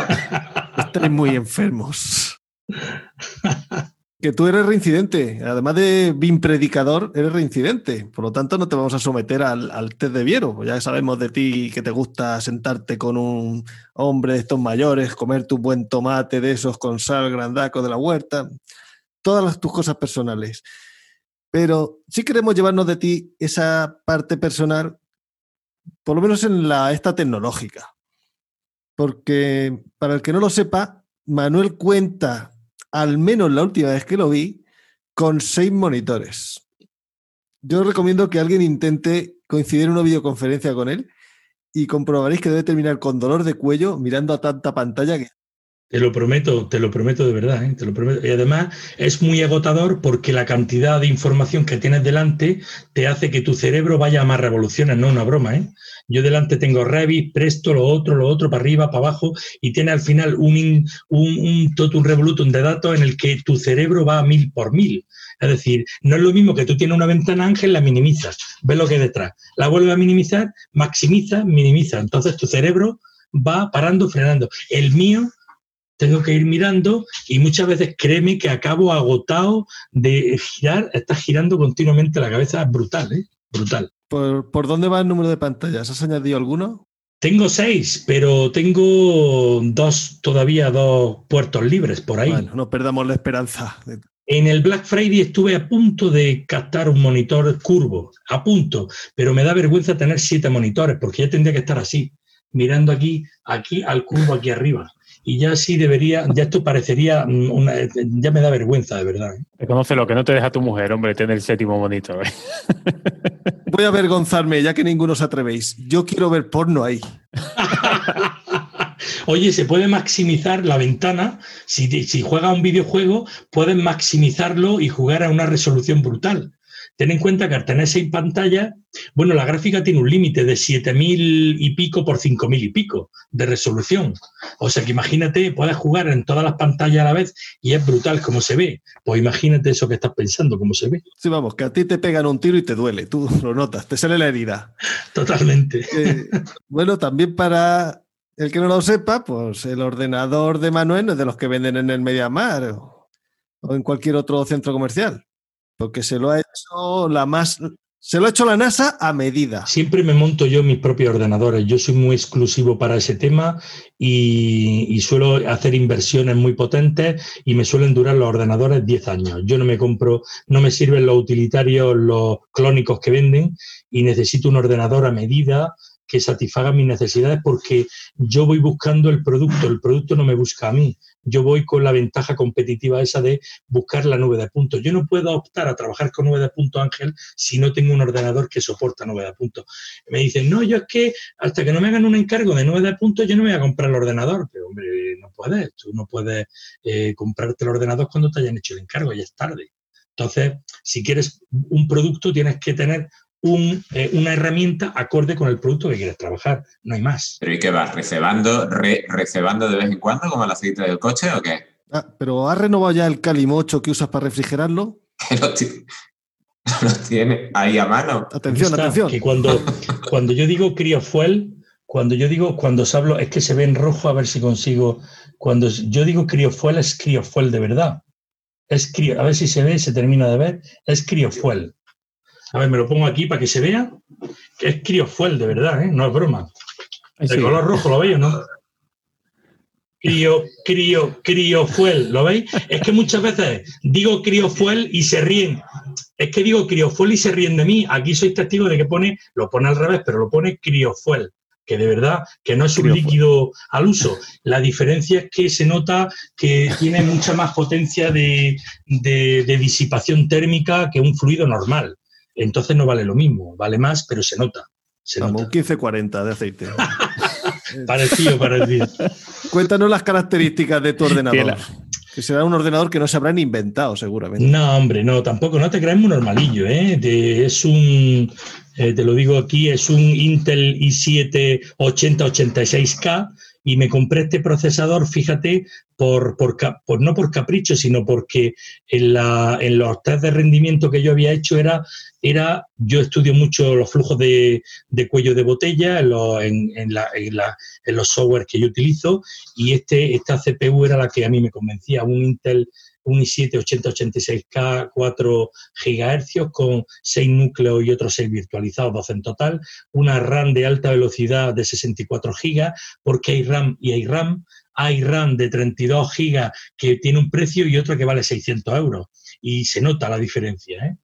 Estáis muy enfermos. que tú eres reincidente. Además de BIM predicador, eres reincidente. Por lo tanto, no te vamos a someter al, test de Viero. Ya sabemos de ti que te gusta sentarte con un hombre de estos mayores, comer tu buen tomate de esos con sal grandaco de la huerta, todas las, tus cosas personales. Pero sí queremos llevarnos de ti esa parte personal, por lo menos en la esta tecnológica. Porque para el que no lo sepa, Manuel cuenta al menos la última vez que lo vi, con seis monitores. Yo recomiendo que alguien intente coincidir en una videoconferencia con él y comprobaréis que debe terminar con dolor de cuello mirando a tanta pantalla que te lo prometo, te lo prometo de verdad, ¿eh? te lo prometo. Y además es muy agotador porque la cantidad de información que tienes delante te hace que tu cerebro vaya a más revoluciones, no una broma. ¿eh? Yo delante tengo Revit, Presto, lo otro, lo otro, para arriba, para abajo, y tiene al final un, un, un totum revolutum de datos en el que tu cerebro va a mil por mil. Es decir, no es lo mismo que tú tienes una ventana ángel, la minimizas, ves lo que hay detrás, la vuelves a minimizar, maximiza, minimiza. Entonces tu cerebro va parando, frenando. El mío tengo que ir mirando y muchas veces créeme que acabo agotado de girar, estás girando continuamente la cabeza, brutal, ¿eh? Brutal. ¿Por, dónde va el número de pantallas? ¿Has añadido alguno? Tengo seis, pero tengo dos, todavía dos puertos libres por ahí. Bueno, no perdamos la esperanza. En el Black Friday estuve a punto de captar un monitor curvo, a punto, pero me da vergüenza tener siete monitores porque ya tendría que estar así, mirando aquí, aquí al curvo aquí arriba y ya sí debería, ya esto parecería, una, ya me da vergüenza de verdad. ¿eh? Conoce lo que no te deja tu mujer, hombre, tener el séptimo bonito. ¿eh? Voy a avergonzarme, ya que ninguno os atrevéis. Yo quiero ver porno ahí. Oye, se puede maximizar la ventana. Si, si juega un videojuego, puedes maximizarlo y jugar a una resolución brutal. Ten en cuenta que al tener seis pantallas, bueno, la gráfica tiene un límite de 7000 y pico por 5000 y pico de resolución. O sea que imagínate, puedes jugar en todas las pantallas a la vez y es brutal como se ve. Pues imagínate eso que estás pensando, cómo se ve. Sí, vamos, que a ti te pegan un tiro y te duele, tú lo notas, te sale la herida. Totalmente. Eh, bueno, también para el que no lo sepa, pues el ordenador de Manuel es de los que venden en el Mediamar o en cualquier otro centro comercial. Porque se lo ha hecho la más. Se lo ha hecho la NASA a medida. Siempre me monto yo mis propios ordenadores. Yo soy muy exclusivo para ese tema y, suelo hacer inversiones muy potentes y me suelen durar los ordenadores 10 años. Yo no me compro, no me sirven los utilitarios, los clónicos que venden y necesito un ordenador a medida que satisfaga mis necesidades porque yo voy buscando el producto, el producto no me busca a mí yo voy con la ventaja competitiva esa de buscar la nube de puntos. Yo no puedo optar a trabajar con nube de puntos, Ángel, si no tengo un ordenador que soporta nube de puntos. Me dicen, no, yo es que hasta que no me hagan un encargo de nube de puntos, yo no me voy a comprar el ordenador. Pero, hombre, no puedes. Tú no puedes eh, comprarte el ordenador cuando te hayan hecho el encargo, ya es tarde. Entonces, si quieres un producto, tienes que tener eh, una herramienta acorde con el producto que quieres trabajar, no hay más. ¿Pero y qué vas? ¿Recebando, recebando de vez en cuando como el aceite del coche o qué? Ah, ¿Pero has renovado ya el Calimocho que usas para refrigerarlo? Que lo, tiene ahí a mano. Atención, atención. Que cuando, cuando yo digo criofuel, cuando yo digo, cuando os hablo, es que se ve en rojo, a ver si consigo. Cuando yo digo criofuel, es criofuel de verdad. Es a ver si se ve, se termina de ver. Es criofuel. A ver, me lo pongo aquí para que se vea que es criofuel, de verdad, ¿eh? no es broma. El color rojo, ¿lo veis o no? Crio, crio, criofuel, ¿lo veis? Es que muchas veces digo criofuel y se ríen. Es que digo criofuel y se ríen de mí. Aquí soy testigo de que pone, lo pone al revés, pero lo pone criofuel. que de verdad que no es un líquido al uso. La diferencia es que se nota que tiene mucha más potencia de, disipación térmica que un fluido normal. Entonces no vale lo mismo, vale más, pero se nota. Se Como un 1540 de aceite. parecido, parecido. Cuéntanos las características de tu ordenador. Que será un ordenador que no se habrán inventado, seguramente. No, hombre, no, tampoco. No te creas muy normalillo, ¿eh? es un, eh, te lo digo aquí, es un Intel i7 8086K y me compré este procesador, fíjate, por, por, no por capricho, sino porque en, la, en, los test de rendimiento que yo había hecho era, era yo estudio mucho los flujos de, de cuello de botella en, en, en, los software que yo utilizo y este, esta CPU era la que a mí me convencía, un Intel un i7 8086K 4 GHz con 6 núcleos y otros 6 virtualizados, 12 en total, una RAM de alta velocidad de 64 GB, porque hay RAM y hay RAM, hay RAM de 32 GB que tiene un precio y otro que vale 600 euros. Y se nota la diferencia. ¿eh?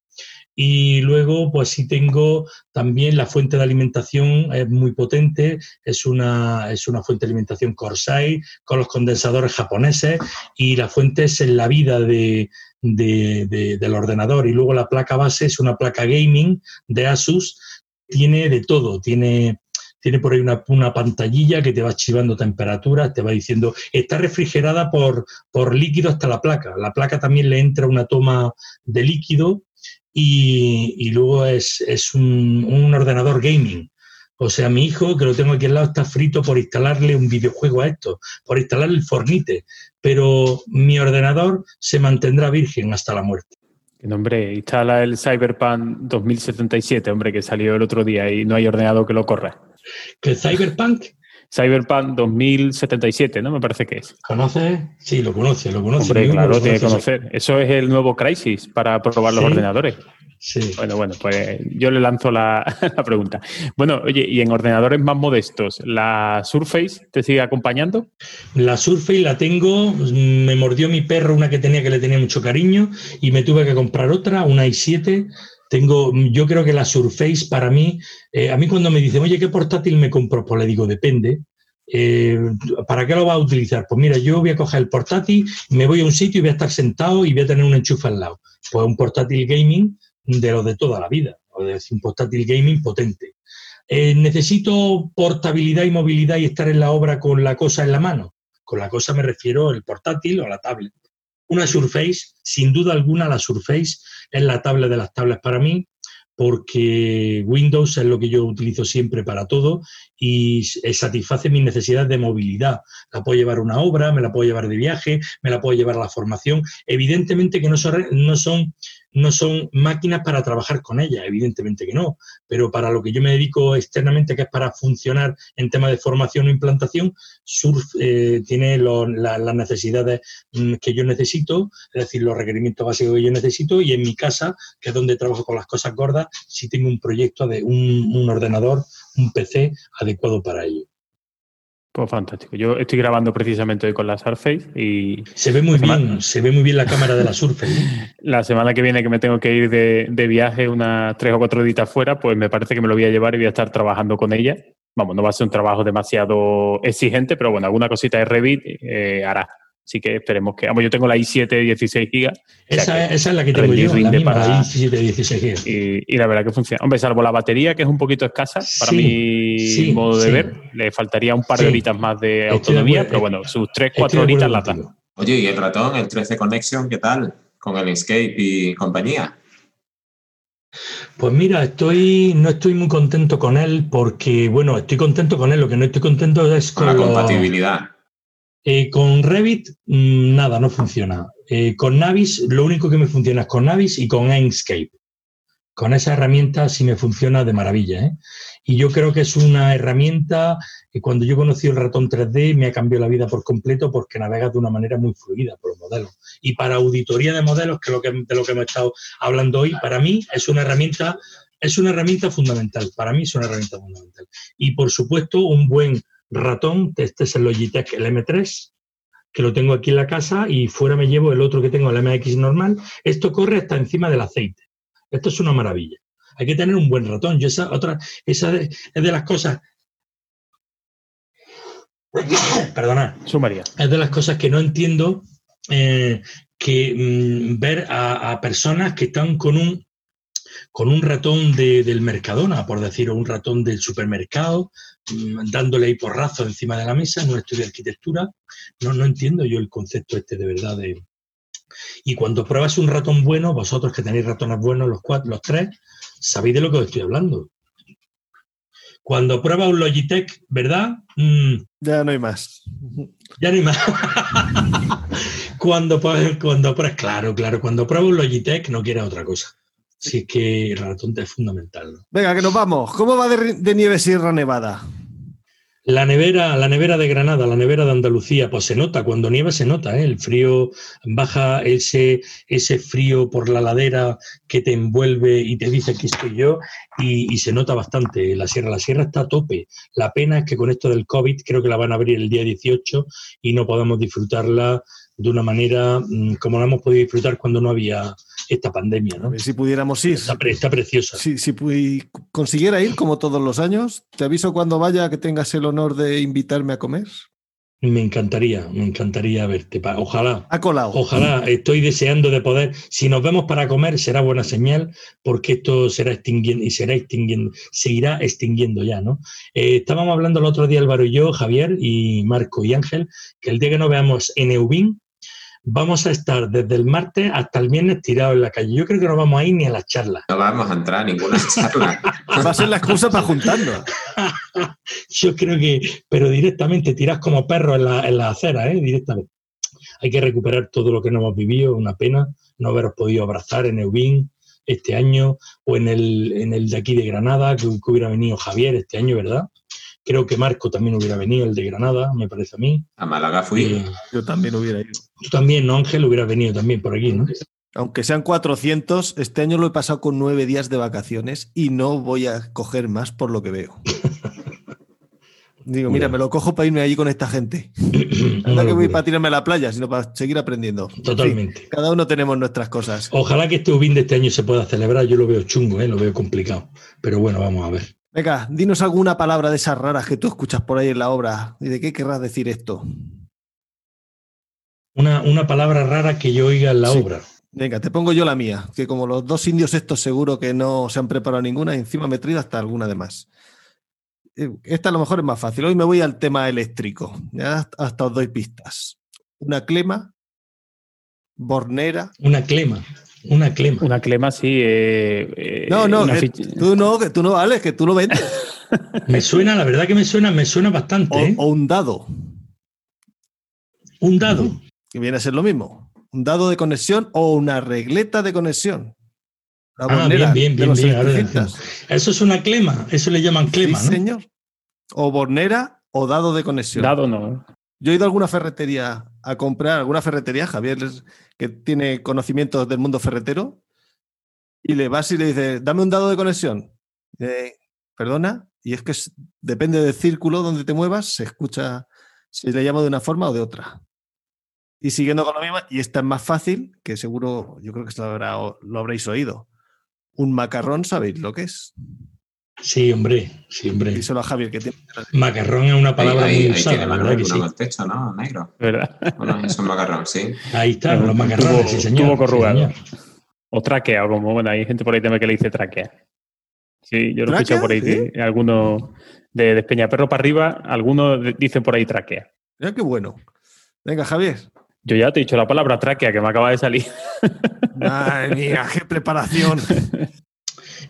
Y luego, pues sí tengo también la fuente de alimentación, es muy potente, es una, es una fuente de alimentación Corsair con los condensadores japoneses y la fuente es en la vida de, del ordenador. Y luego la placa base es una placa gaming de Asus, tiene de todo, tiene tiene por ahí una, una, pantallilla que te va archivando temperatura, te va diciendo, está refrigerada por, por líquido hasta la placa. La placa también le entra una toma de líquido y, luego es, un, ordenador gaming. O sea, mi hijo, que lo tengo aquí al lado, está frito por instalarle un videojuego a esto, por instalarle el Fornite, pero mi ordenador se mantendrá virgen hasta la muerte. Hombre, instala el Cyberpunk 2077, hombre, que salió el otro día y no hay ordenador que lo corra. ¿Que Cyberpunk? Cyberpunk 2077, ¿no? Me parece que es. ¿Conoce? Sí, lo conoce, lo conoce. Hombre, claro, tiene que conocer. Eso es el nuevo Crisis para probar los ordenadores. Sí. Bueno, bueno, pues yo le lanzo la, pregunta. Bueno, oye, y en ordenadores más modestos, ¿la Surface te sigue acompañando? La Surface la tengo, me mordió mi perro una que tenía que le tenía mucho cariño y me tuve que comprar otra, una i7 tengo, yo creo que la Surface para mí, eh, a mí cuando me dicen, oye, ¿qué portátil me compro? Pues le digo, depende. Eh, ¿Para qué lo va a utilizar? Pues mira, yo voy a coger el portátil, me voy a un sitio y voy a estar sentado y voy a tener un enchufe al lado. Pues un portátil gaming de lo de toda la vida, o decir, un portátil gaming potente. Eh, ¿Necesito portabilidad y movilidad y estar en la obra con la cosa en la mano? Con la cosa me refiero al portátil o la tablet. Una Surface, sin duda alguna, la Surface es la tabla de las tablas para mí, porque Windows es lo que yo utilizo siempre para todo y satisface mis necesidades de movilidad. La puedo llevar a una obra, me la puedo llevar de viaje, me la puedo llevar a la formación. Evidentemente que no son, no son no son máquinas para trabajar con ellas, evidentemente que no, pero para lo que yo me dedico externamente, que es para funcionar en temas de formación o implantación, Surf eh, tiene las necesidades mm, que yo necesito, es decir, los requerimientos básicos que yo necesito, y en mi casa, que es donde trabajo con las cosas gordas, sí tengo un proyecto de un ordenador, un PC adecuado para ello. Pues fantástico. Yo estoy grabando precisamente hoy con la Surface y... Se ve muy bien, se ve muy bien la cámara de la Surface. la semana que viene que me tengo que ir de, viaje unas tres o cuatro días fuera, pues me parece que me lo voy a llevar y voy a estar trabajando con ella. Vamos, no va a ser un trabajo demasiado exigente, pero bueno, alguna cosita de Revit eh, hará. Así que esperemos que. Vamos, yo tengo la i7 de 16 GB. Esa, es la que tengo yo, la, misma, la i7 de 16 GB. Y, la verdad que funciona. Hombre, salvo la batería, que es un poquito escasa para mi modo de ver, le faltaría un par de horitas más de autonomía, pero bueno, sus 3-4 horitas la dan. Oye, ¿y el ratón, el 13 Connection, qué tal? Con el Escape y compañía. Pues mira, estoy, no estoy muy contento con él porque, bueno, estoy contento con él, lo que no estoy contento es con, la compatibilidad. Eh, con Revit, mm, nada, no funciona. Eh, con Navis, lo único que me funciona es con Navis y con Inkscape. Con esa herramienta sí me funciona de maravilla. ¿eh? Y yo creo que es una herramienta que cuando yo conocí el ratón 3D me ha cambiado la vida por completo porque navega de una manera muy fluida por los modelos. Y para auditoría de modelos, que, es lo que de lo que hemos estado hablando hoy, para mí es una herramienta, es una herramienta fundamental. Para mí es una herramienta fundamental. Y por supuesto, un buen ratón, este es el Logitech el M3, que lo tengo aquí en la casa y fuera me llevo el otro que tengo, el MX normal. Esto corre hasta encima del aceite. Esto es una maravilla. Hay que tener un buen ratón. Yo esa otra, esa es de las cosas Perdona. Sumaría. Es de las cosas que no entiendo eh, que mm, ver a, a personas que están con un con un ratón de, del Mercadona, por decir, o un ratón del supermercado, dándole ahí porrazo encima de la mesa, no estudio arquitectura, no, no entiendo yo el concepto este de verdad de... Y cuando pruebas un ratón bueno, vosotros que tenéis ratones buenos, los cuatro, los tres, sabéis de lo que os estoy hablando. Cuando pruebas un Logitech, ¿verdad? Mm, Ya no hay más. ya ni más. cuando, pruebas- cuando pruebas, claro, claro, cuando pruebas un Logitech no quieres otra cosa. Es que el ratón te es fundamental. ¿no? Venga, que nos vamos. ¿Cómo va de, de nieve Sierra Nevada? La nevera, la nevera de Granada, la nevera de Andalucía, pues se nota, cuando nieva se nota, ¿eh? el frío baja ese, ese frío por la ladera que te envuelve y te dice que estoy yo, y, y se nota bastante la sierra. La sierra está a tope. La pena es que con esto del COVID creo que la van a abrir el día 18 y no podamos disfrutarla de una manera mm, como la hemos podido disfrutar cuando no había esta pandemia. A ¿no? ver si pudiéramos ir. Está, pre- está preciosa. Si, si consiguiera ir como todos los años, te aviso cuando vaya que tengas el honor de invitarme a comer. Me encantaría, me encantaría verte. Ojalá. Ha colado. Ojalá, estoy deseando de poder. Si nos vemos para comer, será buena señal, porque esto será extinguiendo y será extinguiendo, se irá extinguiendo ya, ¿no? Eh, estábamos hablando el otro día, Álvaro y yo, Javier y Marco y Ángel, que el día que nos veamos en Eubín, vamos a estar desde el martes hasta el viernes tirados en la calle. Yo creo que no vamos a ir ni a las charlas. No vamos a entrar a ninguna charla. Va a ser la excusa para juntarnos. Yo creo que, pero directamente tirás como perros en la, en la acera, ¿eh? Directamente. Hay que recuperar todo lo que no hemos vivido, una pena no haberos podido abrazar en Eubín este año o en el, en el de aquí de Granada, que, que hubiera venido Javier este año, ¿verdad? Creo que Marco también hubiera venido, el de Granada, me parece a mí. A Málaga fui. Eh, Yo también hubiera ido. tú también, ¿no, Ángel? Hubieras venido también por aquí, ¿no? Aunque sean 400, este año lo he pasado con nueve días de vacaciones y no voy a coger más por lo que veo. Digo, mira, me lo cojo para irme allí con esta gente. No que voy para tirarme a la playa, sino para seguir aprendiendo. Totalmente. cada uno tenemos nuestras cosas. Ojalá que este Eubín de este año se pueda celebrar. Yo lo veo chungo, ¿eh? lo veo complicado. Pero bueno, vamos a ver. Venga, dinos alguna palabra de esas raras que tú escuchas por ahí en la obra. ¿Y de qué querrás decir esto? Una, una palabra rara que yo oiga en la Sí. obra. Venga, te pongo yo la mía, que como los dos indios estos seguro que no se han preparado ninguna, encima me he traído hasta alguna de más. Eh, Esta a lo mejor es más fácil. Hoy me voy al tema eléctrico. Ya hasta os doy pistas. Una clema, bornera. Una clema. Una clema. Una clema, sí. eh, eh, No, no, una que fich- tú no, que tú no vales, que tú lo vendes. Me suena, la verdad que me suena, me suena bastante. O, ¿eh? o un dado, Un dado. que viene a ser lo mismo. Un dado de conexión o una regleta de conexión. La Ah, bien, bien, bien, ahora. Eso es una clema. Eso le llaman clema, Sí, ¿no? señor. O bornera o dado de conexión. Dado no. Yo he ido a alguna ferretería a comprar, alguna ferretería, Javier, que tiene conocimientos del mundo ferretero, y le vas y le dices, dame un dado de conexión. Perdona, y es que depende del círculo donde te muevas, se escucha, se le llama de una forma o de otra. Y siguiendo con lo mismo, y esta es más fácil, que seguro, yo creo que lo, lo habréis oído. Un macarrón, ¿sabéis lo que es? Sí, hombre. Sí, hombre. Díselo a Javier, que tiene. Macarrón es una Ahí, palabra ahí, muy ahí usada, tiene la verdad que sí. techo, ¿no? Negro. ¿Verdad? Bueno, es un macarrón, sí. Ahí están, los Un macarrones, tubo- sí, señor. tubo Sí, corrugado. señor. O traquea, como bueno, hay gente por ahí también que le dice traquea. Sí, yo lo he escuchado por ahí, que algunos de Despeñaperro para arriba, algunos de- dicen por ahí traquea. Mira qué bueno. Venga, Javier. Yo ya te he dicho la palabra traquea que me acaba de salir. Madre mía, qué preparación.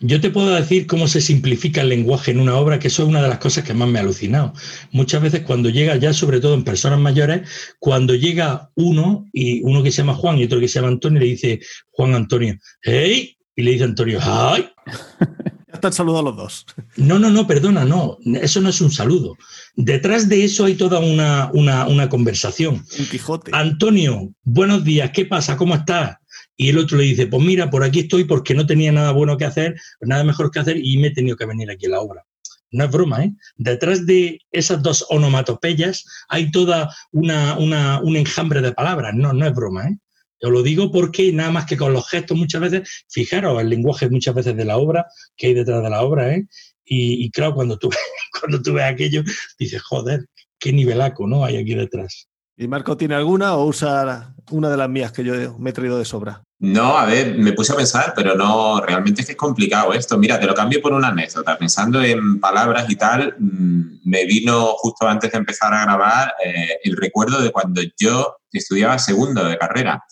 Yo te puedo decir cómo se simplifica el lenguaje en una obra, que eso es una de las cosas que más me ha alucinado. Muchas veces cuando llega, ya sobre todo en personas mayores, cuando llega uno, y uno que se llama Juan y otro que se llama Antonio, le dice Juan Antonio, ¡hey! Y le dice Antonio, ¡ay! Ya están saludados los dos. No, no, no, perdona, no, eso no es un saludo. Detrás de eso hay toda una, una, una conversación. Un Quijote. Antonio, buenos días, ¿qué pasa? ¿Cómo estás? Y el otro le dice, pues mira, por aquí estoy porque no tenía nada bueno que hacer, nada mejor que hacer y me he tenido que venir aquí a la obra. No es broma, ¿eh? Detrás de esas dos onomatopeyas hay toda una, un enjambre de palabras. No, no es broma, ¿eh? Os lo digo porque nada más que con los gestos muchas veces, fijaros el lenguaje muchas veces de la obra, que hay detrás de la obra, ¿eh? Y, y claro, cuando tú, cuando tú ves aquello, dices, joder, qué nivelaco ¿no? hay aquí detrás. ¿Y Marco tiene alguna o usa una de las mías que yo me he traído de sobra? No, a ver, me puse a pensar, pero no, realmente es que es complicado esto. Mira, te lo cambio por una anécdota. Pensando en palabras y tal, mm, me vino justo antes de empezar a grabar eh, el recuerdo de cuando yo estudiaba segundo de carrera.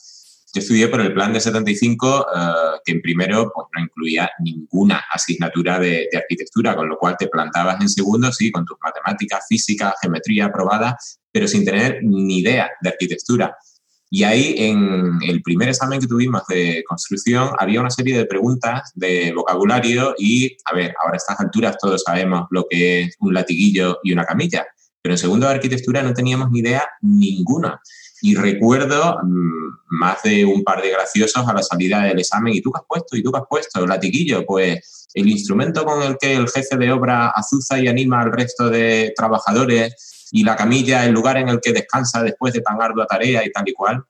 Yo estudié por el plan de 75, eh, que en primero pues, no incluía ninguna asignatura de, de, arquitectura, con lo cual te plantabas en segundo, sí, con tus matemáticas, física, geometría aprobada, pero sin tener ni idea de arquitectura. Y ahí, en el primer examen que tuvimos de construcción, había una serie de preguntas de vocabulario y, a ver, ahora a estas alturas todos sabemos lo que es un latiguillo y una camilla, pero en segundo de arquitectura no teníamos ni idea ninguna. Y recuerdo mmm, más de un par de graciosos a la salida del examen. ¿Y tú qué has puesto? ¿Y tú qué has puesto? Latiguillo, pues el instrumento con el que el jefe de obra azuza y anima al resto de trabajadores y la camilla, el lugar en el que descansa después de tan ardua tarea y tal y cual.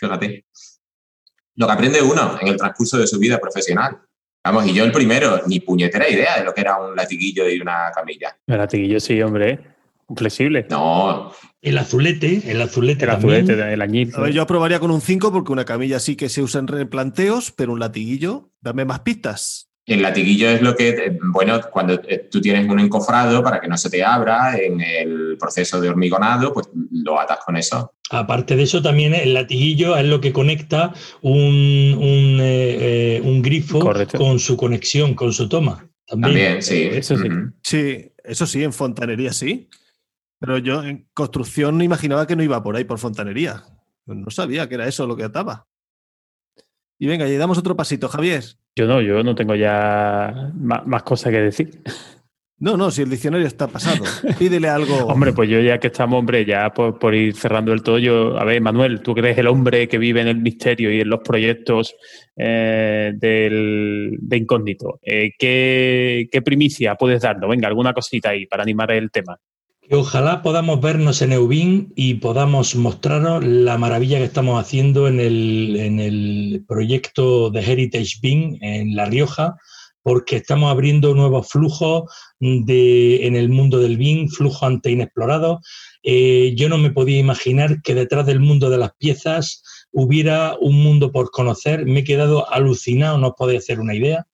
Fíjate. Lo que aprende uno en el transcurso de su vida profesional. Vamos, y yo el primero, ni puñetera idea de lo que era un latiguillo y una camilla. El latiguillo sí, hombre. Flexible. No. El azulete, el azulete. El azulete, el añil. A ver, yo aprobaría con un 5 porque una camilla sí que se usa en replanteos, pero un latiguillo, dame más pistas. El latiguillo es lo que, bueno, cuando tú tienes un encofrado para que no se te abra en el proceso de hormigonado, pues lo atas con eso. Aparte de eso, también el latiguillo es lo que conecta un, un, eh, un grifo Correcto. con su conexión, con su toma. También, también sí. Eso sí. Uh -huh. Sí, eso sí, en fontanería sí. Pero yo en construcción imaginaba que no iba por ahí, por fontanería. No sabía que era eso lo que ataba. Y venga, y damos otro pasito, Javier. Yo no, yo no tengo ya más, más cosas que decir. No, no, si el diccionario está pasado, pídele algo. hombre, pues yo ya que estamos, hombre, ya por, por, ir cerrando el todo, yo, a ver, Manuel, tú que eres el hombre que vive en el misterio y en los proyectos eh, del, de Incógnito, eh, ¿qué, ¿qué, primicia puedes darnos? Venga, alguna cosita ahí para animar el tema. Ojalá podamos vernos en Eubin y podamos mostraros la maravilla que estamos haciendo en el, en el proyecto de Heritage Bean en La Rioja, porque estamos abriendo nuevos flujos de, en el mundo del BIM, flujos ante inexplorados. Eh, yo no me podía imaginar que detrás del mundo de las piezas hubiera un mundo por conocer. Me he quedado alucinado, no os podéis hacer una idea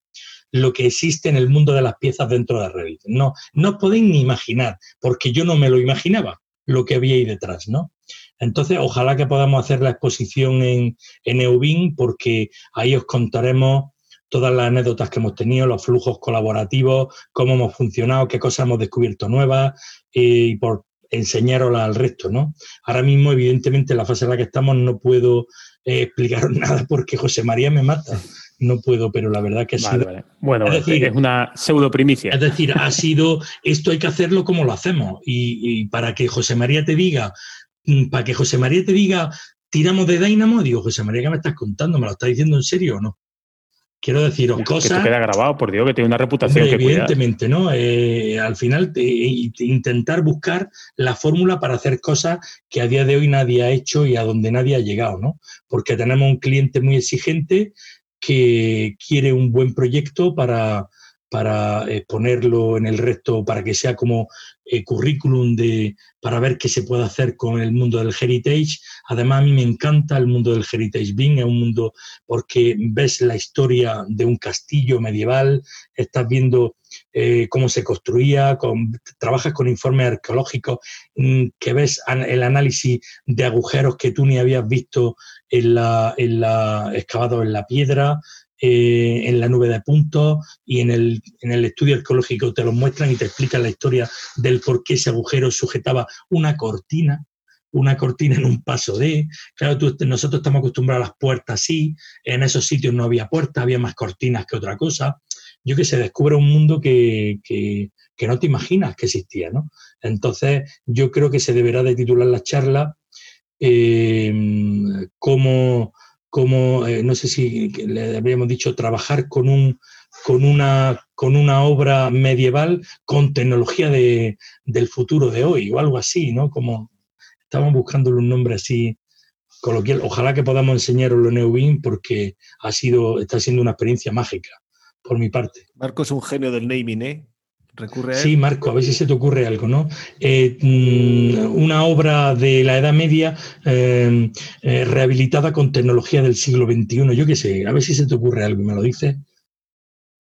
lo que existe en el mundo de las piezas dentro de Revit. No, no os podéis ni imaginar, porque yo no me lo imaginaba lo que había ahí detrás, ¿no? Entonces, ojalá que podamos hacer la exposición en, en Eubin, porque ahí os contaremos todas las anécdotas que hemos tenido, los flujos colaborativos, cómo hemos funcionado, qué cosas hemos descubierto nuevas y por enseñaroslas al resto, ¿no? Ahora mismo, evidentemente, en la fase en la que estamos no puedo eh, explicaros nada porque José María me mata. No puedo, pero la verdad que ha vale, sido... Vale. Bueno, es, decir, es una pseudo primicia. Es decir, ha sido, esto hay que hacerlo como lo hacemos. Y, y para que José María te diga, mm, para que José María te diga, tiramos de Dynamo, digo, José María, ¿qué me estás contando? ¿Me lo estás diciendo en serio o no? Quiero deciros que cosas. Que queda grabado, por Dios, que tiene una reputación hombre, que Evidentemente, cuidar. ¿no? Eh, al final, te, intentar buscar la fórmula para hacer cosas que a día de hoy nadie ha hecho y a donde nadie ha llegado, ¿no? Porque tenemos un cliente muy exigente que quiere un buen proyecto para, para ponerlo en el resto, para que sea como eh, currículum de, para ver qué se puede hacer con el mundo del heritage. Además, a mí me encanta el mundo del heritage BIM, es un mundo porque ves la historia de un castillo medieval, estás viendo eh, cómo se construía, con, trabajas con informes arqueológicos, mmm, que ves el análisis de agujeros que tú ni habías visto en la, en la excavado en la piedra, eh, en la nube de puntos y en el, en el estudio arqueológico te lo muestran y te explican la historia del por qué ese agujero sujetaba una cortina, una cortina en un paso de. Claro, tú, nosotros estamos acostumbrados a las puertas así, en esos sitios no había puertas, había más cortinas que otra cosa. Yo que se descubre un mundo que, que, que, no te imaginas que existía, ¿no? Entonces, yo creo que se deberá de titular la charla eh, como como, eh, no sé si le habríamos dicho, trabajar con, un, con, una, con una obra medieval con tecnología de, del futuro de hoy o algo así, ¿no? Como estamos buscándole un nombre así coloquial. Ojalá que podamos enseñaroslo en Neubin porque ha sido, está siendo una experiencia mágica por mi parte. Marco es un genio del naming, ¿eh? recurre a Sí, Marco, a ver si se te ocurre algo, ¿no? Eh, mm, una obra de la Edad Media eh, eh, rehabilitada con tecnología del siglo XXI, yo qué sé, a ver si se te ocurre algo y me lo dices.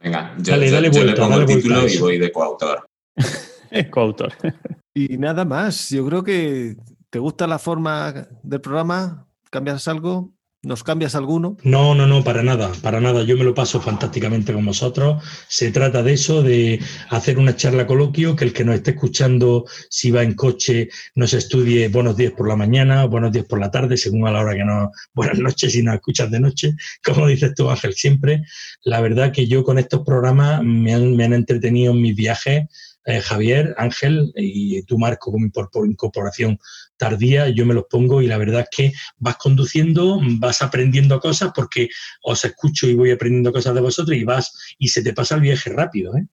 Venga, yo, yo- yo le pongo el título y voy de coautor. Coautor. Y nada más, yo creo que te gusta la forma del programa, cambias algo, nos cambias alguno. No, no, no, para nada, para nada. Yo me lo paso fantásticamente con vosotros. Se trata de eso, de hacer una charla coloquio, que el que nos esté escuchando, si va en coche, nos estudie buenos días por la mañana, buenos días por la tarde, según a la hora que nos... Buenas noches si nos escuchas de noche, como dices tú, Ángel, siempre. La verdad que yo con estos programas me han, me han entretenido en mis viajes. Eh, Javier, Ángel y tú, Marco, con mi por- por incorporación tardía, yo me los pongo y la verdad es que vas conduciendo, vas aprendiendo cosas porque os escucho y voy aprendiendo cosas de vosotros y vas y se te pasa el viaje rápido, ¿eh?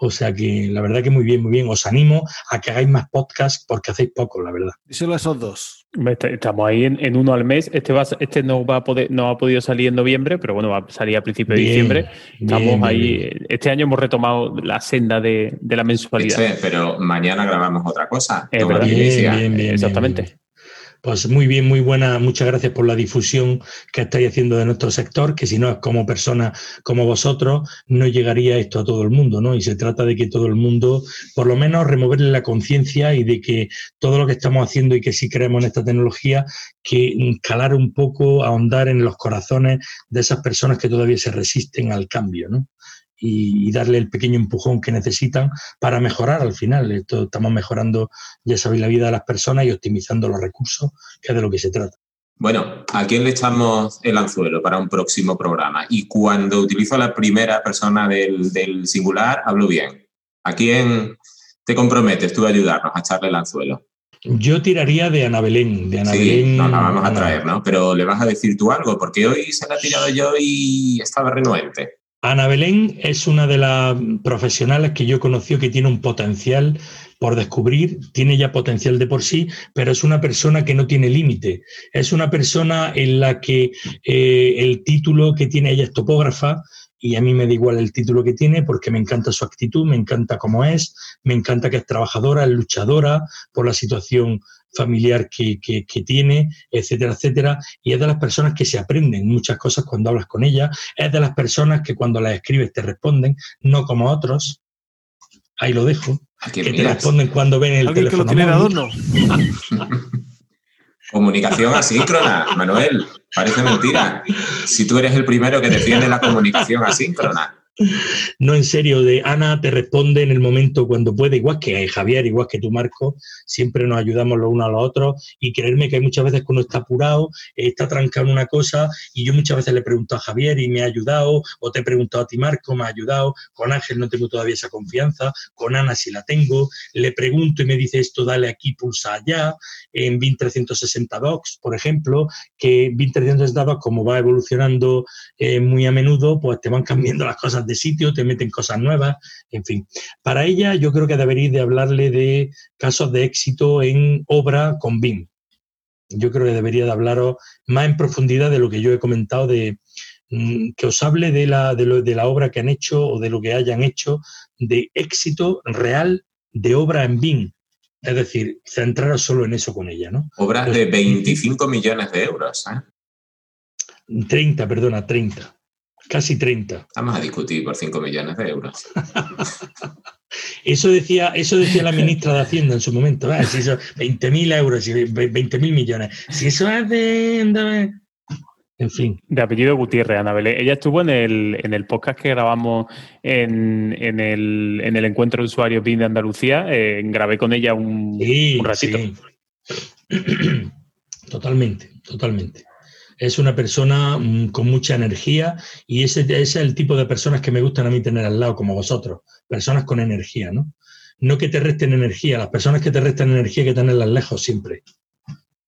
O sea que la verdad que muy bien, muy bien. Os animo a que hagáis más podcasts porque hacéis poco, la verdad. Díselo a esos dos. Est- Estamos ahí en, en uno al mes. Este, va, a ser- este no, va a poder, no ha podido salir en noviembre, pero bueno, va a salir a principios de diciembre. Estamos bien, ahí. bien. Este año hemos retomado la senda de, de la mensualidad. Eche, pero mañana grabamos otra cosa. Es Toma verdad. primicia. Bien, bien, bien, Exactamente. Pues muy bien, muy buena. Muchas gracias por la difusión que estáis haciendo de nuestro sector, que si no es como persona como vosotros, no llegaría esto a todo el mundo, ¿no? Y se trata de que todo el mundo, por lo menos, removerle la conciencia y de que todo lo que estamos haciendo y que sí creemos en esta tecnología, que calar un poco, ahondar en los corazones de esas personas que todavía se resisten al cambio, ¿no? Y, darle el pequeño empujón que necesitan para mejorar al final. Esto, estamos mejorando, ya sabéis, la vida de las personas y optimizando los recursos, que es de lo que se trata. Bueno, ¿a quién le echamos el anzuelo para un próximo programa? Y cuando utilizo la primera persona del, del singular, hablo bien. ¿A quién te comprometes tú a ayudarnos a echarle el anzuelo? Yo tiraría de Ana Belén. De Ana Sí, Belén nos la vamos a traer, ¿no? Pero le vas a decir tú algo, porque hoy se la he tirado yo y estaba renuente. Ana Belén es una de las profesionales que yo conocí que tiene un potencial por descubrir, tiene ya potencial de por sí, pero es una persona que no tiene límite. Es una persona en la que eh, el título que tiene ella es topógrafa y a mí me da igual el título que tiene porque me encanta su actitud, me encanta cómo es, me encanta que es trabajadora, es luchadora por la situación familiar que, que, que tiene, etcétera, etcétera. Y es de las personas que se aprenden muchas cosas cuando hablas con ella, es de las personas que cuando las escribes te responden, no como otros. Ahí lo dejo. ¿A quién Que te responden cuando ven el Alguien que lo teléfono tiene adorno. Comunicación asíncrona, Manuel. Parece mentira. Si tú eres el primero que defiende la comunicación asíncrona. No, en serio, de Ana te responde en el momento cuando puede, igual que Javier, igual que tú, Marco, siempre nos ayudamos los unos a los otros y creerme que hay muchas veces que uno está apurado, está trancado en una cosa y yo muchas veces le pregunto a Javier y me ha ayudado, o te he preguntado a ti, Marco, me ha ayudado, con Ángel no tengo todavía esa confianza, con Ana sí la tengo, le pregunto y me dice esto, dale aquí, pulsa allá, en BIN 360 Docs, por ejemplo, que BIN 360 Docs, como va evolucionando eh, muy a menudo, pues te van cambiando las cosas de sitio, te meten cosas nuevas, en fin. Para ella yo creo que deberíais de hablarle de casos de éxito en obra con BIM. Yo creo que debería de hablaros más en profundidad de lo que yo he comentado, de mm, que os hable de la, de, de la obra que han hecho o de lo que hayan hecho, de éxito real de obra en BIM. Es decir, centraros solo en eso con ella, ¿no? Obras de 25 millones de euros. ¿eh? 30, perdona, 30. Casi 30. Vamos a discutir por 5 millones de euros. Eso decía, eso decía la ministra de Hacienda en su momento. ¿eh? Si eso, 20.000 euros y 20.000 millones. Si eso es de... de- En fin. De apellido Gutiérrez, Ana Belén. Ella estuvo en el, en el podcast que grabamos en, en, el, en el encuentro de usuarios BIM de Andalucía. Eh, grabé con ella un, Sí, un ratito. sí. Totalmente, totalmente. Es una persona mm, con mucha energía y ese, ese es el tipo de personas que me gustan a mí tener al lado, como vosotros. Personas con energía, ¿no? No que te resten energía. Las personas que te restan energía hay que tenerlas lejos siempre.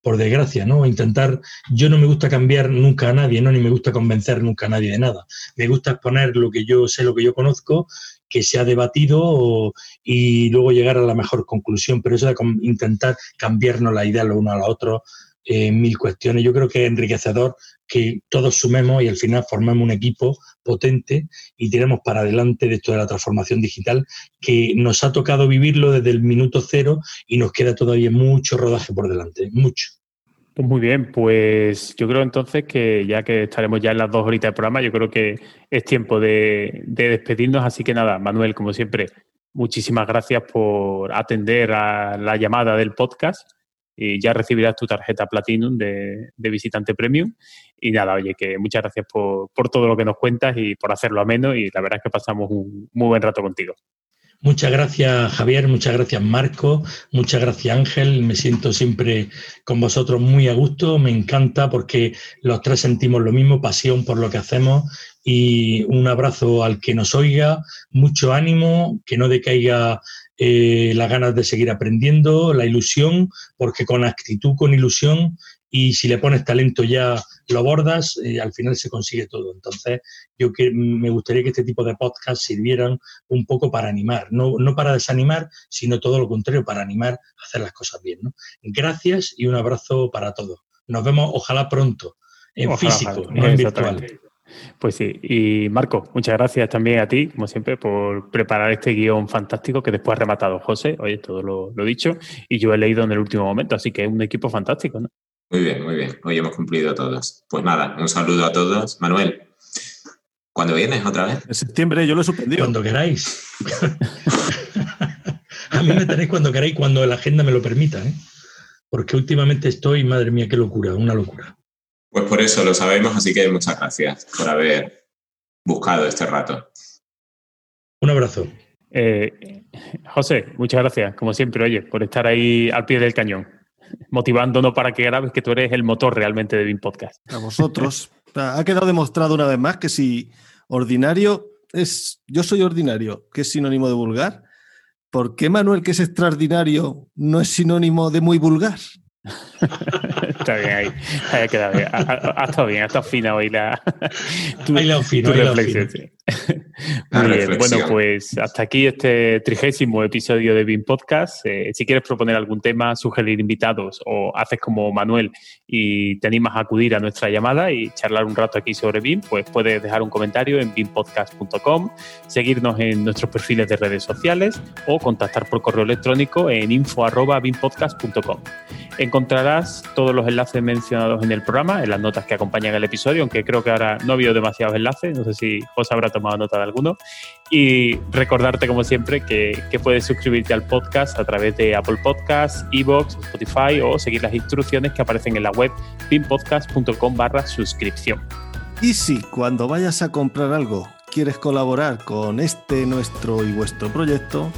Por desgracia, ¿no? Intentar. Yo no me gusta cambiar nunca a nadie, ¿no? Ni me gusta convencer nunca a nadie de nada. Me gusta exponer lo que yo sé, lo que yo conozco, que se ha debatido y luego llegar a la mejor conclusión. Pero eso de intentar cambiarnos la idea lo uno a lo otro, eh, mil cuestiones. Yo creo que es enriquecedor que todos sumemos y al final formemos un equipo potente y tiremos para adelante de esto de la transformación digital, que nos ha tocado vivirlo desde el minuto cero y nos queda todavía mucho rodaje por delante, mucho. Pues muy bien, pues yo creo entonces que ya que estaremos ya en las dos horitas de programa, yo creo que es tiempo de, despedirnos. Así que nada, Manuel, como siempre, muchísimas gracias por atender a la llamada del podcast. Y ya recibirás tu tarjeta Platinum de, visitante premium. Y nada, oye, que muchas gracias por, por todo lo que nos cuentas y por hacerlo ameno. Y la verdad es que pasamos un muy buen rato contigo. Muchas gracias Javier, muchas gracias Marco, muchas gracias Ángel, me siento siempre con vosotros muy a gusto, me encanta porque los tres sentimos lo mismo, pasión por lo que hacemos y un abrazo al que nos oiga, mucho ánimo, que no decaiga eh, las ganas de seguir aprendiendo, la ilusión, porque con actitud, con ilusión y si le pones talento ya lo bordas, y al final se consigue todo. Entonces, yo que me gustaría que este tipo de podcasts sirvieran un poco para animar, no, no para desanimar, sino todo lo contrario, para animar a hacer las cosas bien. ¿no? Gracias y un abrazo para todos. Nos vemos, ojalá pronto, en físico, no en virtual. Pues sí, y Marco, muchas gracias también a ti, como siempre, por preparar este guion fantástico que después ha rematado José, oye, todo lo, lo dicho, y yo he leído en el último momento, así que es un equipo fantástico, ¿no? Muy bien, muy bien. Hoy hemos cumplido todos. Pues nada, un saludo a todos. Manuel, ¿cuándo vienes otra vez? En septiembre, yo lo he suspendido. Cuando queráis. a mí me tenéis cuando queráis, cuando la agenda me lo permita, ¿eh? Porque últimamente estoy, madre mía, qué locura, una locura. Pues por eso lo sabemos, así que muchas gracias por haber buscado este rato. Un abrazo. Eh, José, muchas gracias, como siempre, oye, por estar ahí al pie del cañón motivándonos para que grabes que tú eres el motor realmente de BIM Podcast. A vosotros. ha quedado demostrado una vez más que si ordinario es, yo soy ordinario, que es sinónimo de vulgar, ¿por qué Manuel, que es extraordinario, no es sinónimo de muy vulgar? Está bien ahí. Ha quedado bien. Ha, estado bien, ha estado fina hoy la, tu, reflexión. Muy bien. Bueno, pues hasta aquí este trigésimo episodio de BIM Podcast. Eh, si quieres proponer algún tema, sugerir invitados o haces como Manuel y te animas a acudir a nuestra llamada y charlar un rato aquí sobre BIM, pues puedes dejar un comentario en bimpodcast.com, seguirnos en nuestros perfiles de redes sociales o contactar por correo electrónico en info.bimpodcast.com. Encontrarás todos los enlaces mencionados en el programa, en las notas que acompañan el episodio, aunque creo que ahora no ha habido demasiados enlaces, no sé si José habrá tomado nota de alguno. Y recordarte, como siempre, que, puedes suscribirte al podcast a través de Apple Podcasts, Evox, Spotify o seguir las instrucciones que aparecen en la web pinpodcast.com barra suscripción. Y si cuando vayas a comprar algo quieres colaborar con este, nuestro y vuestro proyecto,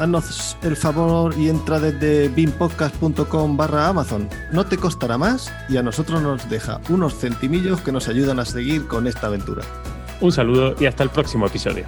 haznos el favor y entra desde bimpodcast.com barra Amazon. No te costará más y a nosotros nos deja unos centimillos que nos ayudan a seguir con esta aventura. Un saludo y hasta el próximo episodio.